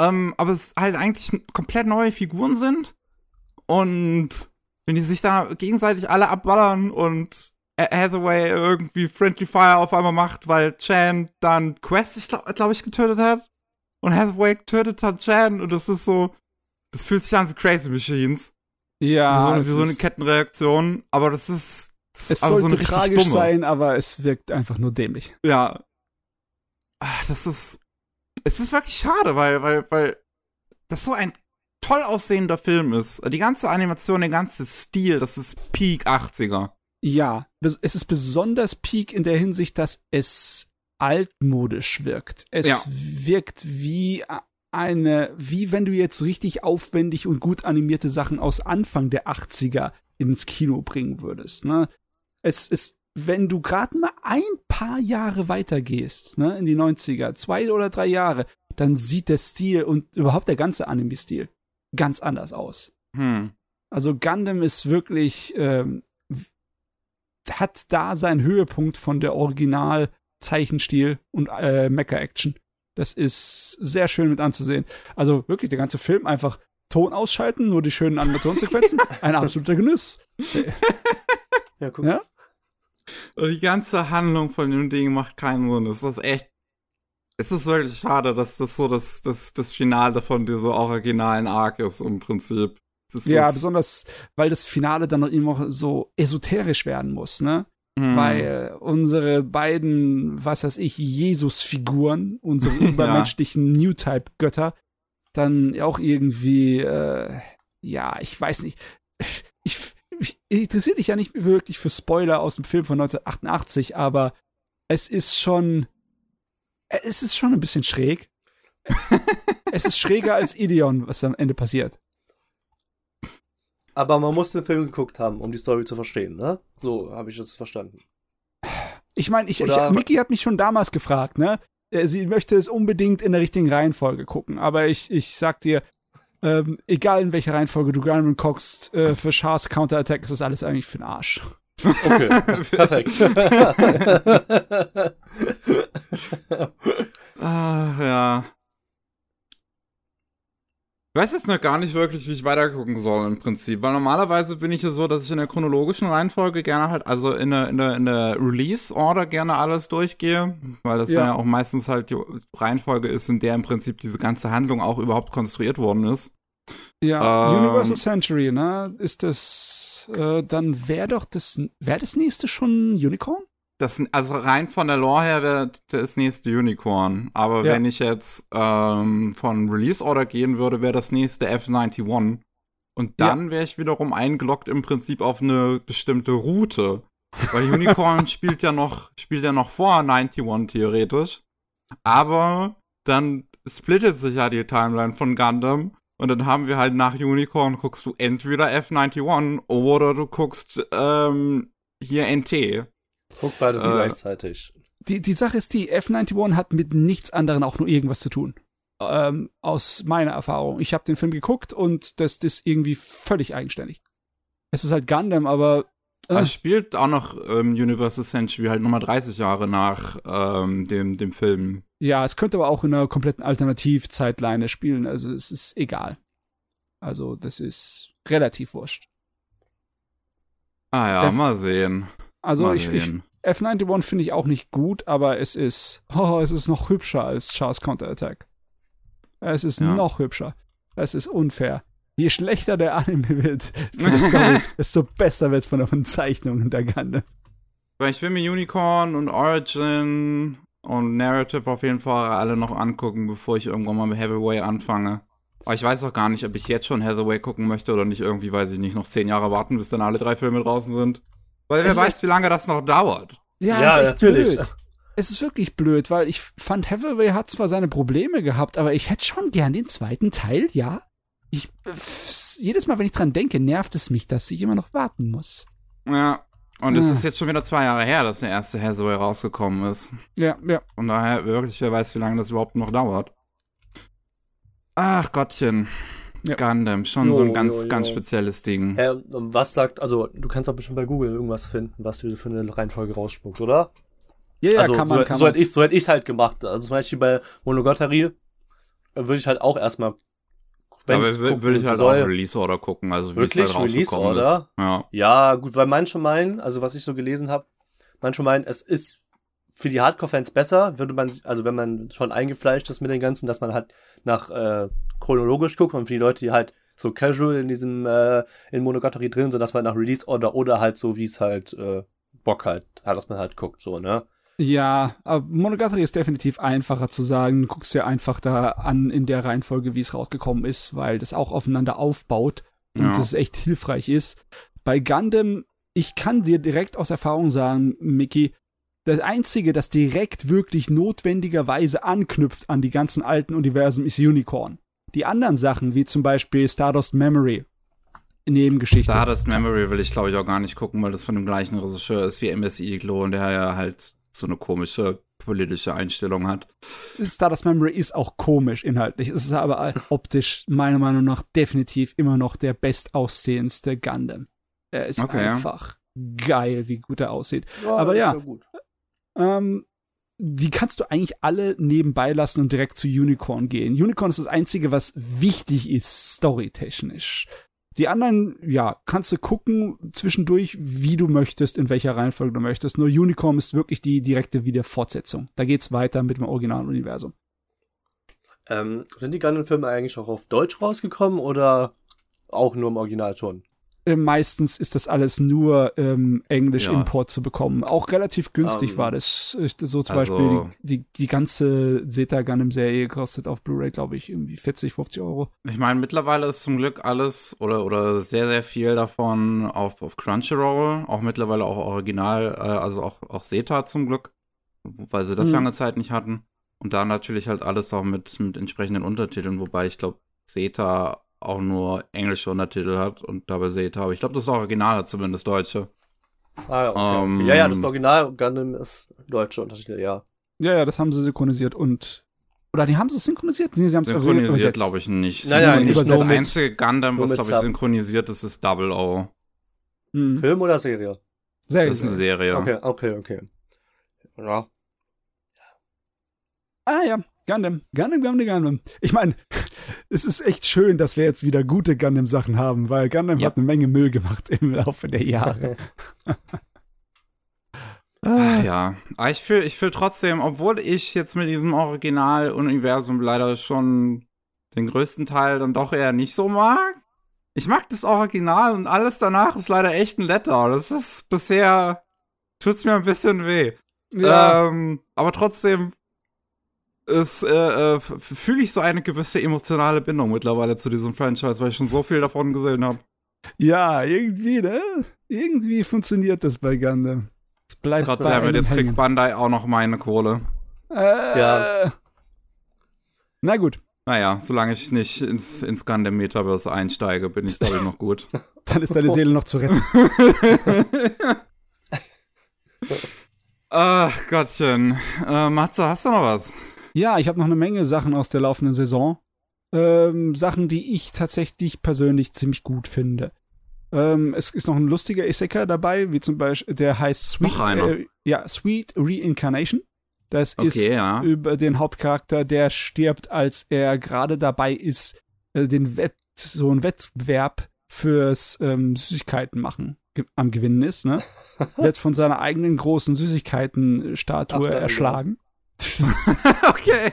Ähm, aber es halt eigentlich komplett neue Figuren sind. Und wenn die sich da gegenseitig alle abballern und Ha- Hathaway irgendwie Friendly Fire auf einmal macht, weil Chan dann Quest, ich glaube glaub ich, getötet hat. Und Hathaway getötet hat Chan und das ist so, das fühlt sich an wie Crazy Machines. Ja, wie so, wie so eine Kettenreaktion, aber das ist, das es sollte so tragisch dumme. sein, aber es wirkt einfach nur dämlich. Ja. Ah, Das ist, es ist wirklich schade, weil, weil, weil das so ein toll aussehender Film ist. Die ganze Animation, der ganze Stil, das ist Peak 80er. Ja, es ist besonders peak in der Hinsicht, dass es altmodisch wirkt. Es Ja. wirkt wie eine, wie wenn du jetzt richtig aufwendig und gut animierte Sachen aus Anfang der 80er ins Kino bringen würdest. Ne? Es ist, wenn du gerade mal ein paar Jahre weitergehst, ne, in die 90er, zwei oder drei Jahre, dann sieht der Stil und überhaupt der ganze Anime-Stil ganz anders aus. Hm. Also Gundam ist wirklich, ähm, hat da seinen Höhepunkt von der Original Zeichenstil und äh, Mecha-Action. Das ist sehr schön mit anzusehen. Also wirklich der ganze Film einfach Ton ausschalten, nur die schönen Animationssequenzen. Ein absoluter Genuss. Ja, guck. Ja? Und die ganze Handlung von dem Ding macht keinen Sinn. Es ist echt. Es ist wirklich schade, dass das so das, das, das Finale von dieser originalen Arc ist im Prinzip. Das Ja, besonders, weil das Finale dann noch immer so esoterisch werden muss, ne? hm. weil unsere beiden, was weiß ich, Jesus-Figuren, unsere übermenschlichen New-Type-Götter, dann auch irgendwie, äh, ja, ich weiß nicht, ich, ich interessiert dich ja nicht wirklich für Spoiler aus dem Film von 1988, aber es ist schon, es ist schon ein bisschen schräg. es ist schräger als Ideon, was am Ende passiert. Aber man muss den Film geguckt haben, um die Story zu verstehen, ne? So habe ich das verstanden. Ich meine, ich, ich, Miki hat mich schon damals gefragt, ne? Äh, Sie möchte es unbedingt in der richtigen Reihenfolge gucken, aber ich, ich sag dir, ähm, egal in welcher Reihenfolge du Gunman guckst, äh, für Shahs Counterattack ist das alles eigentlich für den Arsch. Okay, perfekt. Ah, ja. Ich weiß jetzt noch gar nicht wirklich, wie ich weitergucken soll im Prinzip, weil normalerweise bin ich ja so, dass ich in der chronologischen Reihenfolge gerne halt, also in der, in der, in der Release-Order gerne alles durchgehe, weil das Ja. dann ja auch meistens halt die Reihenfolge ist, in der im Prinzip diese ganze Handlung auch überhaupt konstruiert worden ist. Ja, Ähm. Universal Century, ne? Ist das, äh, dann wäre doch das, wäre das nächste schon Unicorn? Das, also rein von der Lore her wäre das nächste Unicorn. Aber Ja. wenn ich jetzt ähm, von Release Order gehen würde, wäre das nächste F91. Und dann wäre ich wiederum eingeloggt im Prinzip auf eine bestimmte Route. Weil Unicorn spielt ja noch, spielt ja noch vor 91 theoretisch. Aber dann splittet sich ja die Timeline von Gundam. Und dann haben wir halt nach Unicorn guckst du entweder F91 oder du guckst ähm, hier NT. Guck beides Äh. gleichzeitig. Die, die Sache ist die, F91 hat mit nichts anderem auch nur irgendwas zu tun. Ähm, aus meiner Erfahrung. Ich habe den Film geguckt und das, das ist irgendwie völlig eigenständig. Es ist halt Gundam, aber äh, Es spielt auch noch ähm, Universal Century halt nochmal 30 Jahre nach ähm, dem, dem Film. ja, es könnte aber auch in einer kompletten Alternativzeitleine spielen. Also es ist egal. Also das ist relativ wurscht. Ah ja, Der- mal sehen. Also mal ich, ich, sehen. F91 finde ich auch nicht gut, aber es ist, oh, es ist noch hübscher als Charles Counterattack. Es ist Ja. noch hübscher. Es ist unfair. Je schlechter der Anime wird, desto besser wird von den Zeichnungen der. Weil ich will mir Unicorn und Origin und Narrative auf jeden Fall alle noch angucken, bevor ich irgendwann mal mit Hathaway anfange. Aber ich weiß auch gar nicht, ob ich jetzt schon Hathaway gucken möchte oder nicht irgendwie, weiß ich nicht, noch zehn Jahre warten, bis dann alle drei Filme draußen sind. Weil wer Es ist weiß, wie lange das noch dauert. Ja, ist echt natürlich. Blöd. Es ist wirklich blöd, weil ich fand, Hathaway hat zwar seine Probleme gehabt, aber ich hätte schon gern den zweiten Teil, ja. Ich, äh, jedes Mal, wenn ich dran denke, nervt es mich, dass ich immer noch warten muss. Ja. Und es Ah. ist jetzt schon wieder zwei Jahre her, dass der erste Hathaway rausgekommen ist. Ja, ja. Von daher wirklich, wer weiß, wie lange das überhaupt noch dauert. Ach Gottchen. Ja. Gundam, schon jo, so ein ganz, jo, jo. ganz spezielles Ding. Hä, was sagt, also du kannst doch bestimmt bei Google irgendwas finden, was du für eine Reihenfolge rausspuckt, oder? Ja, ja, also, kann man, so, kann so man. Hätte ich, so hätte ich halt gemacht. Also zum Beispiel bei Monogatari äh, würde ich halt auch erstmal wenn Aber will, will ich halt soll, auch Release Order gucken, also wie wirklich es halt Release Order? Ist. Ja. ja, gut, weil manche meinen, also was ich so gelesen habe, manche meinen, es ist für die Hardcore-Fans besser, würde man, also wenn man schon eingefleischt ist mit den ganzen, dass man halt nach äh, chronologisch guckt und für die Leute, die halt so casual in diesem äh, in Monogatari drin sind, dass man nach Release Order oder halt so wie es halt äh, Bock halt, hat, dass man halt guckt, so, ne? Ja, aber Monogatari ist definitiv einfacher zu sagen. Du guckst dir einfach da an in der Reihenfolge, wie es rausgekommen ist, weil das auch aufeinander aufbaut und ja. das echt hilfreich ist. Bei Gundam, ich kann dir direkt aus Erfahrung sagen, Mickey, das einzige, das direkt wirklich notwendigerweise anknüpft an die ganzen alten Universen, ist Unicorn. Die anderen Sachen, wie zum Beispiel Stardust Memory, Nebengeschichte. Stardust Memory will ich, glaube ich, auch gar nicht gucken, weil das von dem gleichen Regisseur ist wie MSI Glow und der ja halt so eine komische politische Einstellung hat. Stardust Memory ist auch komisch inhaltlich. Es ist aber optisch meiner Meinung nach definitiv immer noch der bestaussehendste Gundam. Er ist okay, einfach ja. geil, wie gut er aussieht. Ja, aber ja, ähm, die kannst du eigentlich alle nebenbei lassen und direkt zu Unicorn gehen. Unicorn ist das Einzige, was wichtig ist, storytechnisch. Die anderen, ja, kannst du gucken zwischendurch, wie du möchtest, in welcher Reihenfolge du möchtest. Nur Unicorn ist wirklich die direkte Wiederfortsetzung. Da geht's weiter mit dem originalen Universum. Ähm, sind die Gundam-Filme eigentlich auch auf Deutsch rausgekommen oder auch nur im Original schon? Äh, meistens ist das alles nur ähm, Englisch-Import ja. zu bekommen. Auch relativ günstig um, ähm, war das. So zum also, Beispiel die, die, die ganze Zeta Gundam-Serie kostet auf Blu-ray, glaube ich, irgendwie 40, 50 Euro. Ich meine, mittlerweile ist zum Glück alles oder, oder sehr, sehr viel davon auf, auf Crunchyroll, auch mittlerweile auch original, äh, also auch, auch Zeta zum Glück, weil sie das hm. lange Zeit nicht hatten. Und da natürlich halt alles auch mit, mit entsprechenden Untertiteln, wobei ich glaube, Zeta auch nur englische Untertitel hat und dabei seht habe. Ich glaube, das Original hat zumindest deutsche. Ah, ja, okay. Um, ja, ja, das Original Gundam ist deutsche Untertitel, ja. Ja, ja, das haben sie synchronisiert und oder die haben sie synchronisiert? Nee, sie haben es synchronisiert, glaube ich nicht. Naja, nicht das einzige Gundam, was glaube ich synchronisiert ist, ist Double O. Hm. Film oder Serie? Serie. Das ist eine Serie. Okay, okay, okay. Ja. Ah ja, Gundam, Gundam, Gundam, Gundam. Ich meine, es ist echt schön, dass wir jetzt wieder gute Gundam-Sachen haben, weil Gundam ja. hat eine Menge Müll gemacht im Laufe der Jahre. ah. Ja, aber ich fühle ich fühl trotzdem, obwohl ich jetzt mit diesem Original-Universum leider schon den größten Teil dann doch eher nicht so mag. Ich mag das Original und alles danach ist leider echt ein Letter. Das ist bisher, tut's mir ein bisschen weh. Ja. Ähm, aber trotzdem ist, äh, äh, fühle ich so eine gewisse emotionale Bindung mittlerweile zu diesem Franchise, weil ich schon so viel davon gesehen habe. Ja, irgendwie, ne? Irgendwie funktioniert das bei Gundam. Es bleibt Gott bei damit, jetzt kriegt Bandai auch noch meine Kohle. Äh, ja. Na gut. Naja, solange ich nicht ins, ins Gundam Metaverse einsteige, bin ich, glaube ich, noch gut. Dann ist deine Seele noch zu retten. Ach Gottchen. Äh, Matze, hast du noch was? Ja, ich habe noch eine Menge Sachen aus der laufenden Saison. Ähm, Sachen, die ich tatsächlich persönlich ziemlich gut finde. Ähm, es ist noch ein lustiger Isekai dabei, wie zum Beispiel, der heißt Sweet. Äh, ja, Sweet Reincarnation. Das okay, ist ja. über den Hauptcharakter, der stirbt, als er gerade dabei ist, äh, den Wett, so ein Wettbewerb fürs ähm, Süßigkeiten machen ge am Gewinnen ist, ne? Wird von seiner eigenen großen Süßigkeiten-Statue erschlagen. okay.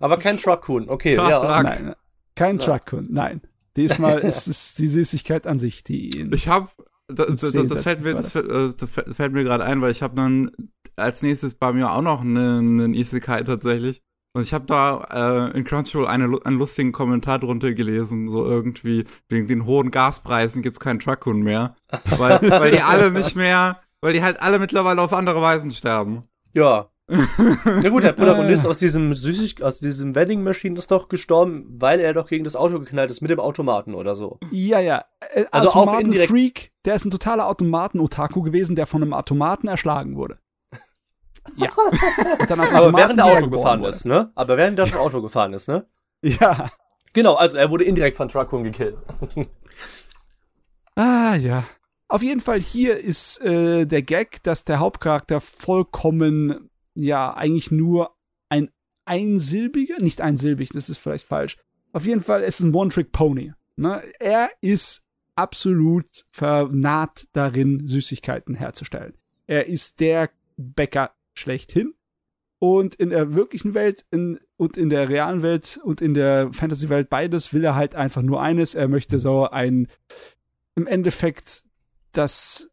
Aber kein Truckhuhn, okay. Ja. Nein, kein Truckhuhn, nein. Diesmal ist es die Süßigkeit an sich, die ihn. Ich habe, das, das, das, fällt mir, das, äh, das fällt mir gerade ein, weil ich habe dann als nächstes bei mir auch noch einen, einen Isekai tatsächlich. Und ich habe da äh, in Crunchyroll eine, einen lustigen Kommentar drunter gelesen, so irgendwie, wegen den hohen Gaspreisen gibt's keinen Truckhuhn mehr. Weil, weil die alle nicht mehr, weil die halt alle mittlerweile auf andere Weisen sterben. Ja, ja gut, der Protagonist aus diesem Süßig aus diesem Wedding Machine ist doch gestorben, weil er doch gegen das Auto geknallt ist mit dem Automaten oder so. Ja, ja. Äh, also auch indirekt Freak, der ist ein totaler Automaten-Otaku gewesen, der von einem Automaten erschlagen wurde. Ja. Aber während der Auto gefahren wurde. ist, ne? Aber während der schon Auto gefahren ist, ne? Ja. Genau, also er wurde indirekt von Truckun gekillt. Ah, ja. Auf jeden Fall hier ist äh, der Gag, dass der Hauptcharakter vollkommen, ja, eigentlich nur ein einsilbiger, nicht einsilbig, das ist vielleicht falsch. Auf jeden Fall ist es ein One-Trick-Pony. Ne? Er ist absolut vernarrt darin, Süßigkeiten herzustellen. Er ist der Bäcker schlechthin. Und in der wirklichen Welt in, und in der realen Welt und in der Fantasy-Welt beides will er halt einfach nur eines. Er möchte so ein, im Endeffekt, dass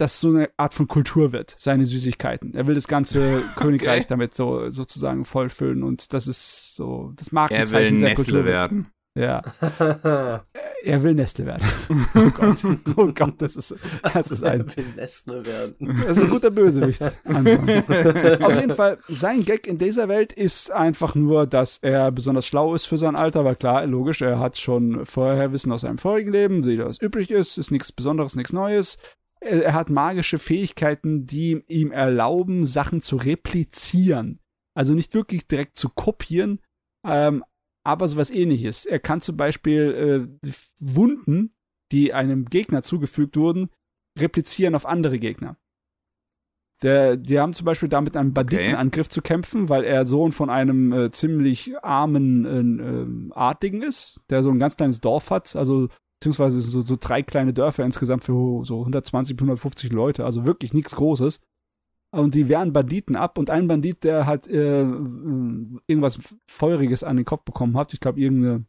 das so eine Art von Kultur wird, seine Süßigkeiten. Er will das ganze Königreich damit so sozusagen vollfüllen und das ist so das Er Markenzeichen will der Nestle Kultur. werden. Ja, er will Nestle werden. Oh Gott, oh Gott, das ist, das ist ein, will Lesnar werden. das ist ein guter Bösewicht. Auf jeden Fall, sein Gag in dieser Welt ist einfach nur, dass er besonders schlau ist für sein Alter, weil klar, logisch, er hat schon vorher Wissen aus seinem vorigen Leben, wie das übrig ist, ist nichts Besonderes, nichts Neues. Er, hat magische Fähigkeiten, die ihm erlauben, Sachen zu replizieren. Also nicht wirklich direkt zu kopieren, ähm, aber sowas ähnliches. Er kann zum Beispiel äh, Wunden, die einem Gegner zugefügt wurden, replizieren auf andere Gegner. Der, die haben zum Beispiel damit einen Banditenangriff zu kämpfen, weil er Sohn von einem äh, ziemlich armen äh, ähm, Adligen ist, der so ein ganz kleines Dorf hat, also beziehungsweise so, so drei kleine Dörfer insgesamt für so 120, 150 Leute, also wirklich nichts Großes. Und die wehren Banditen ab und ein Bandit, der halt äh, irgendwas Feuriges an den Kopf bekommen hat, ich glaube irgendeine,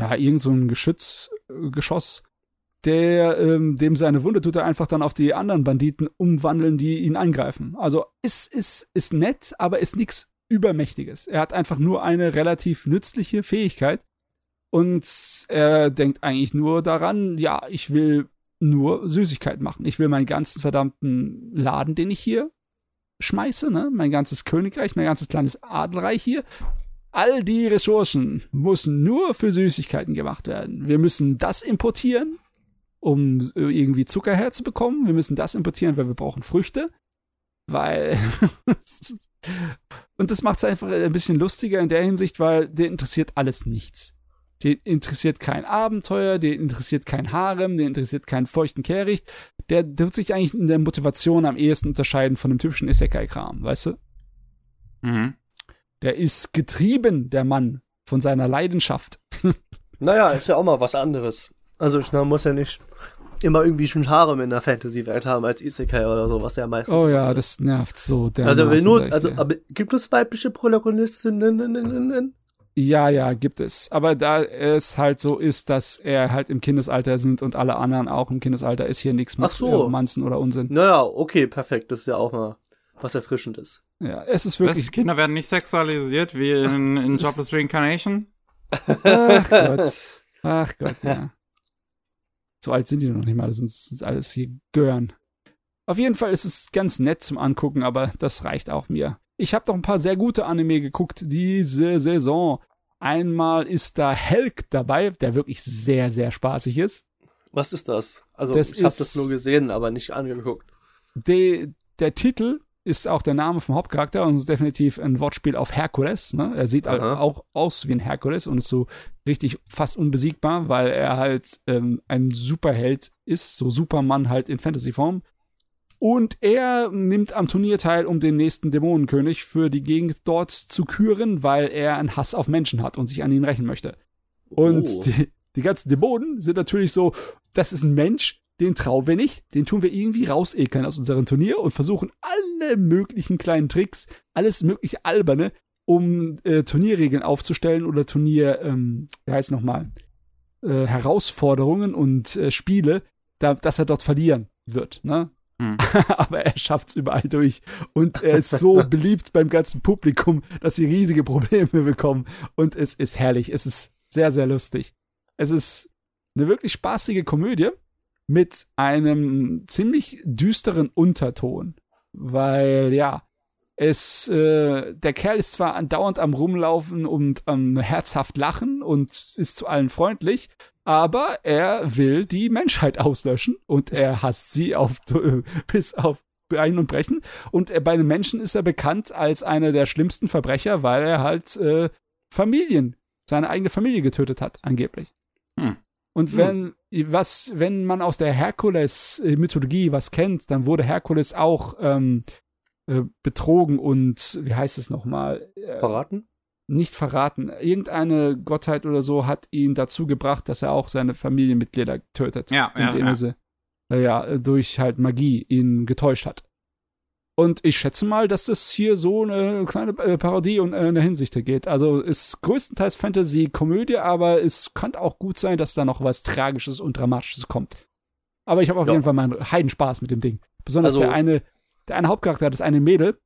ja, irgend so ein Geschütz, äh, Geschoss, der, ähm, dem seine Wunde tut er einfach dann auf die anderen Banditen umwandeln, die ihn angreifen. Also ist, ist, ist nett, aber ist nichts Übermächtiges. Er hat einfach nur eine relativ nützliche Fähigkeit und er denkt eigentlich nur daran, ja, ich will nur Süßigkeiten machen. Ich will meinen ganzen verdammten Laden, den ich hier schmeiße, ne, mein ganzes Königreich, mein ganzes kleines Adelreich hier, all die Ressourcen müssen nur für Süßigkeiten gemacht werden. Wir müssen das importieren, um irgendwie Zucker herzubekommen. Wir müssen das importieren, weil wir brauchen Früchte. Weil. und das macht es einfach ein bisschen lustiger in der Hinsicht, weil den interessiert alles nichts. Den interessiert kein Abenteuer, den interessiert kein Harem, den interessiert keinen feuchten Kehricht. Der, wird sich eigentlich in der Motivation am ehesten unterscheiden von dem typischen Isekai-Kram, weißt du? Mhm. Der ist getrieben, der Mann, von seiner Leidenschaft. Naja, ist ja auch mal was anderes. Also, man muss ja nicht immer irgendwie schon Harem in der Fantasy-Welt haben als Isekai oder so, was ja meistens. Oh ja, ist. das nervt so. Also, dermaßen, nur, ich also, aber gibt es weibliche Protagonistinnen? Ja, ja, gibt es. Aber da es halt so ist, dass er halt im Kindesalter sind und alle anderen auch im Kindesalter, ist hier nichts mit Ach so. Romanzen oder Unsinn. Naja, okay, perfekt. Das ist ja auch mal was Erfrischendes. Ja, es ist Was? wirklich. Kinder werden nicht sexualisiert wie in, in Jobless Reincarnation? Ach Gott. Ach Gott, ja. So alt sind die noch nicht mal, das sind, das ist alles hier Gören. Auf jeden Fall ist es ganz nett zum Angucken, aber das reicht auch mir. Ich habe doch ein paar sehr gute Anime geguckt diese Saison. Einmal ist da Helk dabei, der wirklich sehr, sehr spaßig ist. Was ist das? Also, Das ich habe das nur gesehen, aber nicht angeguckt. De, der Titel ist auch der Name vom Hauptcharakter und ist definitiv ein Wortspiel auf Herkules. Ne? Er sieht halt auch aus wie ein Herkules und ist so richtig fast unbesiegbar, weil er halt ähm, ein Superheld ist, so Superman halt in Fantasyform. Und er nimmt am Turnier teil, um den nächsten Dämonenkönig für die Gegend dort zu küren, weil er einen Hass auf Menschen hat und sich an ihnen rächen möchte. Und Oh. die, die ganzen Dämonen sind natürlich so, das ist ein Mensch, den trauen wir nicht, den tun wir irgendwie rausekeln aus unserem Turnier und versuchen alle möglichen kleinen Tricks, alles mögliche Alberne, um äh, Turnierregeln aufzustellen oder Turnier, ähm, wie heißt nochmal, äh, Herausforderungen und äh, Spiele, da, dass er dort verlieren wird, ne? Hm. Aber er schafft's überall durch. Und er ist so beliebt beim ganzen Publikum, dass sie riesige Probleme bekommen. Und es ist herrlich. Es ist sehr, sehr lustig. Es ist eine wirklich spaßige Komödie mit einem ziemlich düsteren Unterton. Weil, ja, es, äh, der Kerl ist zwar andauernd am Rumlaufen und am herzhaft lachen und ist zu allen freundlich, aber er will die Menschheit auslöschen und er hasst sie auf, bis auf Ein und Brechen. Und er, bei den Menschen ist er bekannt als einer der schlimmsten Verbrecher, weil er halt äh, Familien seine eigene Familie getötet hat, angeblich. Hm. Und wenn, was, wenn man aus der Herkules-Mythologie was kennt, dann wurde Herkules auch ähm, äh, betrogen und, wie heißt es nochmal? Äh, Verraten? Nicht verraten. Irgendeine Gottheit oder so hat ihn dazu gebracht, dass er auch seine Familienmitglieder tötet. Ja, ja, indem ja. er sie, naja, durch halt Magie ihn getäuscht hat. Und ich schätze mal, dass das hier so eine kleine äh, Parodie und äh, eine Hinsicht geht. Also ist größtenteils Fantasy-Komödie, aber es kann auch gut sein, dass da noch was Tragisches und Dramatisches kommt. Aber ich habe auf Ja. jeden Fall meinen Heidenspaß mit dem Ding. Besonders Also- der eine, der eine Hauptcharakter, das eine Mädel,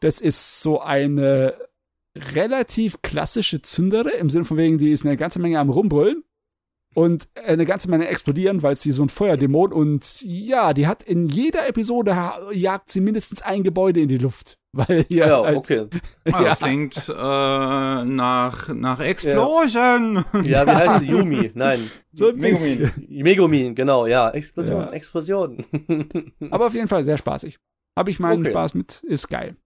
das ist so eine relativ klassische Zündere, im Sinne von wegen, die ist eine ganze Menge am Rumbrüllen und eine ganze Menge explodieren, weil sie so ein Feuerdämon und ja, die hat in jeder Episode jagt sie mindestens ein Gebäude in die Luft. Weil hier Ja, halt, okay. Ja, das klingt äh, nach, nach Explosion. Ja, wie heißt sie? Yumi? Nein. so ein bisschen. Megumin, genau, ja. Explosion, Ja. Explosion. Aber auf jeden Fall sehr spaßig. Habe ich meinen Okay. Spaß mit, ist geil.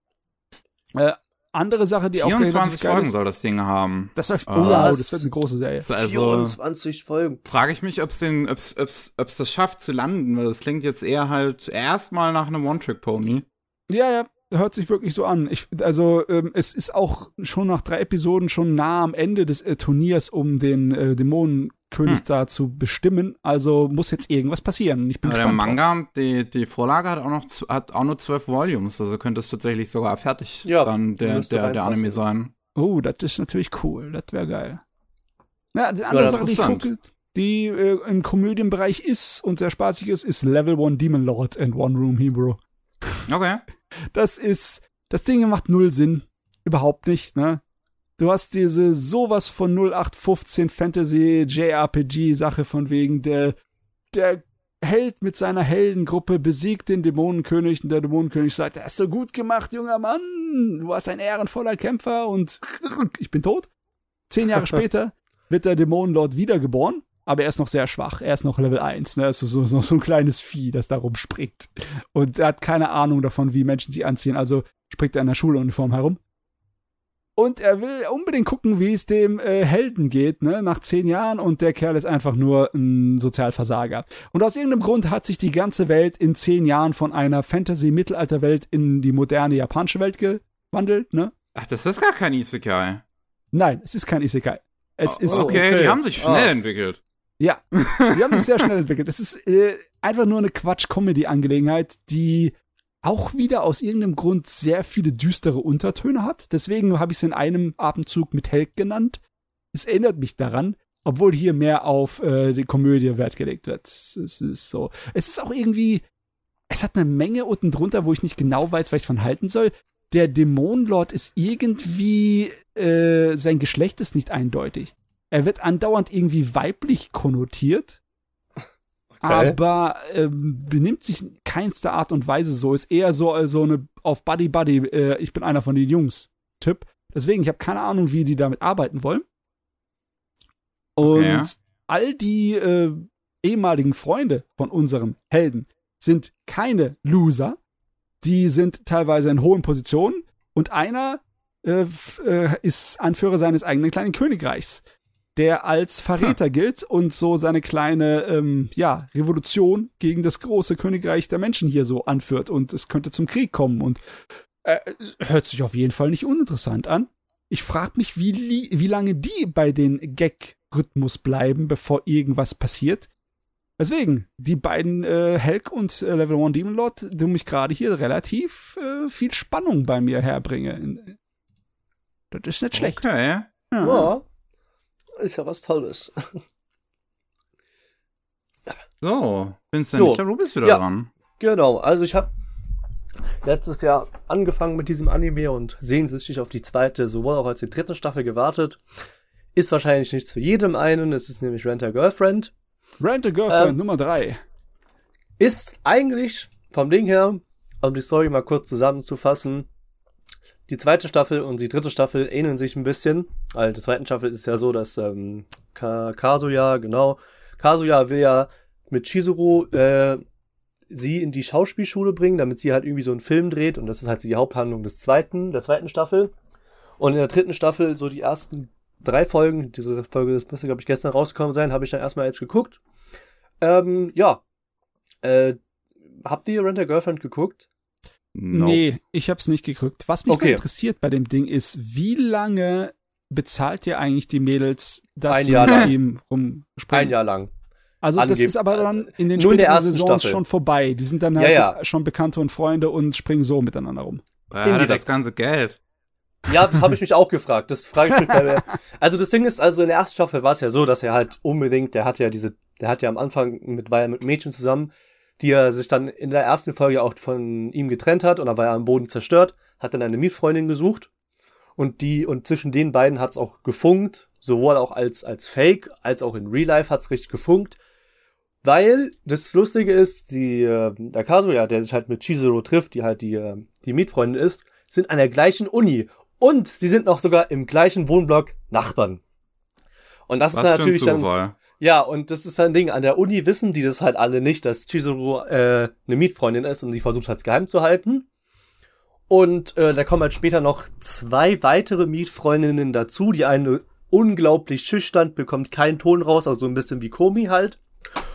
Äh, andere Sache, die auch relativ 24 geil Folgen ist, soll das Ding haben. das läuft, oh, Ah. wow, das wird eine große Serie. Also, also 24 Folgen. frage ich mich, ob es den, ob's, ob's, ob's das schafft zu landen, weil das klingt jetzt eher halt erstmal nach einem One-Trick-Pony. Ja, ja, hört sich wirklich so an. Ich, also ähm, es ist auch schon nach drei Episoden schon nah am Ende des äh, Turniers, um den äh, Dämonenkönig Hm. da zu bestimmen. Also muss jetzt irgendwas passieren. Ich bin Aber der. Manga, die, die Vorlage hat auch noch hat auch nur zwölf Volumes, also könnte es tatsächlich sogar fertig Ja, dann der, der, der. Anime sein. Oh, das ist natürlich cool. Das wäre geil. Ja, die Ja, andere das Sache, die ich gucke, die äh, im Komödienbereich ist und sehr spaßig ist, ist Level 1 Demon Lord and One Room Hero. Okay. Das ist, das Ding macht null Sinn. Überhaupt nicht, ne? Du hast diese sowas von 0815 Fantasy JRPG Sache von wegen der, der Held mit seiner Heldengruppe besiegt den Dämonenkönig und der Dämonenkönig sagt, hast du gut gemacht, junger Mann, du warst ein ehrenvoller Kämpfer und ich bin tot. Zehn Jahre später wird der Dämonenlord wiedergeboren, aber er ist noch sehr schwach. Er ist noch Level 1, ne? Ist so, so, so, so ein kleines Vieh, das da rumspringt. Und er hat keine Ahnung davon, wie Menschen sie anziehen, also springt er in der Schuluniform herum. Und er will unbedingt gucken, wie es dem äh, Helden geht, ne, nach zehn Jahren. Und der Kerl ist einfach nur ein Sozialversager. Und aus irgendeinem Grund hat sich die ganze Welt in zehn Jahren von einer Fantasy-Mittelalterwelt in die moderne japanische Welt gewandelt, ne? Ach, das ist gar kein Isekai. Nein, es ist kein Isekai. Es Oh, ist okay, okay. die haben sich schnell Ah. entwickelt. Ja, die haben sich sehr schnell entwickelt. Es ist äh, einfach nur eine Quatsch-Comedy-Angelegenheit, die auch wieder aus irgendeinem Grund sehr viele düstere Untertöne hat. Deswegen habe ich es in einem Atemzug mit Held genannt. Es erinnert mich daran, obwohl hier mehr auf äh, die Komödie Wert gelegt wird. Es ist so. Es ist auch irgendwie. Es hat eine Menge unten drunter, wo ich nicht genau weiß, was ich von halten soll. Der Dämonenlord ist irgendwie. Äh, sein Geschlecht ist nicht eindeutig. Er wird andauernd irgendwie weiblich konnotiert, aber ähm, benimmt sich in keinster Art und Weise so. Ist eher so, äh, so eine auf Buddy Buddy, äh, ich bin einer von den Jungs Typ. Deswegen, ich habe keine Ahnung, wie die damit arbeiten wollen. Und Okay. all die äh, ehemaligen Freunde von unserem Helden sind keine Loser. Die sind teilweise in hohen Positionen und einer äh, äh, ist Anführer seines eigenen kleinen Königreichs, der als Verräter gilt und so seine kleine ähm, ja, Revolution gegen das große Königreich der Menschen hier so anführt und es könnte zum Krieg kommen und äh, hört sich auf jeden Fall nicht uninteressant an. Ich frage mich, wie, wie lange die bei den Gag-Rhythmus bleiben, bevor irgendwas passiert. Deswegen, die beiden äh, Helk und äh, Level 1 Demon Lord, die mich gerade hier relativ äh, viel Spannung bei mir herbringen. Das ist nicht schlecht. Okay. Ja. Ja. Ist ja was Tolles. So, Vincent, Jo. ich glaube, du bist wieder Ja. dran. Genau, also ich habe letztes Jahr angefangen mit diesem Anime und sehnsüchtig auf die zweite, sowohl auch als die dritte Staffel gewartet. Ist wahrscheinlich nichts für jedem einen, es ist nämlich Rent a Girlfriend. Rent a Girlfriend Ähm, Nummer 3. Ist eigentlich vom Ding her, um die Story mal kurz zusammenzufassen, die zweite Staffel und die dritte Staffel ähneln sich ein bisschen. Also in der zweiten Staffel ist es ja so, dass ähm, Ka Kazuya, genau, Kazuya will ja mit Chizuru äh, sie in die Schauspielschule bringen, damit sie halt irgendwie so einen Film dreht und das ist halt so die Haupthandlung des zweiten, der zweiten Staffel. Und in der dritten Staffel, so die ersten drei Folgen, die dritte Folge, das müsste, glaube ich, gestern rausgekommen sein, habe ich dann erstmal jetzt geguckt. Ähm, ja. Äh, habt ihr Rent a Girlfriend geguckt? Nope. Nee, ich hab's nicht geguckt. Was mich Okay. interessiert bei dem Ding ist, wie lange bezahlt ihr eigentlich die Mädels, dass Ein sie Jahr mit lang. ihm rumspringen? Ein Jahr lang. Also das angeb- ist aber dann in den in späteren ersten Saisons Staffel. schon vorbei. Die sind dann Ja, halt ja. jetzt schon Bekannte und Freunde und springen so miteinander rum. Indirekt. das ganze Geld. Ja, das habe ich mich auch gefragt. Das frage ich mich bei mir. Also das Ding ist, also in der ersten Staffel war es ja so, dass er halt unbedingt, der hat ja diese, der hat ja am Anfang mit, war ja mit Mädchen zusammen, die er sich dann in der ersten Folge auch von ihm getrennt hat und da war er am Boden zerstört, hat dann eine Mietfreundin gesucht und die, und zwischen den beiden hat's auch gefunkt, sowohl auch als, als Fake, als auch in Real Life hat's richtig gefunkt. Weil das Lustige ist, die, äh, der Kazuya, der sich halt mit Chizuru trifft, die halt die, äh, die Mietfreundin ist, sind an der gleichen Uni. Und sie sind noch sogar im gleichen Wohnblock Nachbarn. Und das Was ist natürlich dann, Zufall. Ja, und das ist ein Ding. An der Uni wissen die das halt alle nicht, dass Chizuru äh, eine Mietfreundin ist und die versucht halt geheim zu halten. Und äh, da kommen halt später noch zwei weitere Mietfreundinnen dazu. Die eine unglaublich schüchtern, bekommt keinen Ton raus, also so ein bisschen wie Komi halt.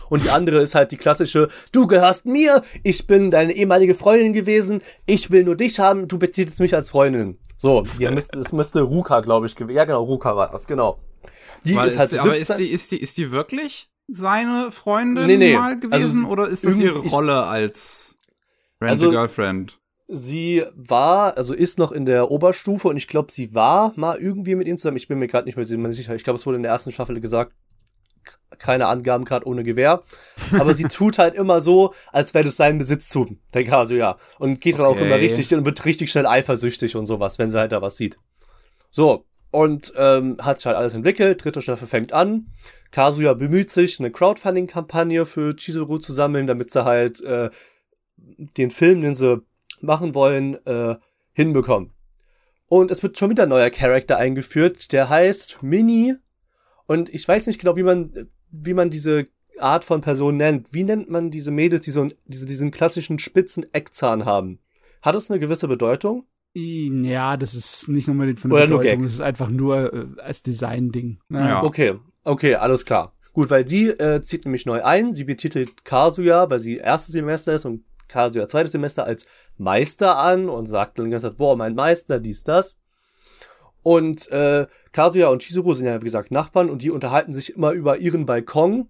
Und die andere ist halt die klassische, du gehörst mir, ich bin deine ehemalige Freundin gewesen, ich will nur dich haben, du betitelst mich als Freundin. So, die müsste, es müsste Ruka, glaube ich, gewesen. Ja, genau, Ruka war das, genau. Die Weil ist halt ist, aber 17 ist die, ist, die, ist die wirklich seine Freundin Nee, nee. mal gewesen? Also, oder ist das ihre irgendwie- ich- Rolle als Rent Also- Girlfriend? Sie war, also ist noch in der Oberstufe und ich glaube, sie war mal irgendwie mit ihm zusammen. Ich bin mir gerade nicht mehr sicher. Ich glaube, es wurde in der ersten Staffel gesagt. Keine Angaben gerade ohne Gewehr. Aber sie tut halt immer so, als wäre das sein Besitztum. Der Kasu, ja. Und geht dann auch Okay. immer richtig und wird richtig schnell eifersüchtig und sowas, wenn sie halt da was sieht. So. Und ähm, hat sich halt alles entwickelt. Dritte Staffel fängt an. Kazuya bemüht sich, eine Crowdfunding-Kampagne für Chizuru zu sammeln, damit sie halt äh, den Film, den sie machen wollen, äh, hinbekommen. Und es wird schon wieder ein neuer Charakter eingeführt, der heißt Mini. Und ich weiß nicht genau, wie man, wie man diese Art von Person nennt. Wie nennt man diese Mädels, die so einen- diese, diesen klassischen spitzen Eckzahn haben? Hat das eine gewisse Bedeutung? Ja, das ist nicht nur unbedingt von Oder der nur Bedeutung, Gag. das ist einfach nur äh, als Design-Ding. Ja. Okay, okay, alles klar. Gut, weil die äh, zieht nämlich neu ein. Sie betitelt Kazuya, weil sie erstes Semester ist und Kazuya zweites Semester als Meister an und sagt dann die ganze Zeit, boah, mein Meister, dies, das. Und äh, Kazuya und Chizuru sind ja, wie gesagt, Nachbarn und die unterhalten sich immer über ihren Balkon,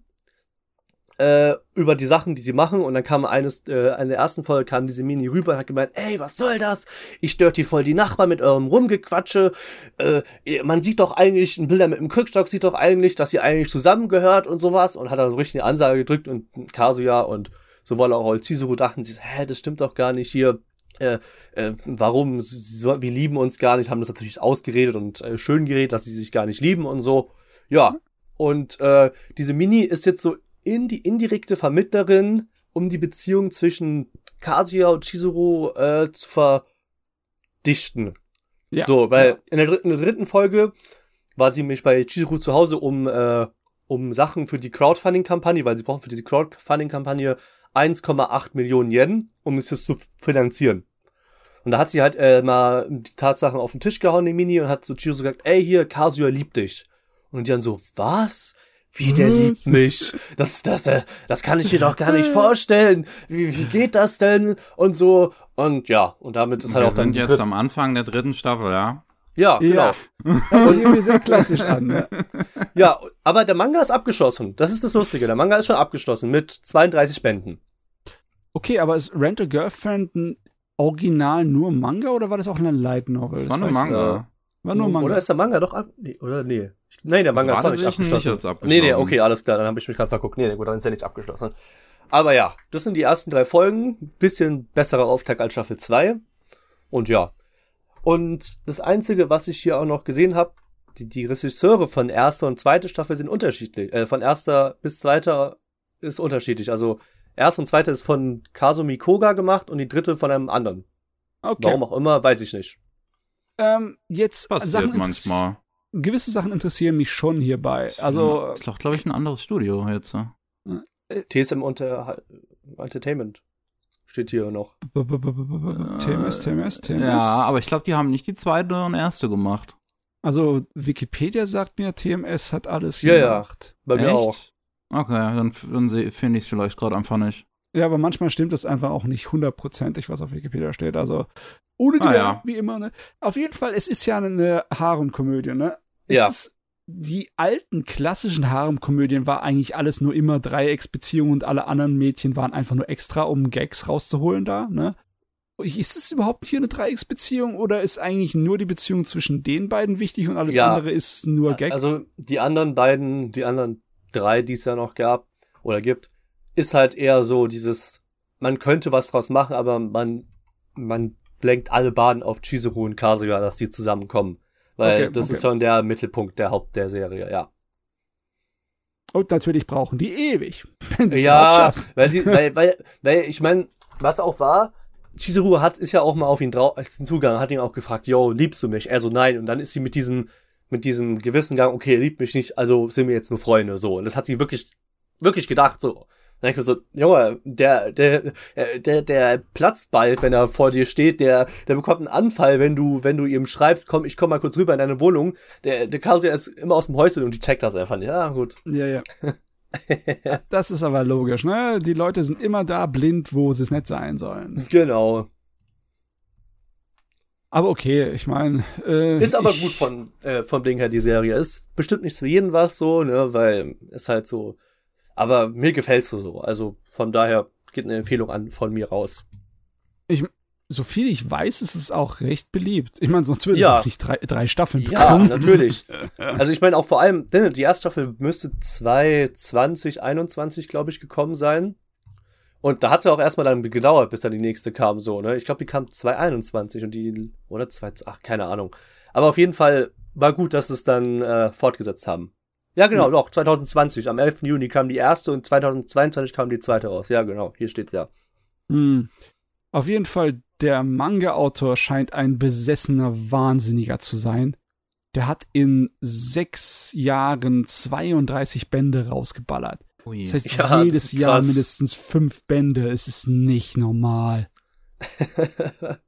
äh, über die Sachen, die sie machen. Und dann kam eines, äh, in der ersten Folge kam diese Mini rüber und hat gemeint, ey, was soll das? Ich stört hier voll die Nachbarn mit eurem Rumgequatsche. Äh, man sieht doch eigentlich, ein Bilder mit dem Krückstock sieht doch eigentlich, dass ihr eigentlich zusammengehört und sowas. Und hat dann so richtig eine Ansage gedrückt und Kazuya und sowohl auch als Chizuru dachten sich, hä, das stimmt doch gar nicht hier. Äh, äh, warum, so, wir lieben uns gar nicht, haben das natürlich ausgeredet und äh, schön geredet, dass sie sich gar nicht lieben und so. Ja, und äh, diese Mini ist jetzt so in die indirekte Vermittlerin, um die Beziehung zwischen Kazuya und Chizuru äh, zu verdichten. Ja. So, weil in, der dritten, in der dritten Folge war sie nämlich bei Chizuru zu Hause, um, äh, um Sachen für die Crowdfunding-Kampagne, weil sie brauchen für diese Crowdfunding-Kampagne 1,8 Millionen Yen, um es zu finanzieren. Und da hat sie halt äh, mal die Tatsachen auf den Tisch gehauen, die Mini, und hat zu Chizuru gesagt, ey, hier, Kazuya liebt dich. Und die dann so, was? Wie, der Was? liebt mich? Das, das, äh, das kann ich dir doch gar nicht vorstellen. Wie, wie geht das denn? Und so. Und ja, und damit ist halt Wir auch dann sind jetzt am Anfang der dritten Staffel, ja? Ja, genau. Ja. Hört sich irgendwie sehr klassisch an. Ne? Ja, aber der Manga ist abgeschlossen. Das ist das Lustige. Der Manga ist schon abgeschlossen mit 32 Bänden. Okay, aber ist Rent a Girlfriend ein Original nur Manga oder war das auch eine Light Novel? Das war ich Manga. War nur Manga. Oder ist der Manga doch ab? Nee, oder nee. Ich- Nein, der Manga ist Gerade doch nicht ihn nicht abgeschlossen. abgeschlossen. Nee, nee, okay, alles klar. Dann habe ich mich gerade verguckt. Nee, gut, dann ist er nicht abgeschlossen. Aber ja, das sind die ersten drei Folgen. Bisschen besserer Auftakt als Staffel 2. Und ja. Und das Einzige, was ich hier auch noch gesehen habe, die, die Regisseure von erster und zweiter Staffel sind unterschiedlich. Äh, von erster bis zweiter ist unterschiedlich. Also erste und zweite ist von Kazumi Koga gemacht und die dritte von einem anderen. okay. Warum auch immer, weiß ich nicht. Ähm, jetzt Passiert Sachen manchmal. Gewisse Sachen interessieren mich schon hierbei. Also ist doch, glaube ich, ein anderes Studio jetzt. ne? TSM Unter Entertainment steht hier noch. TMS, TMS, TMS. Ja, aber ich glaube, die haben nicht die zweite und erste gemacht. Also Wikipedia sagt mir, TMS hat alles Ja, ja. gemacht. Bei mir Echt? auch. Okay, dann, dann finde ich es vielleicht gerade einfach nicht. Ja, aber manchmal stimmt es einfach auch nicht hundertprozentig, was auf Wikipedia steht. Also ohne Ah, die, ja. wie immer. Ne? Auf jeden Fall, es ist ja eine Harem-Komödie, ne? Es Ja. Ist, die alten klassischen Harem-Komödien war eigentlich alles nur immer Dreiecksbeziehungen und alle anderen Mädchen waren einfach nur extra, um Gags rauszuholen da, ne? Ist es überhaupt hier eine Dreiecksbeziehung oder ist eigentlich nur die Beziehung zwischen den beiden wichtig und alles Ja. andere ist nur Gag? Also die anderen beiden, die anderen drei, die es ja noch gab oder gibt, ist halt eher so dieses, man könnte was draus machen, aber man, man lenkt alle Bahnen auf Chizuru und Kazuya, dass die zusammenkommen. Weil Okay, das okay. ist schon der Mittelpunkt der Haupt der Serie, ja. und natürlich brauchen die ewig. Wenn Ja, weil, die, weil, weil, weil ich meine, was auch war, Chizuru hat, ist ja auch mal auf ihn drauf, hinzugegangen, hat ihn auch gefragt, yo, liebst du mich? Er so, nein. Und dann ist sie mit diesem, mit diesem gewissen Gang, okay, liebt mich nicht, also sind wir jetzt nur Freunde, so. Und das hat sie wirklich, wirklich gedacht, so. Dann ich mir so, Junge, der, der, äh, der, der platzt bald, wenn er vor dir steht, der, der bekommt einen Anfall, wenn du, wenn du ihm schreibst, komm, ich komm mal kurz rüber in deine Wohnung. Der, der Kazuya ist immer aus dem Häuschen und die checkt das einfach nicht. Ja, gut. Ja, ja. Das ist aber logisch, ne? Die Leute sind immer da blind, wo sie es nicht sein sollen. Genau. Aber okay, ich meine. Äh, Ist aber gut von, äh, vom Ding her, die Serie. Ist bestimmt nicht für jeden was so, ne, weil ist halt so. Aber mir gefällt's so. Also von daher geht eine Empfehlung an von mir raus. So viel ich weiß, ist es auch recht beliebt. Ich meine, sonst würde Ja. es nicht drei, drei Staffeln Ja, bekommen. natürlich. Also ich meine auch vor allem, die erste Staffel müsste 2020, 21, glaube ich, gekommen sein. Und da hat es ja auch erstmal dann gedauert, bis dann die nächste kam, so, ne? Ich glaube, die kam 2021 und die, oder 2, ach, keine Ahnung. Aber auf jeden Fall war gut, dass sie es dann äh, fortgesetzt haben. Ja, genau, Hm. doch, 2020. Am 11. Juni kam die erste und 2022 kam die zweite raus. Ja, genau, hier steht's ja. Hm. Auf jeden Fall, der Manga-Autor scheint ein besessener Wahnsinniger zu sein. Der hat in sechs Jahren 32 Bände rausgeballert. Ui. Das heißt, Ja, das jedes ist Jahr krass. mindestens fünf Bände. Es ist nicht normal.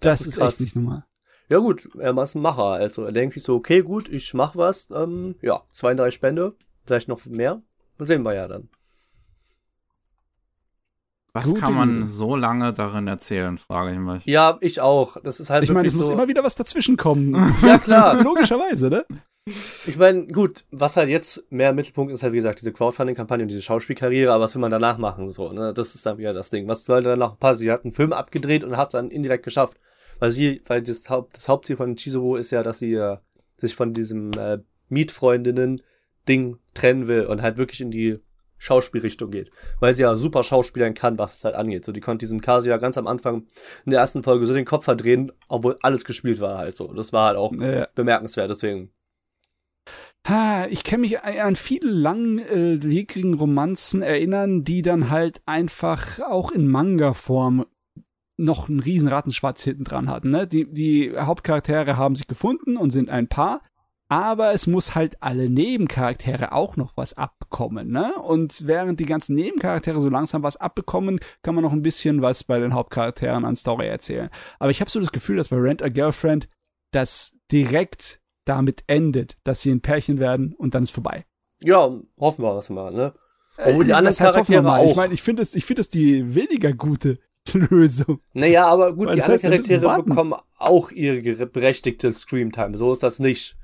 Das, ist, echt nicht normal. Ja gut, er ist ein Macher. Also er denkt sich so, okay, gut, ich mach was. Ähm, ja, 32 Spende, vielleicht noch mehr. Das sehen wir ja dann. Was Gute kann man so lange darin erzählen, frage ich mich. Ja, ich auch. Das ist halt Ich meine, es wirklich muss so. immer wieder was dazwischen kommen. ja klar. Logischerweise, ne? Ich meine, gut, was halt jetzt mehr im Mittelpunkt ist, halt wie gesagt, diese Crowdfunding-Kampagne und diese Schauspielkarriere, aber was will man danach machen? So, ne? Das ist dann wieder das Ding. Was soll danach passen? Sie hat einen Film abgedreht und hat dann indirekt geschafft. Weil sie, weil das, Haupt, das Hauptziel von Chizuru ist ja, dass sie äh, sich von diesem äh, Mietfreundinnen-Ding trennen will und halt wirklich in die Schauspielrichtung geht. Weil sie ja super Schauspielern kann, was es halt angeht. So, die konnte diesem Kasia ganz am Anfang in der ersten Folge so den Kopf verdrehen, obwohl alles gespielt war halt so. Das war halt auch Äh, bemerkenswert, deswegen. Ha, ich kann mich an viele langwierigen Romanzen erinnern, die dann halt einfach auch in Manga-Form noch einen riesen Rattenschwarz hinten dran hatten. Ne? Die, die Hauptcharaktere haben sich gefunden und sind ein Paar, aber es muss halt alle Nebencharaktere auch noch was abbekommen. Ne? Und während die ganzen Nebencharaktere so langsam was abbekommen, kann man noch ein bisschen was bei den Hauptcharakteren an Story erzählen. Aber ich habe so das Gefühl, dass bei Rent a Girlfriend das direkt damit endet, dass sie ein Pärchen werden und dann ist vorbei. Ja, hoffen wir das mal, ne? Obwohl die Äh, anderen Charaktere auch. Ich meine, ich finde es, ich finde es die weniger gute Lösung. Naja, aber gut, Weil die anderen heißt, Charaktere bekommen auch ihre berechtigte Screamtime. So ist das nicht.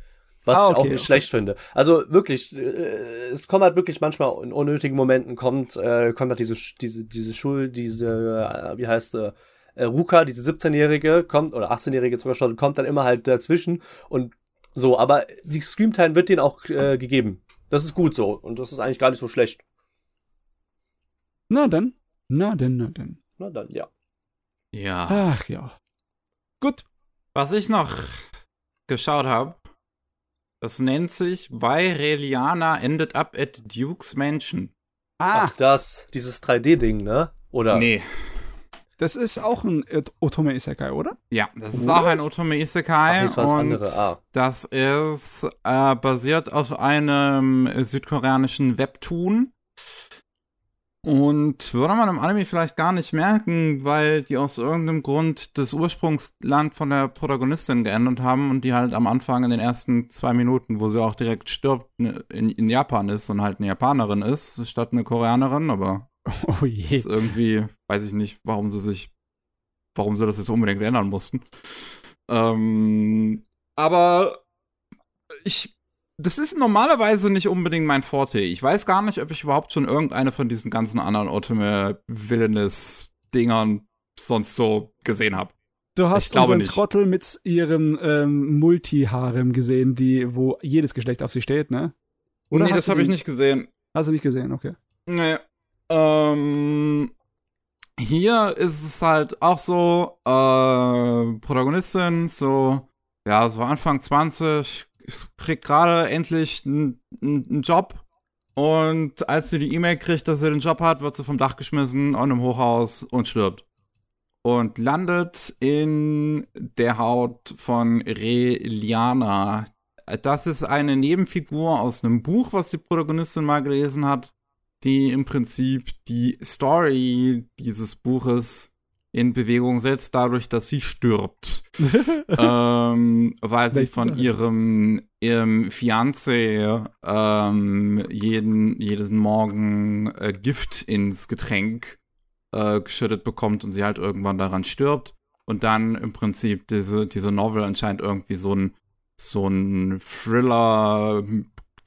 Was Ah, ich auch okay, nicht okay. schlecht finde. Also wirklich, äh, es kommt halt wirklich manchmal in unnötigen Momenten kommt, äh, kommt halt diese, diese, diese Schul, diese, äh, wie heißt äh, Ruka, diese 17-Jährige, kommt, oder 18-Jährige sogar schon, kommt dann immer halt dazwischen und so, aber die Screamtime wird denen auch äh, gegeben. Das ist gut so und das ist eigentlich gar nicht so schlecht. Na dann, na denn, na denn. Na dann, ja. Ja. Ach ja. Gut. Was ich noch geschaut habe, das nennt sich Why Reliana Ended Up at Duke's Mansion. Ah, Ach, das, dieses 3D-Ding, ne? Oder? Nee. das ist auch ein Ot- Otome Isekai, oder? Ja, das ist auch ein Otome Isekai Ach, und ah. das ist äh, basiert auf einem südkoreanischen Webtoon. Und würde man im Anime vielleicht gar nicht merken, weil die aus irgendeinem Grund das Ursprungsland von der Protagonistin geändert haben und die halt am Anfang in den ersten zwei Minuten, wo sie auch direkt stirbt, ne, in, in Japan ist und halt eine Japanerin ist, statt eine Koreanerin, aber Oh je. ist irgendwie, weiß ich nicht, warum sie sich, warum sie das jetzt unbedingt ändern mussten. Ähm, aber ich, das ist normalerweise nicht unbedingt mein Forte. Ich weiß gar nicht, ob ich überhaupt schon irgendeine von diesen ganzen anderen Otome Villainous Dingern sonst so gesehen habe. Du hast Ich unseren. Trottel mit ihrem ähm, Multi-Harem gesehen, die, wo jedes Geschlecht auf sie steht, ne? Oder nee, das habe ich nicht gesehen. Hast du nicht gesehen, okay. Nee. Ähm, hier ist es halt auch so, äh, Protagonistin, so, ja, so Anfang 20, kriegt gerade endlich einen Job. Und als sie die E-Mail kriegt, dass sie den Job hat, wird sie vom Dach geschmissen an einem Hochhaus und stirbt. Und landet in der Haut von Reliana. Das ist eine Nebenfigur aus einem Buch, was die Protagonistin mal gelesen hat die im Prinzip die Story dieses Buches in Bewegung setzt, dadurch, dass sie stirbt. ähm, weil sie von ihrem, ihrem Fiancé ähm, jeden, jeden Morgen äh, Gift ins Getränk äh, geschüttet bekommt und sie halt irgendwann daran stirbt. Und dann im Prinzip diese, diese Novel anscheinend irgendwie so ein, so ein Thriller,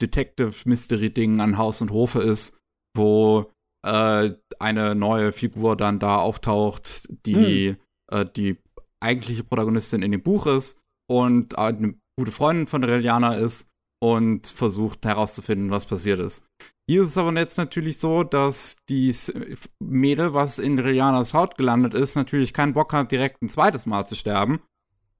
Detective-Mystery-Ding an Haus und Hofe ist, wo äh, eine neue Figur dann da auftaucht, die äh, die eigentliche Protagonistin in dem Buch ist und eine gute Freundin von Reliana ist und versucht herauszufinden, was passiert ist. Hier ist es aber jetzt natürlich so, dass dies Mädel, was in Relianas Haut gelandet ist, natürlich keinen Bock hat, direkt ein zweites Mal zu sterben.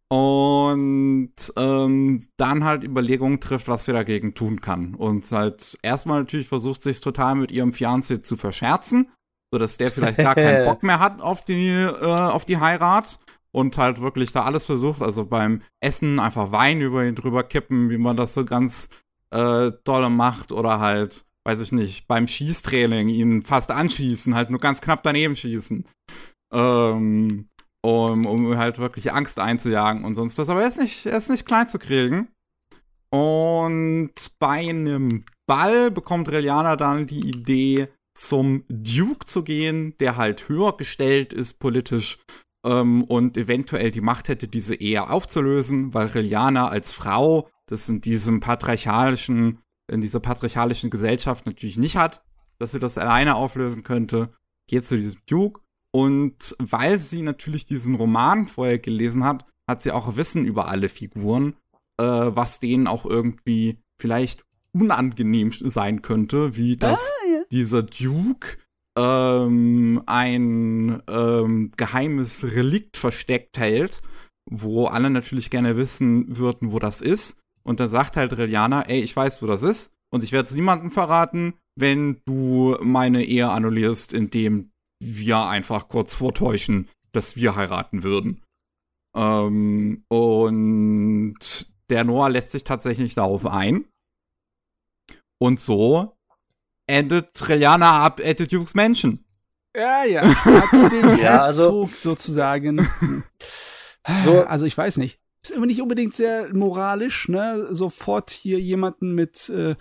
Und ähm, dann halt Überlegungen trifft, was sie dagegen tun kann. Und halt erstmal natürlich versucht, sich total mit ihrem Fiancé zu verscherzen, sodass der vielleicht gar keinen Bock mehr hat auf die, äh, auf die Heirat. Und halt wirklich da alles versucht, also beim Essen einfach Wein über ihn drüber kippen, wie man das so ganz äh, dolle macht. Oder halt, weiß ich nicht, beim Schießtraining ihn fast anschießen, halt nur ganz knapp daneben schießen. Ähm, um, um halt wirklich Angst einzujagen und sonst was. Aber er ist nicht, er ist nicht klein zu kriegen. Und bei einem Ball bekommt Reliana dann die Idee, zum Duke zu gehen, der halt höher gestellt ist politisch ähm, und eventuell die Macht hätte, diese Ehe aufzulösen, weil Reliana als Frau das in diesem patriarchalischen, in dieser patriarchalischen Gesellschaft natürlich nicht hat, dass sie das alleine auflösen könnte, geht zu diesem Duke. Und weil sie natürlich diesen Roman vorher gelesen hat, hat sie auch Wissen über alle Figuren, äh, was denen auch irgendwie vielleicht unangenehm sein könnte, wie dass dieser Duke ähm, ein ähm, geheimes Relikt versteckt hält, wo alle natürlich gerne wissen würden, wo das ist. Und dann sagt halt Reliana, ey, ich weiß, wo das ist und ich werde es niemandem verraten, wenn du meine Ehe annullierst, indem wir einfach kurz vortäuschen, dass wir heiraten würden. Ähm, und der Noah lässt sich tatsächlich darauf ein. Und so endet Reliana ab at the Duke's Mansion. Ja, ja. Ja, also- sozusagen. So- also ich weiß nicht. Ist immer nicht unbedingt sehr moralisch, ne? Sofort hier jemanden mit äh,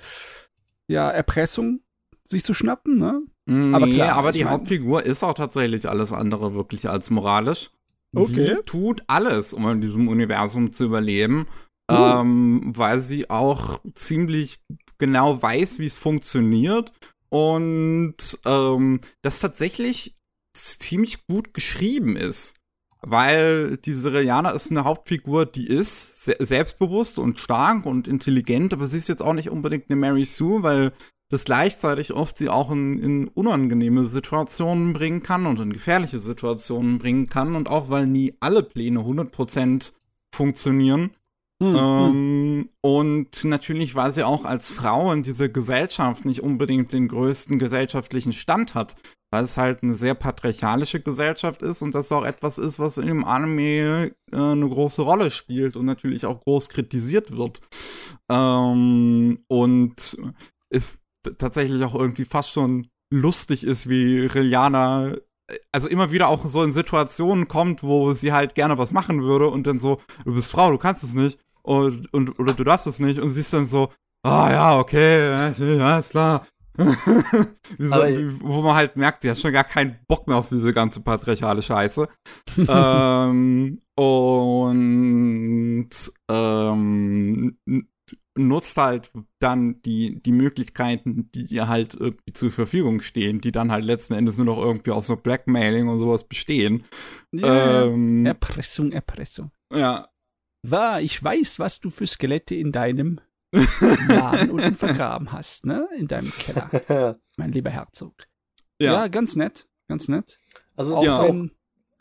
ja, Erpressung sich zu schnappen, ne? Nee, Aber klar, aber die Hauptfigur ist auch tatsächlich alles andere wirklich als moralisch. Okay. Die tut alles, um in diesem Universum zu überleben, Uh. ähm, weil sie auch ziemlich genau weiß, wie es funktioniert und ähm, das tatsächlich ziemlich gut geschrieben ist. Weil diese Reliana ist eine Hauptfigur, die ist se selbstbewusst und stark und intelligent, aber sie ist jetzt auch nicht unbedingt eine Mary Sue, weil das gleichzeitig oft sie auch in, in unangenehme Situationen bringen kann und in gefährliche Situationen bringen kann und auch weil nie alle Pläne 100% funktionieren. Hm, hm. Ähm, und natürlich, weil sie auch als Frau in dieser Gesellschaft nicht unbedingt den größten gesellschaftlichen Stand hat, weil es halt eine sehr patriarchalische Gesellschaft ist und das auch etwas ist, was in dem Anime äh, eine große Rolle spielt und natürlich auch groß kritisiert wird. Ähm, und t- tatsächlich auch irgendwie fast schon lustig ist, wie Rilliana also immer wieder auch so in Situationen kommt, wo sie halt gerne was machen würde und dann so, du bist Frau, du kannst es nicht und, und oder du darfst es nicht und sie ist dann so, ah ja, okay, ja, ist klar. so, wo man halt merkt, sie hat schon gar keinen Bock mehr auf diese ganze patriarchale Scheiße. ähm, und ähm, nutzt halt dann die, die Möglichkeiten, die ihr halt irgendwie zur Verfügung stehen, die dann halt letzten Endes nur noch irgendwie aus so Blackmailing und sowas bestehen. Ja, ähm, Erpressung, Erpressung. Ja. War, ich weiß, was du für Skelette in deinem Laden unten vergraben hast, ne? In deinem Keller, mein lieber Herzog. Ja, ja ganz nett, ganz nett. Also es ist auch ein,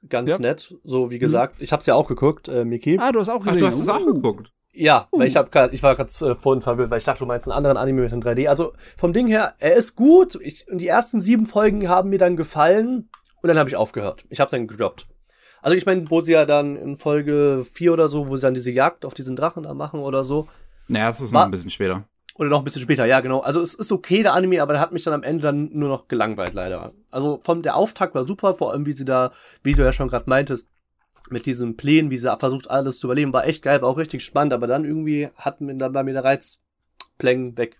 ganz ja. nett, so wie gesagt. Ich hab's ja auch geguckt, äh, Miki. Ah, du hast auch gesehen. Ach, du hast es auch geguckt. Ja, uh. weil ich hab grad, ich war gerade äh, vorhin verwirrt, weil ich dachte, du meinst einen anderen Anime mit in 3D. Also vom Ding her, er ist gut. Ich, und die ersten sieben Folgen haben mir dann gefallen und dann habe ich aufgehört. Ich habe dann gedroppt. Also ich meine, wo sie ja dann in Folge vier oder so, wo sie dann diese Jagd auf diesen Drachen da machen oder so. Naja, das ist war, noch ein bisschen später. Oder noch ein bisschen später, ja, genau. Also es ist okay, der Anime, aber der hat mich dann am Ende dann nur noch gelangweilt, leider. Also vom der Auftakt war super, vor allem wie sie da, wie du ja schon gerade meintest, mit diesen Plänen, wie sie versucht, alles zu überleben, war echt geil, war auch richtig spannend, aber dann irgendwie hat mir dann bei mir der Reiz Pläng weg.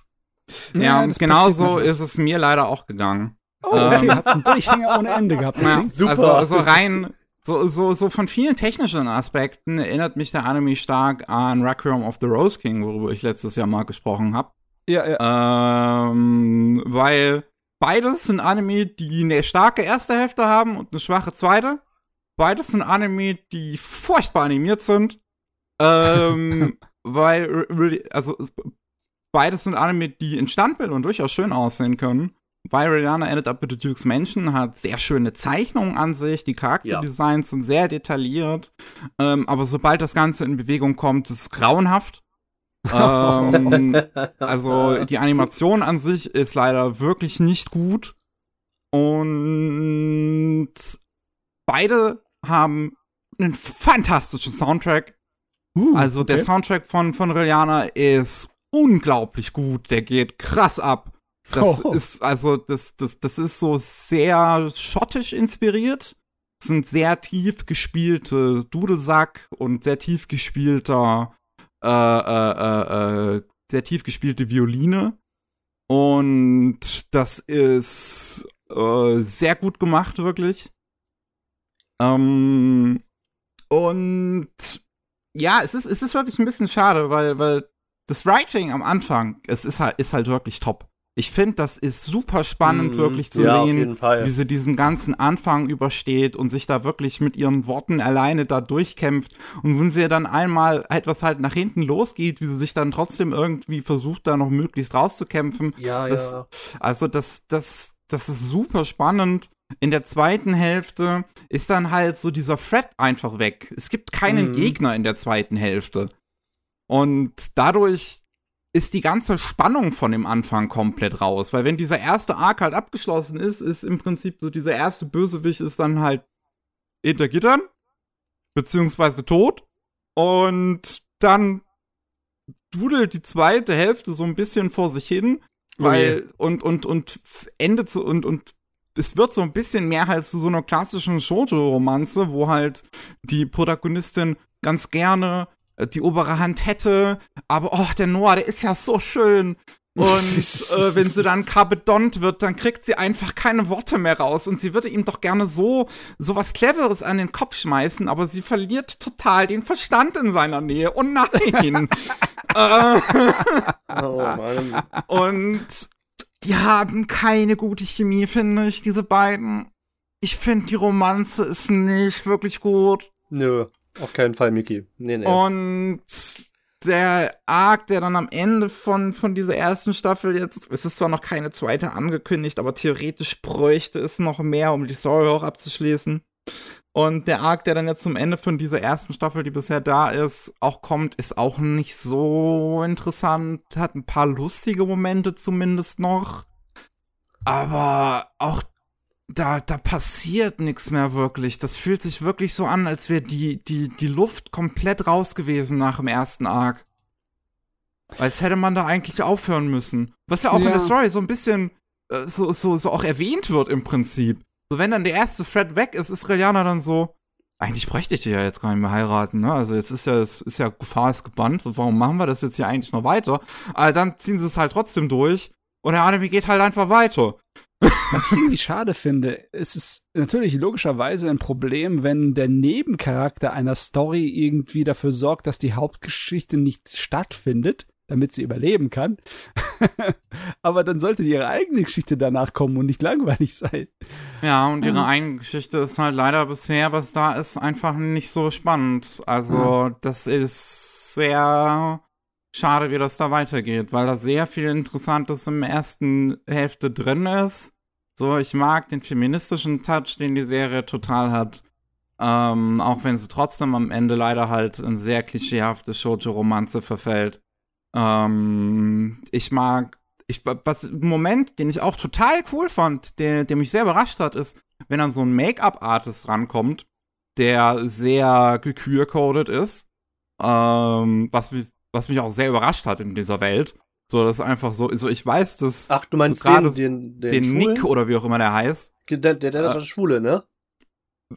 Ja, ja und genauso ist es mir leider auch gegangen. Oh, okay, ähm, hat's einen Durchhänger ohne Ende gehabt. Ja, super. Also, also rein, so, so, so von vielen technischen Aspekten erinnert mich der Anime stark an Requiem of the Rose King, worüber ich letztes Jahr mal gesprochen habe. Ja, ja. Ähm, weil beides sind Anime, die eine starke erste Hälfte haben und eine schwache zweite. Beides sind Anime, die furchtbar animiert sind. Ähm, weil, also, beides sind Anime, die in Standbildern durchaus schön aussehen können. Weil Rihanna Ended Up with the Duke's Mansion hat sehr schöne Zeichnungen an sich, die Charakterdesigns ja. sind sehr detailliert. Ähm, aber sobald das Ganze in Bewegung kommt, ist es grauenhaft. ähm, also die Animation an sich ist leider wirklich nicht gut. Und beide haben einen fantastischen Soundtrack. Uh, also okay. der Soundtrack von, von Reliana ist unglaublich gut. Der geht krass ab. Das oh. ist, also, das, das, das ist so sehr schottisch inspiriert. Das sind sehr tief gespielte Dudelsack und sehr tief gespielter, äh, äh, äh, äh, sehr tief gespielte Violine. Und das ist äh, sehr gut gemacht, wirklich. Ähm, und ja, es ist, es ist wirklich ein bisschen schade, weil, weil das Writing am Anfang, es ist halt, ist halt wirklich top. Ich finde, das ist super spannend, mm, wirklich zu ja, sehen, wie sie diesen ganzen Anfang übersteht und sich da wirklich mit ihren Worten alleine da durchkämpft. Und wenn sie dann einmal etwas halt nach hinten losgeht, wie sie sich dann trotzdem irgendwie versucht, da noch möglichst rauszukämpfen. Ja, das, ja. Also das, das, das ist super spannend. In der zweiten Hälfte ist dann halt so dieser Thread einfach weg. Es gibt keinen mhm. Gegner in der zweiten Hälfte. Und dadurch ist die ganze Spannung von dem Anfang komplett raus. Weil wenn dieser erste Arc halt abgeschlossen ist, ist im Prinzip so dieser erste Bösewicht ist dann halt hinter Gittern, beziehungsweise tot. Und dann dudelt die zweite Hälfte so ein bisschen vor sich hin, weil okay. und und und endet so und und es wird so ein bisschen mehr halt zu so einer klassischen Shoujo-Romanze, wo halt die Protagonistin ganz gerne die obere Hand hätte, aber oh, der Noah, der ist ja so schön. Und äh, wenn sie dann kabedont wird, dann kriegt sie einfach keine Worte mehr raus. Und sie würde ihm doch gerne so, so was Cleveres an den Kopf schmeißen, aber sie verliert total den Verstand in seiner Nähe. Oh nein! äh, oh Mann. Und die haben keine gute Chemie, finde ich, diese beiden. Ich finde, die Romanze ist nicht wirklich gut. Nö, auf keinen Fall, Miki. Nee, nee. Und der Arc, der dann am Ende von, von dieser ersten Staffel jetzt, es ist zwar noch keine zweite angekündigt, aber theoretisch bräuchte es noch mehr, um die Story auch abzuschließen. Und der Arc, der dann jetzt zum Ende von dieser ersten Staffel, die bisher da ist, auch kommt, ist auch nicht so interessant. Hat ein paar lustige Momente zumindest noch. Aber auch da, da passiert nichts mehr wirklich. Das fühlt sich wirklich so an, als wäre die, die, die Luft komplett raus gewesen nach dem ersten Arc. Als hätte man da eigentlich aufhören müssen. Was ja auch ja. in der Story so ein bisschen äh, so, so, so auch erwähnt wird im Prinzip. So, wenn dann der erste Thread weg ist, ist Reliana dann so, eigentlich bräuchte ich die ja jetzt gar nicht mehr heiraten, ne? Also jetzt ist ja, es ist ja Gefahr ist gebannt. Warum machen wir das jetzt hier eigentlich noch weiter? Aber dann ziehen sie es halt trotzdem durch und der Anime geht halt einfach weiter. Was ich irgendwie schade finde, es ist natürlich logischerweise ein Problem, wenn der Nebencharakter einer Story irgendwie dafür sorgt, dass die Hauptgeschichte nicht stattfindet, damit sie überleben kann. Aber dann sollte ihre eigene Geschichte danach kommen und nicht langweilig sein. Ja, und ihre Mhm. eigene Geschichte ist halt leider bisher, was da ist, einfach nicht so spannend. Also, das ist sehr schade, wie das da weitergeht, weil da sehr viel Interessantes im ersten Hälfte drin ist. So, ich mag den feministischen Touch, den die Serie total hat. Ähm, auch wenn sie trotzdem am Ende leider halt in sehr klischeehafte Shoujo-Romanze verfällt. Ähm, ich mag, ich, was, ein Moment, den ich auch total cool fand, der, der mich sehr überrascht hat, ist, wenn dann so ein Make-up-Artist rankommt, der sehr gekühlcodet ist, ähm, was, was mich auch sehr überrascht hat in dieser Welt. So, das ist einfach so, so ich weiß, dass Ach, du meinst Gerade den, den, den, den? Nick oder wie auch immer der heißt, Der, der, der, der Äh, Schwule, ne?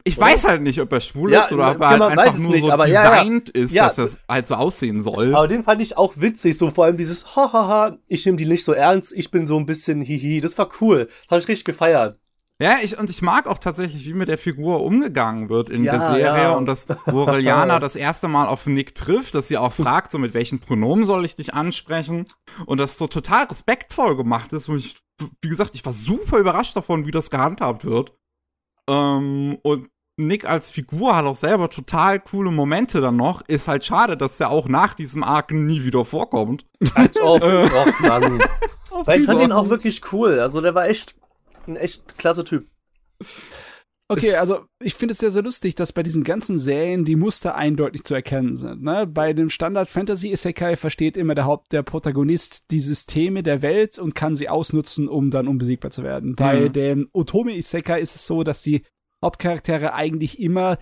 ich Oder? weiß halt nicht, ob er schwul Ja, ist oder ob er ja, halt einfach nur nicht, so aber ja, ja. designt ist, Ja. dass das halt so aussehen soll. Aber den fand ich auch witzig, so vor allem dieses Hahaha, ich nehme die nicht so ernst, ich bin so ein bisschen hihi, das war cool. Das habe ich richtig gefeiert. Ja, ich, und ich mag auch tatsächlich, wie mit der Figur umgegangen wird in Ja, der Serie ja. und dass Aureliana das erste Mal auf Nick trifft, dass sie auch fragt, so mit welchen Pronomen soll ich dich ansprechen und das so total respektvoll gemacht ist. Und ich, wie gesagt, ich war super überrascht davon, wie das gehandhabt wird. Ähm, und Nick als Figur hat auch selber total coole Momente dann noch. Ist halt schade, dass der auch nach diesem Arc nie wieder vorkommt. Als ob, Äh. och Mann. Weil ich fand den auch wirklich cool. Also der war echt ein echt klasse Typ. Okay, also ich finde es sehr, sehr lustig, dass bei diesen ganzen Serien die Muster eindeutig zu erkennen sind. Ne? Bei dem Standard Fantasy Isekai versteht immer der Haupt, der Protagonist die Systeme der Welt und kann sie ausnutzen, um dann unbesiegbar zu werden. Bei Mhm. dem Otome Isekai ist es so, dass die Hauptcharaktere eigentlich immer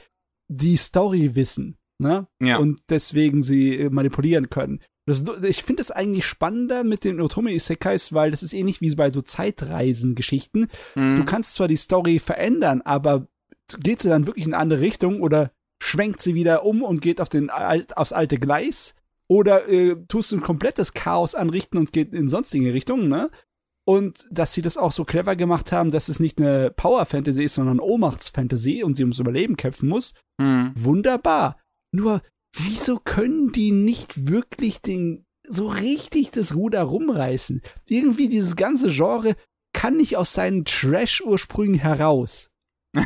die Story wissen. Ne? Ja. Und deswegen sie äh, manipulieren können. Das, ich finde es eigentlich spannender mit den Otome Isekais, weil das ist ähnlich wie bei so Zeitreisen-Geschichten. Mhm. Du kannst zwar die Story verändern, aber geht sie dann wirklich in eine andere Richtung oder schwenkt sie wieder um und geht auf den alt, aufs alte Gleis? Oder äh, tust du ein komplettes Chaos anrichten und geht in sonstige Richtungen, ne? Und dass sie das auch so clever gemacht haben, dass es nicht eine Power-Fantasy ist, sondern Ohnmachts-Fantasy und sie ums Überleben kämpfen muss, Mhm. wunderbar. Nur, wieso können die nicht wirklich den, so richtig das Ruder rumreißen? Irgendwie dieses ganze Genre kann nicht aus seinen Trash-Ursprüngen heraus.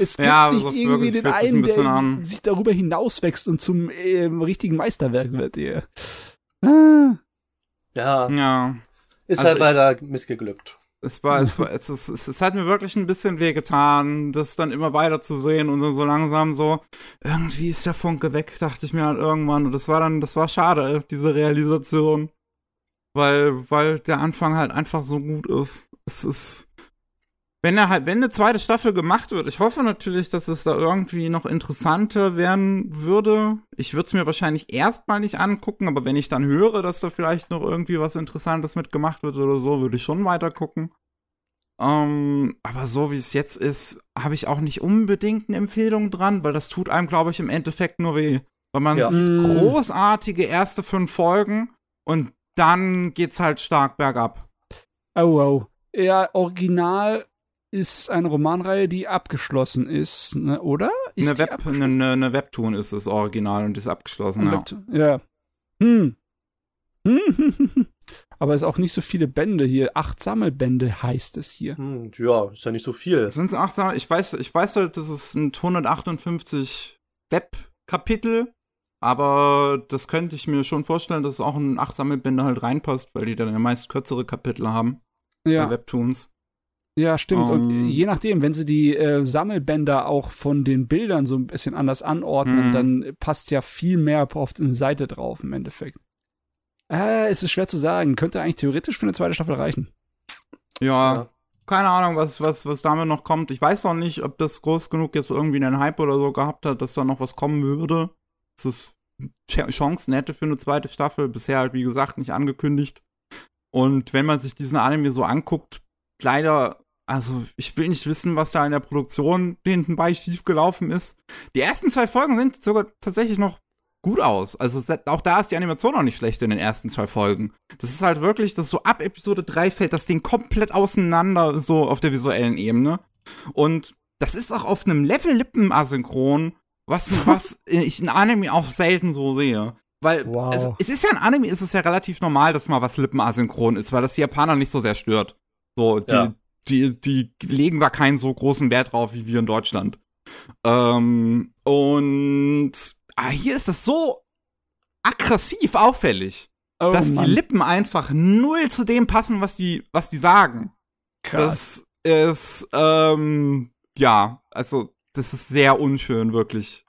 Es gibt Ja, nicht so irgendwie den ein einen, bisschen der an. sich darüber hinauswächst und zum äh, richtigen Meisterwerk wird hier. Ah. Ja, Ja. ist Also halt leider missgeglückt. Es war, es war, es, es, es, es hat mir wirklich ein bisschen wehgetan, das dann immer weiter zu sehen und dann so langsam so, irgendwie ist der Funke weg, dachte ich mir halt irgendwann. Und das war dann, das war schade, diese Realisation. Weil, weil der Anfang halt einfach so gut ist. Es ist, wenn er halt, wenn eine zweite Staffel gemacht wird, ich hoffe natürlich, dass es da irgendwie noch interessanter werden würde. Ich würde es mir wahrscheinlich erstmal nicht angucken, aber wenn ich dann höre, dass da vielleicht noch irgendwie was Interessantes mitgemacht wird oder so, würde ich schon weiter gucken. Ähm, aber so wie es jetzt ist, habe ich auch nicht unbedingt eine Empfehlung dran, weil das tut einem, glaube ich, im Endeffekt nur weh. Weil man Ja. sieht Mm. großartige erste fünf Folgen und dann geht's halt stark bergab. Oh, wow. Ja, Original ist eine Romanreihe, die abgeschlossen ist, ne, oder? Ist Eine, Web, abgeschlossen? eine, eine, Webtoon ist das Original und ist abgeschlossen, ja. Ja. Hm. Hm. Aber es ist auch nicht so viele Bände hier. Acht Sammelbände heißt es hier. Hm, ja, ist ja nicht so viel. Sind's achtsam? Ich weiß, ich weiß halt, das ist ein 158 Webkapitel, aber das könnte ich mir schon vorstellen, dass es auch in acht Sammelbände halt reinpasst, weil die dann ja meist kürzere Kapitel haben bei Ja, Webtoons. Ja, stimmt. Und Ähm. je nachdem, wenn sie die äh, Sammelbänder auch von den Bildern so ein bisschen anders anordnen, Mhm. dann passt ja viel mehr auf eine Seite drauf im Endeffekt. Äh, es ist schwer zu sagen. Könnte eigentlich theoretisch für eine zweite Staffel reichen. Ja, Ja. keine Ahnung, was, was, was damit noch kommt. Ich weiß noch nicht, ob das groß genug jetzt irgendwie einen Hype oder so gehabt hat, dass da noch was kommen würde. Es ist Ch- Chancen hätte für eine zweite Staffel. Bisher halt, wie gesagt, nicht angekündigt. Und wenn man sich diesen Anime so anguckt, leider, also ich will nicht wissen, was da in der Produktion hinten bei schiefgelaufen ist. Die ersten zwei Folgen sind sogar tatsächlich noch gut aus. Also auch da ist die Animation auch nicht schlecht in den ersten zwei Folgen. Das ist halt wirklich, dass so ab Episode 3 fällt das Ding komplett auseinander, so auf der visuellen Ebene. Und das ist auch auf einem Level Lippen-Asynchron, was, was ich in Anime auch selten so sehe. Weil Wow. es, es ist ja in Anime ist es ja relativ normal, dass mal was Lippen-asynchron ist, weil das die Japaner nicht so sehr stört. So, die, Ja. Die, die legen da keinen so großen Wert drauf wie wir in Deutschland. Ähm, und ah, hier ist das so aggressiv auffällig, Oh, dass Mann, die Lippen einfach null zu dem passen, was die, was die sagen. krass. Das ist, ähm, ja, also, das ist sehr unschön, wirklich.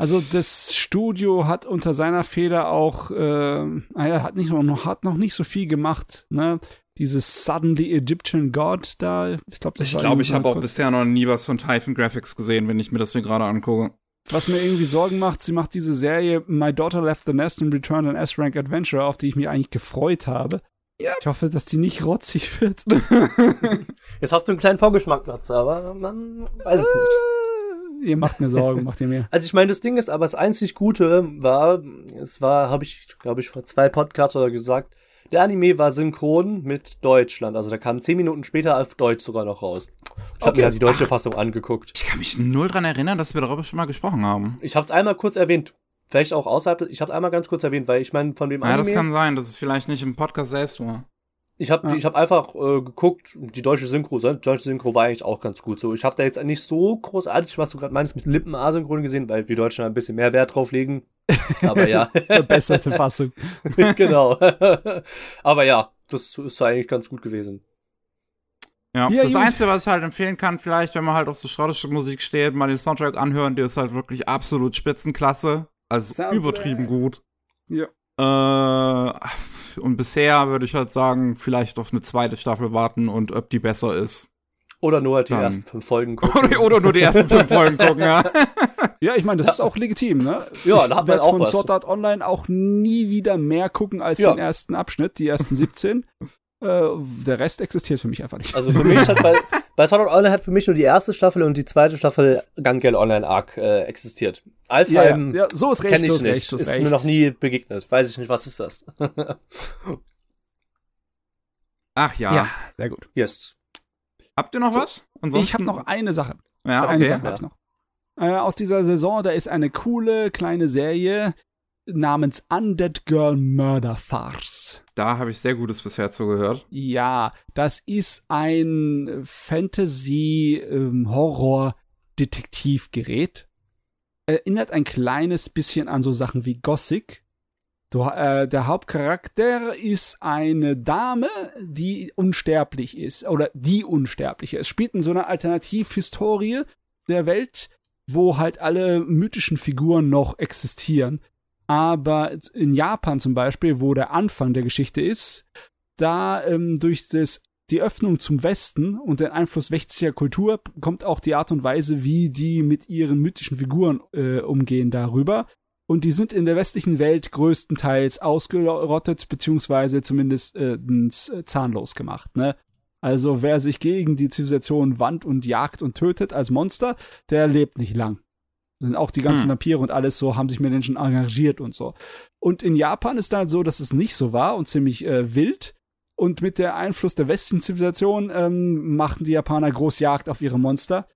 Also das Studio hat unter seiner Feder auch, äh, er hat nicht noch, hat noch nicht so viel gemacht, ne? Dieses Suddenly Egyptian God da, ich glaube, das Ich irgendwie ich habe auch bisher noch nie was von Typhon Graphics gesehen, wenn ich mir das hier gerade angucke. Was mir irgendwie Sorgen macht, sie macht diese Serie My Daughter Left the Nest and Returned an S-Rank Adventure, auf die ich mich eigentlich gefreut habe. Ja. Ich hoffe, dass die nicht rotzig wird. Jetzt hast du einen kleinen Vorgeschmack, Matze, aber man weiß es nicht. Ihr macht mir Sorgen, macht ihr mir. Also ich meine, das Ding ist aber das einzig Gute war, es war, habe ich, glaube ich, vor zwei Podcasts oder gesagt, der Anime war synchron mit Deutschland. Also da kam zehn Minuten später auf Deutsch sogar noch raus. Ich habe Okay. mir halt die deutsche Fassung angeguckt. Ich kann mich null dran erinnern, dass wir darüber schon mal gesprochen haben. Ich habe es einmal kurz erwähnt. Vielleicht auch außerhalb. Ich habe einmal ganz kurz erwähnt, weil ich meine, von dem Ja, das Anime. kann sein, dass es vielleicht nicht im Podcast selbst war. Ich habe Ja. ich hab einfach äh, geguckt, die deutsche Synchro, die deutsche Synchro war eigentlich auch ganz gut so. Ich habe da jetzt nicht so großartig, was du gerade meinst, mit Lippen A-Synchron gesehen, weil wir Deutschen ein bisschen mehr Wert drauf legen. Aber ja, Verbesserte Fassung. genau. Aber ja, das ist eigentlich ganz gut gewesen. Ja, Ja, das gut. Einzige, was ich halt empfehlen kann, vielleicht, wenn man halt auf so Schrottstückmusik steht, mal den Soundtrack anhören, der ist halt wirklich absolut Spitzenklasse. Also Soundtrack. übertrieben gut. Ja. Äh, und bisher würde ich halt sagen, vielleicht auf eine zweite Staffel warten und ob die besser ist. Oder nur halt die Dann. ersten fünf Folgen gucken. Oder, oder nur die ersten fünf Folgen gucken, ja. Ja, ich meine, das ist auch legitim, ne? Ja, da hat man auch von was. Sword Art Online auch nie wieder mehr gucken als Ja. den ersten Abschnitt, die ersten 17. äh, der Rest existiert für mich einfach nicht. Also für mich hat bei, bei Sword Art Online hat für mich nur die erste Staffel und die zweite Staffel Gun Girl Online Arc äh, existiert. ja, Alfheim ja, ja, so ist recht, kenne so ich ist nicht. recht, so ist ist recht. mir noch nie begegnet. Weiß ich nicht, was ist das? Ach ja. ja, sehr gut. yes. Habt ihr noch was? Ich habe noch eine Sache. Ja, Eine okay. Sache hab ich noch. Äh, aus dieser Saison, da ist eine coole kleine Serie namens Undead Girl Murder Farce. Da habe ich sehr Gutes bisher zugehört. Ja, das ist ein Fantasy-Horror-Detektivgerät. Erinnert ein kleines bisschen an so Sachen wie Gothic. Du, äh, der Hauptcharakter ist eine Dame, die unsterblich ist. Oder die Unsterbliche. Es spielt in so einer Alternativhistorie der Welt, wo halt alle mythischen Figuren noch existieren. Aber in Japan zum Beispiel, wo der Anfang der Geschichte ist, da ähm, durch das, die Öffnung zum Westen und den Einfluss westlicher Kultur kommt auch die Art und Weise, wie die mit ihren mythischen Figuren äh, umgehen darüber. Und die sind in der westlichen Welt größtenteils ausgerottet, beziehungsweise zumindest äh, ns- zahnlos gemacht. Ne? Also wer sich gegen die Zivilisation wandt und jagt und tötet als Monster, der lebt nicht lang. Sind auch die ganzen Hm. Vampire und alles so, haben sich mit Menschen engagiert und so. Und in Japan ist dann so, dass es nicht so war und ziemlich äh, wild. Und mit der Einfluss der westlichen Zivilisation ähm, machten die Japaner groß Jagd auf ihre Monster.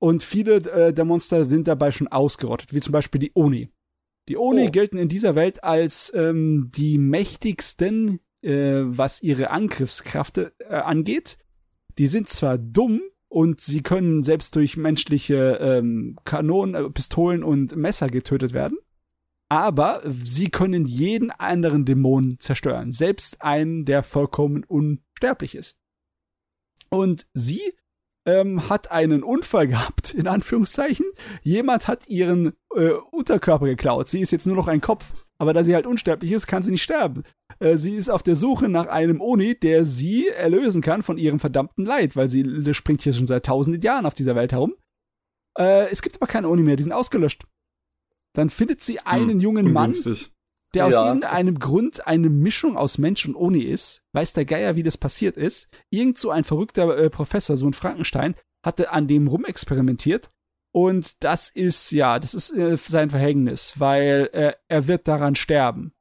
Und viele äh, der Monster sind dabei schon ausgerottet, wie zum Beispiel die Oni. Die Oni Oh. gelten in dieser Welt als ähm, die mächtigsten, äh, was ihre Angriffskraft äh, angeht. Die sind zwar dumm und sie können selbst durch menschliche ähm, Kanonen, äh, Pistolen und Messer getötet werden, aber sie können jeden anderen Dämon zerstören, selbst einen, der vollkommen unsterblich ist. Und sie ähm, hat einen Unfall gehabt, in Anführungszeichen. Jemand hat ihren äh, Unterkörper geklaut. Sie ist jetzt nur noch ein Kopf. Aber da sie halt unsterblich ist, kann sie nicht sterben. Äh, sie ist auf der Suche nach einem Oni, der sie erlösen kann von ihrem verdammten Leid, weil sie springt hier schon seit tausenden Jahren auf dieser Welt herum. Äh, es gibt aber keine Oni mehr, die sind ausgelöscht. Dann findet sie einen jungen Mann, Ungünstig. der aus Ja. irgendeinem Grund eine Mischung aus Mensch und Oni ist. Weiß der Geier, wie das passiert ist. Irgend so ein verrückter äh, Professor, so ein Frankenstein, hatte an dem rumexperimentiert. Und das ist, ja, das ist äh, sein Verhängnis, weil äh, er wird daran sterben.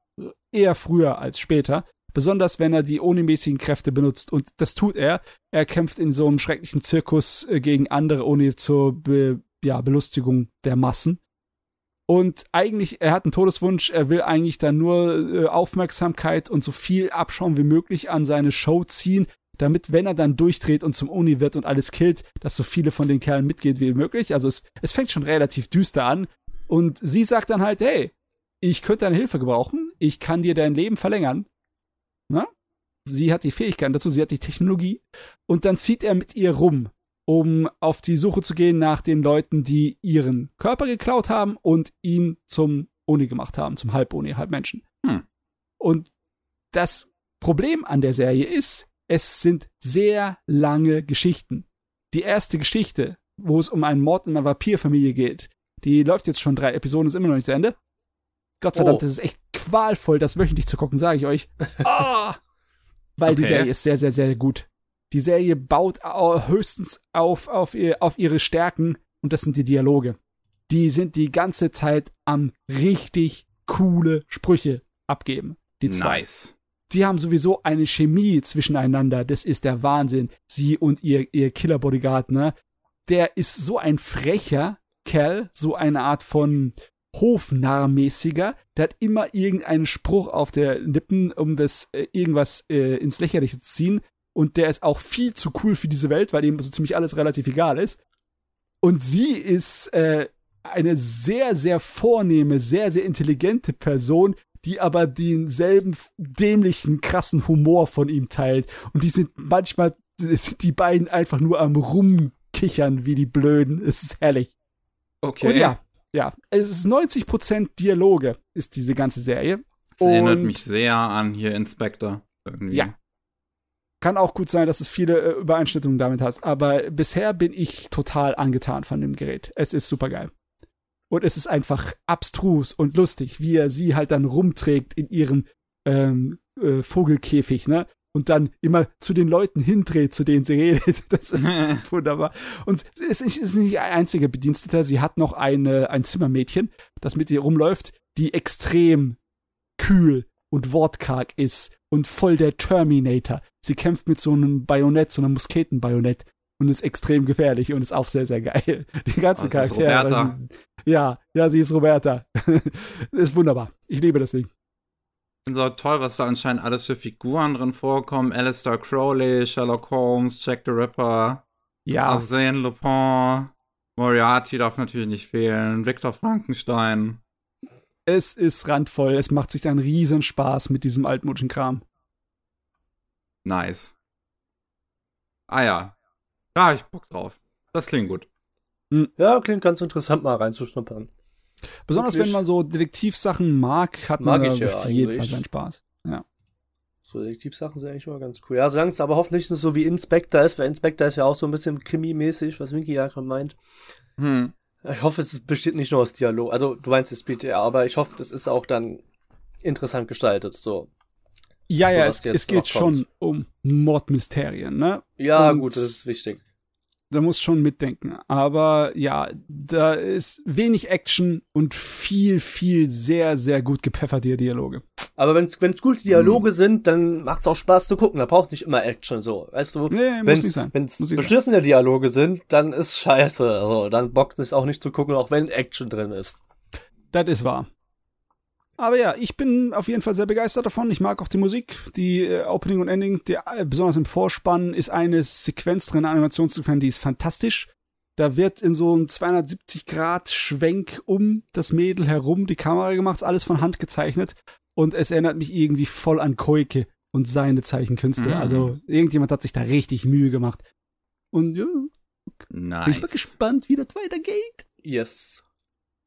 Eher früher als später. Besonders wenn er die Oni-mäßigen Kräfte benutzt. Und das tut er. Er kämpft in so einem schrecklichen Zirkus äh, gegen andere Oni zur Be ja, Belustigung der Massen. Und eigentlich, er hat einen Todeswunsch, er will eigentlich dann nur äh, Aufmerksamkeit und so viel Abschaum wie möglich an seine Show ziehen, damit, wenn er dann durchdreht und zum Uni wird und alles killt, dass so viele von den Kerlen mitgeht wie möglich. Also es, es fängt schon relativ düster an. Und sie sagt dann halt, hey, ich könnte deine Hilfe gebrauchen, ich kann dir dein Leben verlängern. Na? Sie hat die Fähigkeiten dazu, sie hat die Technologie. Und dann zieht er mit ihr rum, um auf die Suche zu gehen nach den Leuten, die ihren Körper geklaut haben und ihn zum Oni gemacht haben, zum Halb-Oni, Halbmenschen. Hm. Und das Problem an der Serie ist, es sind sehr lange Geschichten. Die erste Geschichte, wo es um einen Mord in einer Vampirfamilie geht, die läuft jetzt schon drei Episoden, ist immer noch nicht zu Ende. Gottverdammt, Oh. das ist echt qualvoll, das wöchentlich zu gucken, sage ich euch. Ah! Weil die Okay. Serie ist sehr, sehr, sehr gut. Die Serie baut au- höchstens auf, auf, ihr, auf ihre Stärken und das sind die Dialoge. Die sind die ganze Zeit am richtig coole Sprüche abgeben. Die zwei. Nice. Die haben sowieso eine Chemie zwischeneinander. Das ist der Wahnsinn. Sie und ihr, ihr Killer-Bodyguard, ne? Der ist so ein frecher Kerl, so eine Art von Hofnarrmäßiger. Der hat immer irgendeinen Spruch auf der Lippen, um das äh, irgendwas äh, ins Lächerliche zu ziehen. Und der ist auch viel zu cool für diese Welt, weil ihm so ziemlich alles relativ egal ist. Und sie ist äh, eine sehr, sehr vornehme, sehr, sehr intelligente Person, die aber denselben dämlichen, krassen Humor von ihm teilt. Und die sind manchmal, sind die beiden einfach nur am Rumkichern wie die Blöden. Es ist herrlich. Okay. Und ja, ja, es ist 90% Dialoge, ist diese ganze Serie. Das erinnert mich sehr an hier Inspector. Irgendwie. Ja. Kann auch gut sein, dass es viele äh, Übereinstimmungen damit hat. Aber bisher bin ich total angetan von dem Gerät. Es ist super geil. Und es ist einfach abstrus und lustig, wie er sie halt dann rumträgt in ihrem ähm, äh, Vogelkäfig, ne? Und dann immer zu den Leuten hindreht, zu denen sie redet. Das ist wunderbar. Und es ist ist nicht ein einziger Bediensteter. Sie hat noch eine, ein Zimmermädchen, das mit ihr rumläuft, die extrem kühl und wortkarg ist und voll der Terminator. Sie kämpft mit so einem Bajonett, so einem Musketenbajonett und ist extrem gefährlich und ist auch sehr, sehr geil. Die ganzen ist Charaktere. Roberta. sie- Ja, ja, sie ist Roberta. ist wunderbar. Ich liebe das Ding. Ich finde es auch toll, was da anscheinend alles für Figuren drin vorkommen. Alistair Crowley, Sherlock Holmes, Jack the Ripper, Ja, Arsène Lupin, Moriarty darf natürlich nicht fehlen, Victor Frankenstein. es ist randvoll. Es macht sich einen riesen Spaß mit diesem altmodischen Kram. Nice. Ah ja. Da habe ich Bock drauf. Das klingt gut. Ja, klingt ganz interessant, mal reinzuschnuppern. Besonders Wirklich? wenn man so Detektivsachen mag, hat man Mag da ich ja auf jeden Fall seinen Spaß. Ja. So Detektivsachen sind eigentlich immer ganz cool. Ja, solange es aber hoffentlich nicht so wie Inspector ist, weil Inspector ist ja auch so ein bisschen krimimäßig, was Winky ja gerade meint. Hm. Ich hoffe, es besteht nicht nur aus Dialog. Also, du meinst es besteht ja, aber ich hoffe, das ist auch dann interessant gestaltet, so. Ja, So, ja, es, jetzt es geht schon um Mordmysterien, ne? Ja, Und- gut, das ist wichtig. Da muss schon mitdenken. Aber ja, da ist wenig Action und viel, viel sehr, sehr gut gepfefferte Dialoge. Aber wenn es gute Dialoge sind, dann macht es auch Spaß zu gucken. Da braucht nicht immer Action so. Weißt du, Nee, muss wenn's, nicht sein. beschissene Dialoge sind, dann ist scheiße. Also, dann bockt es auch nicht zu gucken, auch wenn Action drin ist. Das ist wahr. Aber ja, ich bin auf jeden Fall sehr begeistert davon. Ich mag auch die Musik, die äh, Opening und Ending. Die, äh, besonders im Vorspann ist eine Sequenz drin, eine Animationssequenz, die ist fantastisch. Da wird in so einem 270-Grad-Schwenk um das Mädel herum die Kamera gemacht, alles von Hand gezeichnet. Und es erinnert mich irgendwie voll an Koike und seine Zeichenkünste. Mhm. Also irgendjemand hat sich da richtig Mühe gemacht. Und ja, Nice. bin ich mal gespannt, wie das weitergeht. Yes.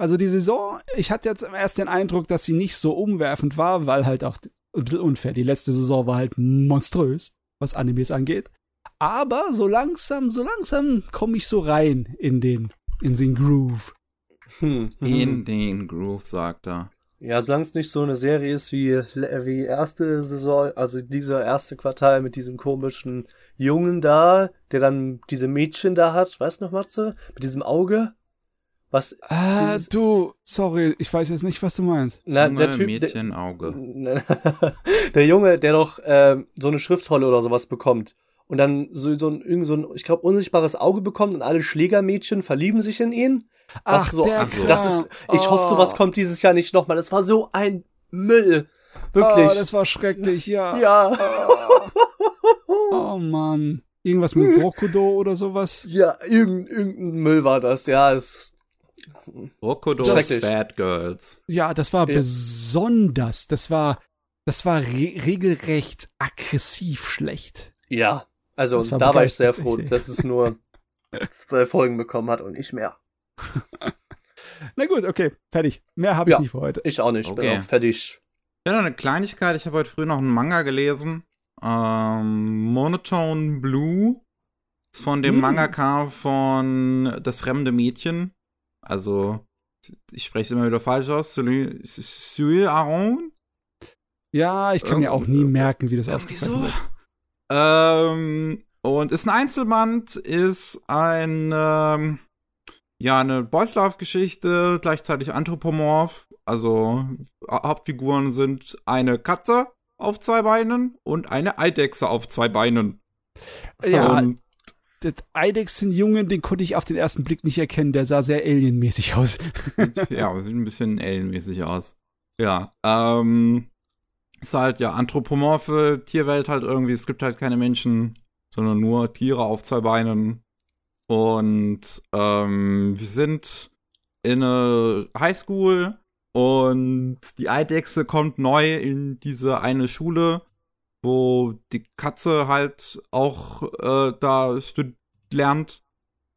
Also die Saison, ich hatte jetzt erst den Eindruck, dass sie nicht so umwerfend war, weil halt auch ein bisschen unfair. Die letzte Saison war halt monströs, was Animes angeht. Aber so langsam, so langsam komme ich so rein in den, in den Groove. Hm. In den Groove, sagt er. Ja, solange es nicht so eine Serie ist wie, wie erste Saison, also dieser erste Quartal mit diesem komischen Jungen da, der dann diese Mädchen da hat, weißt du noch, Matze? Mit diesem Auge? Was? Ah, du, sorry, ich weiß jetzt nicht, was du meinst. Na, Junge der Typ, Mädchenauge. der, der Junge, der doch äh, so eine Schriftrolle oder sowas bekommt und dann so, so ein, irgend so ein, ich glaube, unsichtbares Auge bekommt und alle Schlägermädchen verlieben sich in ihn. Was Ach, so, der Ach das ist, ich Oh. hoffe, sowas kommt dieses Jahr nicht nochmal. Das war so ein Müll. Wirklich. Oh, das war schrecklich, ja. ja. Oh Mann. Irgendwas mit Drokudo oder sowas? Ja, irgendein, irgendein Müll war das, ja. Es, Rokodos. Bad Girls. Ja, das war Ja. besonders. Das war, das war re regelrecht aggressiv schlecht. ja. Also, war da war ich sehr froh, echt. dass es nur zwei Folgen bekommen hat und nicht mehr. Na gut, okay, fertig. Mehr habe ich Ja. nicht für heute. Ich auch nicht, bin Okay. auch fertig. Ja, noch eine Kleinigkeit. Ich habe heute früh noch einen Manga gelesen. Ähm, Monotone Blue. Ist von dem Hm. Mangaka von Das fremde Mädchen. Also, ich spreche es immer wieder falsch aus. Sui Sui Aron? Ja, ich kann mir auch nie merken, wie das Irgendwie ausgesprochen so. wird. Ähm, und ist ein Einzelband, ist ein, ähm, ja, eine Boys Love Geschichte, gleichzeitig anthropomorph. Also, Ha- Hauptfiguren sind eine Katze auf zwei Beinen und eine Eidechse auf zwei Beinen. Ja, Und, der Eidechsenjungen, den konnte ich auf den ersten Blick nicht erkennen. Der sah sehr alienmäßig aus. ja, sieht ein bisschen alienmäßig aus. Ja, ähm, ist halt, ja, anthropomorphe Tierwelt halt irgendwie. Es gibt halt keine Menschen, sondern nur Tiere auf zwei Beinen. Und, ähm, wir sind in eine Highschool und die Eidechse kommt neu in diese eine Schule, wo die Katze halt auch äh, da lernt.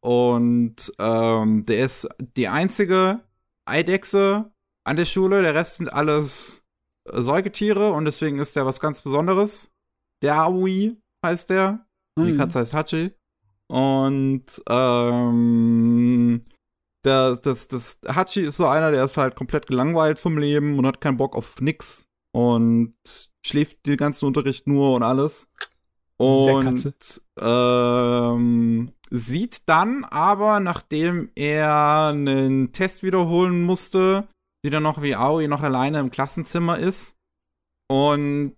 Und ähm, der ist die einzige Eidechse an der Schule. Der Rest sind alles äh, Säugetiere und deswegen ist der was ganz Besonderes. Der Aoi heißt der. Und Die Hm. Katze heißt Hachi. Und ähm, der, das, das Hachi ist so einer, der ist halt komplett gelangweilt vom Leben und hat keinen Bock auf nix. Und schläft den ganzen Unterricht nur und alles. Und ähm, sieht dann aber, nachdem er einen Test wiederholen musste, sieht er noch, wie Aoi noch alleine im Klassenzimmer ist. Und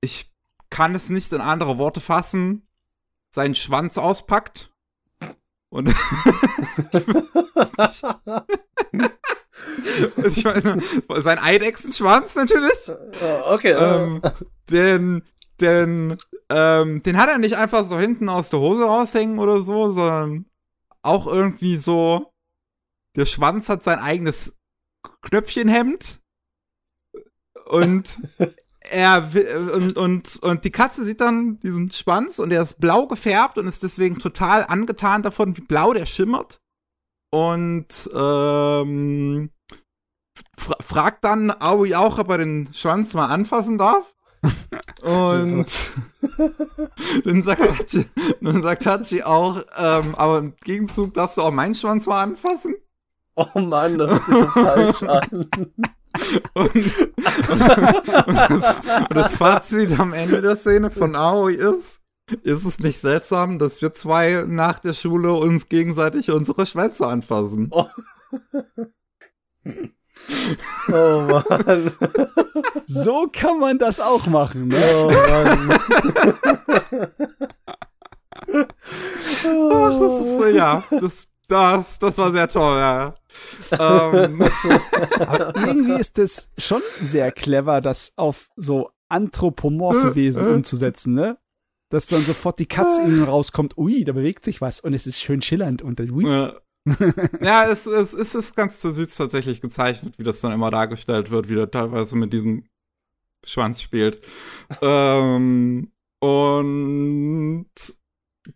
ich kann es nicht in andere Worte fassen, seinen Schwanz auspackt. Und ich meine, sein Eidechsenschwanz natürlich. okay. ähm, den, den, ähm, den hat er nicht einfach so hinten aus der Hose raushängen oder so, sondern auch irgendwie so, der Schwanz hat sein eigenes Knöpfchenhemd und er und, und, und die Katze sieht dann diesen Schwanz und der ist blau gefärbt und ist deswegen total angetan davon, wie blau der schimmert. Und ähm, fra fragt dann Aoi auch, ob er den Schwanz mal anfassen darf. Und dann sagt Hachi, dann sagt Hachi auch, ähm, aber im Gegenzug darfst du auch meinen Schwanz mal anfassen. oh Mann, das hört sich so falsch an. Und, und, das, und das Fazit am Ende der Szene von Aoi ist, ist es nicht seltsam, dass wir zwei nach der Schule uns gegenseitig unsere Schwänze anfassen. Oh. Oh Mann. So kann man das auch machen, ne? Oh Mann. Ach, das ist, so, ja, das, das, das war sehr toll, ja. ähm, Aber irgendwie ist es schon sehr clever, das auf so anthropomorphe Wesen umzusetzen, ne? Dass dann sofort die Katze innen rauskommt, ui, da bewegt sich was und es ist schön schillernd und dann, ui. ja, ja es, es, es ist ganz süß tatsächlich gezeichnet, wie das dann immer dargestellt wird, wie der teilweise mit diesem Schwanz spielt. ähm, und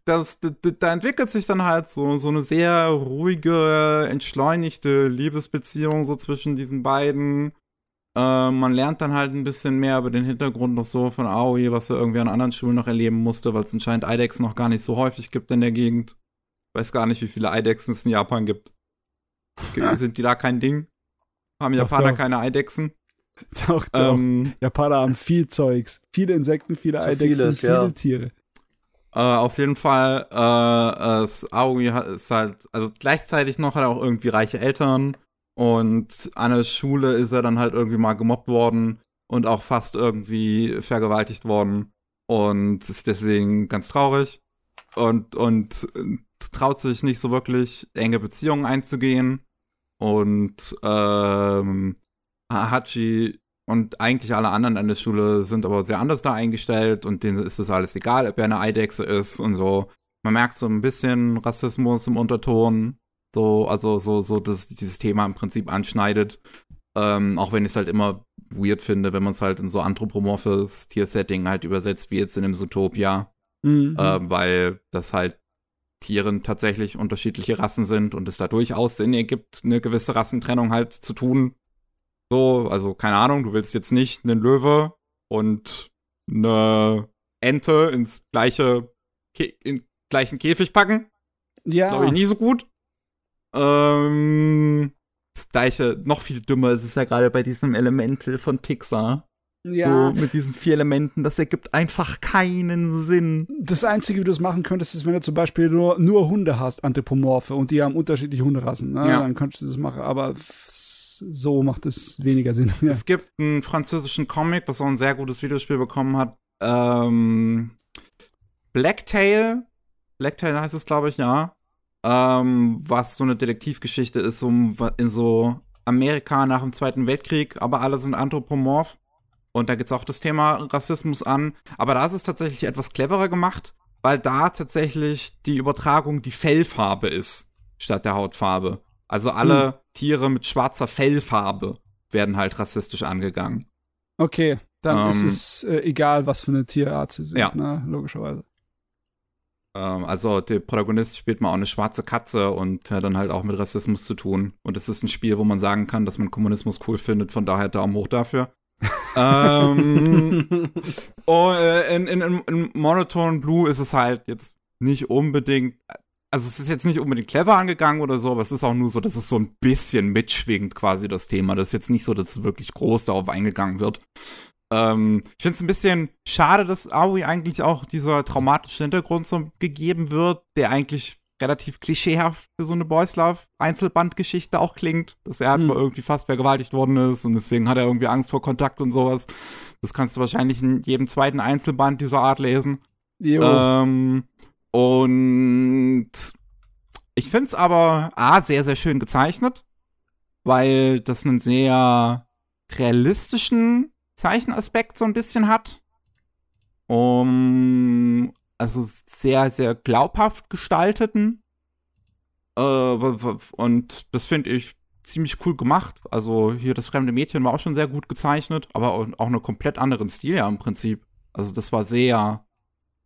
das, da, da entwickelt sich dann halt so, so eine sehr ruhige, entschleunigte Liebesbeziehung so zwischen diesen beiden. Äh, man lernt dann halt ein bisschen mehr über den Hintergrund noch so von Aoi, was er irgendwie an anderen Schulen noch erleben musste, weil es anscheinend Eidechsen noch gar nicht so häufig gibt in der Gegend. Weiß gar nicht, wie viele Eidechsen es in Japan gibt. Sind die da kein Ding? haben Doch, Japaner doch. keine Eidechsen. Doch, doch. Ähm, Japaner haben viel Zeugs. Viele Insekten, viele So Eidechsen, vieles, viele ja. Tiere. Äh, auf jeden Fall, äh, äh, Aoi hat- ist halt, also gleichzeitig noch hat er auch irgendwie reiche Eltern und an der Schule ist er dann halt irgendwie mal gemobbt worden und auch fast irgendwie vergewaltigt worden und ist deswegen ganz traurig und, und traut sich nicht so wirklich enge Beziehungen einzugehen und ähm, Hachi und eigentlich alle anderen an der Schule sind aber sehr anders da eingestellt und denen ist es alles egal, ob er eine Eidechse ist und so. Man merkt so ein bisschen Rassismus im Unterton, so, also so, so, dass dieses Thema im Prinzip anschneidet. Ähm, auch wenn ich es halt immer weird finde, wenn man es halt in so anthropomorphes Tiersetting halt übersetzt, wie jetzt in dem Zootopia, Mhm. ähm, weil das halt Tieren tatsächlich unterschiedliche Rassen sind und es da durchaus Sinn ergibt, eine gewisse Rassentrennung halt zu tun. So, also keine Ahnung, du willst jetzt nicht einen Löwe und eine Ente ins gleiche Kä in gleichen Käfig packen. ja, Glaube ich nie so gut. Ähm, das gleiche, noch viel dümmer ist es ja gerade bei diesem Elemental von Pixar. Ja. So, mit diesen vier Elementen, das ergibt einfach keinen Sinn. Das Einzige, wie du es machen könntest, ist, wenn du zum Beispiel nur, nur Hunde hast, Anthropomorphe, und die haben unterschiedliche Hunderassen. Ne? Ja. Dann könntest du das machen, aber so macht es weniger Sinn. Ja. Es gibt einen französischen Comic, was auch ein sehr gutes Videospiel bekommen hat. Ähm, Blacktail. Blacktail heißt es, glaube ich, ja. Ähm, was so eine Detektivgeschichte ist, um in so Amerika nach dem Zweiten Weltkrieg, aber alle sind anthropomorph. Und da geht's auch das Thema Rassismus an. Aber da ist es tatsächlich etwas cleverer gemacht, weil da tatsächlich die Übertragung die Fellfarbe ist, statt der Hautfarbe. Also alle Tiere mit schwarzer Fellfarbe werden halt rassistisch angegangen. Okay, dann Ähm, ist es äh, egal, was für eine Tierart sie sind, Ja. ne? logischerweise. Ähm, also der Protagonist spielt mal auch eine schwarze Katze und hat dann halt auch mit Rassismus zu tun. Und es ist ein Spiel, wo man sagen kann, dass man Kommunismus cool findet, von daher Daumen hoch dafür. Ähm, oh, äh, in, in, in, in Monotone Blue ist es halt jetzt nicht unbedingt, also es ist jetzt nicht unbedingt clever angegangen oder so, aber es ist auch nur so, dass es so ein bisschen mitschwingt quasi das Thema. Das ist jetzt nicht so, dass es wirklich groß darauf eingegangen wird. Ähm, ich finde es ein bisschen schade, dass Aoi eigentlich auch dieser traumatische Hintergrund so gegeben wird, der eigentlich relativ klischeehaft für so eine Boys Love Einzelbandgeschichte auch klingt, dass er halt Hm. mal irgendwie fast vergewaltigt worden ist und deswegen hat er irgendwie Angst vor Kontakt und sowas. Das kannst du wahrscheinlich in jedem zweiten Einzelband dieser Art lesen. Jo. Ähm, und ich finde es aber A, sehr, sehr schön gezeichnet, weil das einen sehr realistischen Zeichenaspekt so ein bisschen hat. Um, also sehr, sehr glaubhaft gestalteten. Äh, und das finde ich ziemlich cool gemacht. Also hier das fremde Mädchen war auch schon sehr gut gezeichnet, aber auch, auch einen komplett anderen Stil ja im Prinzip. Also das war sehr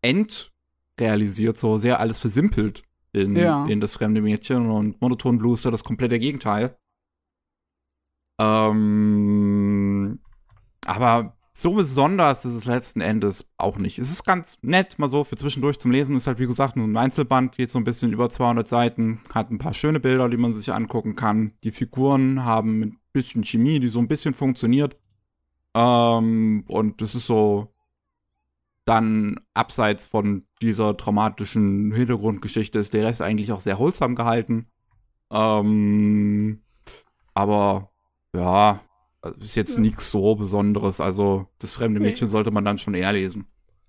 endrealisiert, so sehr alles versimpelt in, Ja. in das fremde Mädchen und Monoton Blues ist ja das komplette Gegenteil. Ähm, aber so besonders ist es letzten Endes auch nicht. Es ist ganz nett, mal so für zwischendurch zum Lesen. Ist halt, wie gesagt, nur ein Einzelband, geht so ein bisschen über 200 Seiten, hat ein paar schöne Bilder, die man sich angucken kann. Die Figuren haben ein bisschen Chemie, die so ein bisschen funktioniert. Ähm, und es ist so dann abseits von dieser traumatischen Hintergrundgeschichte ist der Rest eigentlich auch sehr holsam gehalten. Ähm, aber ja, ist jetzt nichts so Besonderes. Also das fremde. Mädchen sollte man dann schon eher lesen.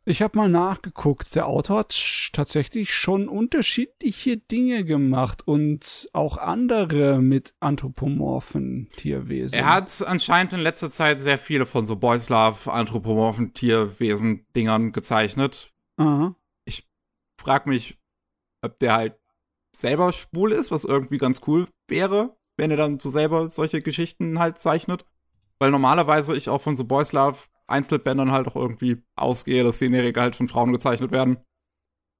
Ich habe mal nachgeguckt. Der Autor hat tatsächlich schon unterschiedliche Dinge gemacht und auch andere mit anthropomorphen Tierwesen. Er hat anscheinend in letzter Zeit sehr viele von so Boys Love, anthropomorphen Tierwesen-Dingern gezeichnet. Aha. Frag mich, ob der halt selber schwul ist, was irgendwie ganz cool wäre, wenn er dann so selber solche Geschichten halt zeichnet. Weil normalerweise ich auch von so Boys Love Einzelbändern halt auch irgendwie ausgehe, dass Szenerien halt von Frauen gezeichnet werden.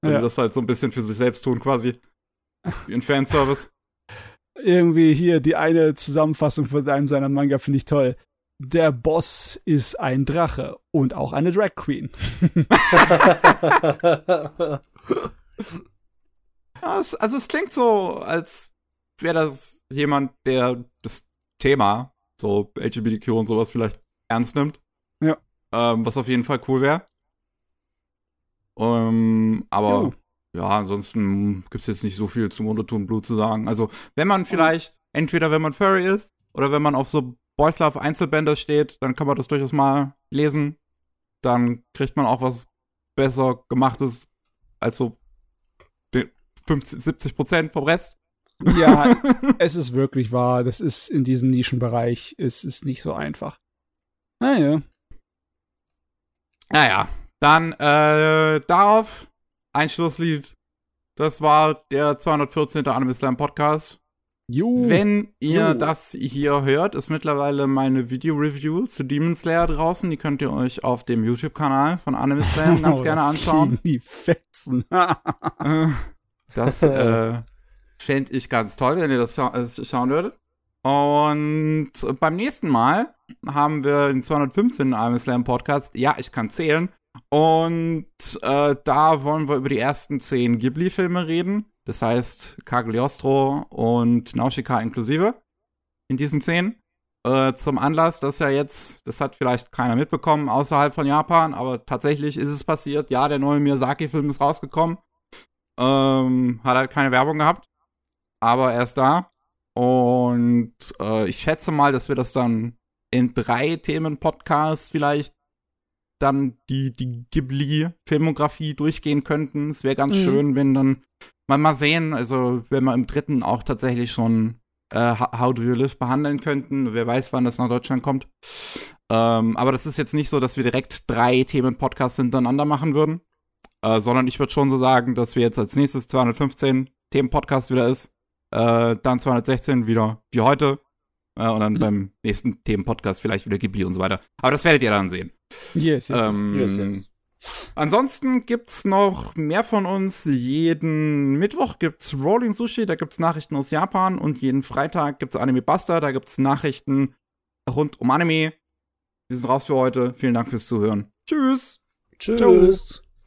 Wenn Ja. die das halt so ein bisschen für sich selbst tun, quasi. Wie ein Fanservice. Irgendwie hier die eine Zusammenfassung von einem seiner Manga finde ich toll. Der Boss ist ein Drache und auch eine Drag Queen. Ja, es, also es klingt so, als wäre das jemand, der das Thema so LGBTQ und sowas vielleicht ernst nimmt. Ja. Ähm, was auf jeden Fall cool wäre. Ähm, aber ja, ansonsten gibt's jetzt nicht so viel zum Monoton Blue zu sagen. Also, wenn man vielleicht, entweder wenn man Furry ist oder wenn man auf so Boys Love Einzelbänder steht, dann kann man das durchaus mal lesen. Dann kriegt man auch was besser gemachtes als so 50, 70 Prozent vom Rest. Ja, es ist wirklich wahr. Das ist in diesem Nischenbereich, es ist nicht so einfach. Naja. Naja, dann äh, darauf ein Schlusslied. Das war der 214. Anime Slam Podcast. Juhu. Wenn ihr Jo. das hier hört, ist mittlerweile meine Video-Review zu Demon Slayer draußen. Die könnt ihr euch auf dem YouTube-Kanal von Anime Slam ganz Oh, gerne da anschauen. Die Fetzen. Äh, Das äh, fände ich ganz toll, wenn ihr das scha äh, schauen würdet. Und beim nächsten Mal haben wir den 215. Anime Slam Podcast. Ja, ich kann zählen. Und äh, da wollen wir über die ersten zehn Ghibli-Filme reden. Das heißt Cagliostro und Nausicaa inklusive. In diesen zehn. Äh, zum Anlass, dass ja jetzt, das hat vielleicht keiner mitbekommen außerhalb von Japan, aber tatsächlich ist es passiert. Ja, der neue Miyazaki-Film ist rausgekommen. Ähm, hat halt keine Werbung gehabt. Aber er ist da. Und äh, ich schätze mal, dass wir das dann in drei Themen-Podcasts vielleicht dann die, die Ghibli-Filmografie durchgehen könnten. Es wäre ganz Mhm. schön, wenn dann mal mal sehen, also wenn wir im dritten auch tatsächlich schon äh, Ho- How Do You Live behandeln könnten. Wer weiß, wann das nach Deutschland kommt. Ähm, aber das ist jetzt nicht so, dass wir direkt drei Themen-Podcasts hintereinander machen würden. Äh, sondern ich würde schon so sagen, dass wir jetzt als nächstes 215 Themen-Podcast wieder ist. Äh, dann 216 wieder wie heute. Äh, und dann Mhm. beim nächsten Themen-Podcast vielleicht wieder Ghibli und so weiter. Aber das werdet ihr dann sehen. Yes, yes, yes. Ähm, Yes, yes. Ansonsten gibt's noch mehr von uns. Jeden Mittwoch gibt's Rolling Sushi, da gibt's Nachrichten aus Japan und jeden Freitag gibt's Anime Buster, da gibt's Nachrichten rund um Anime. Wir sind raus für heute. Vielen Dank fürs Zuhören. Tschüss. Tschüss.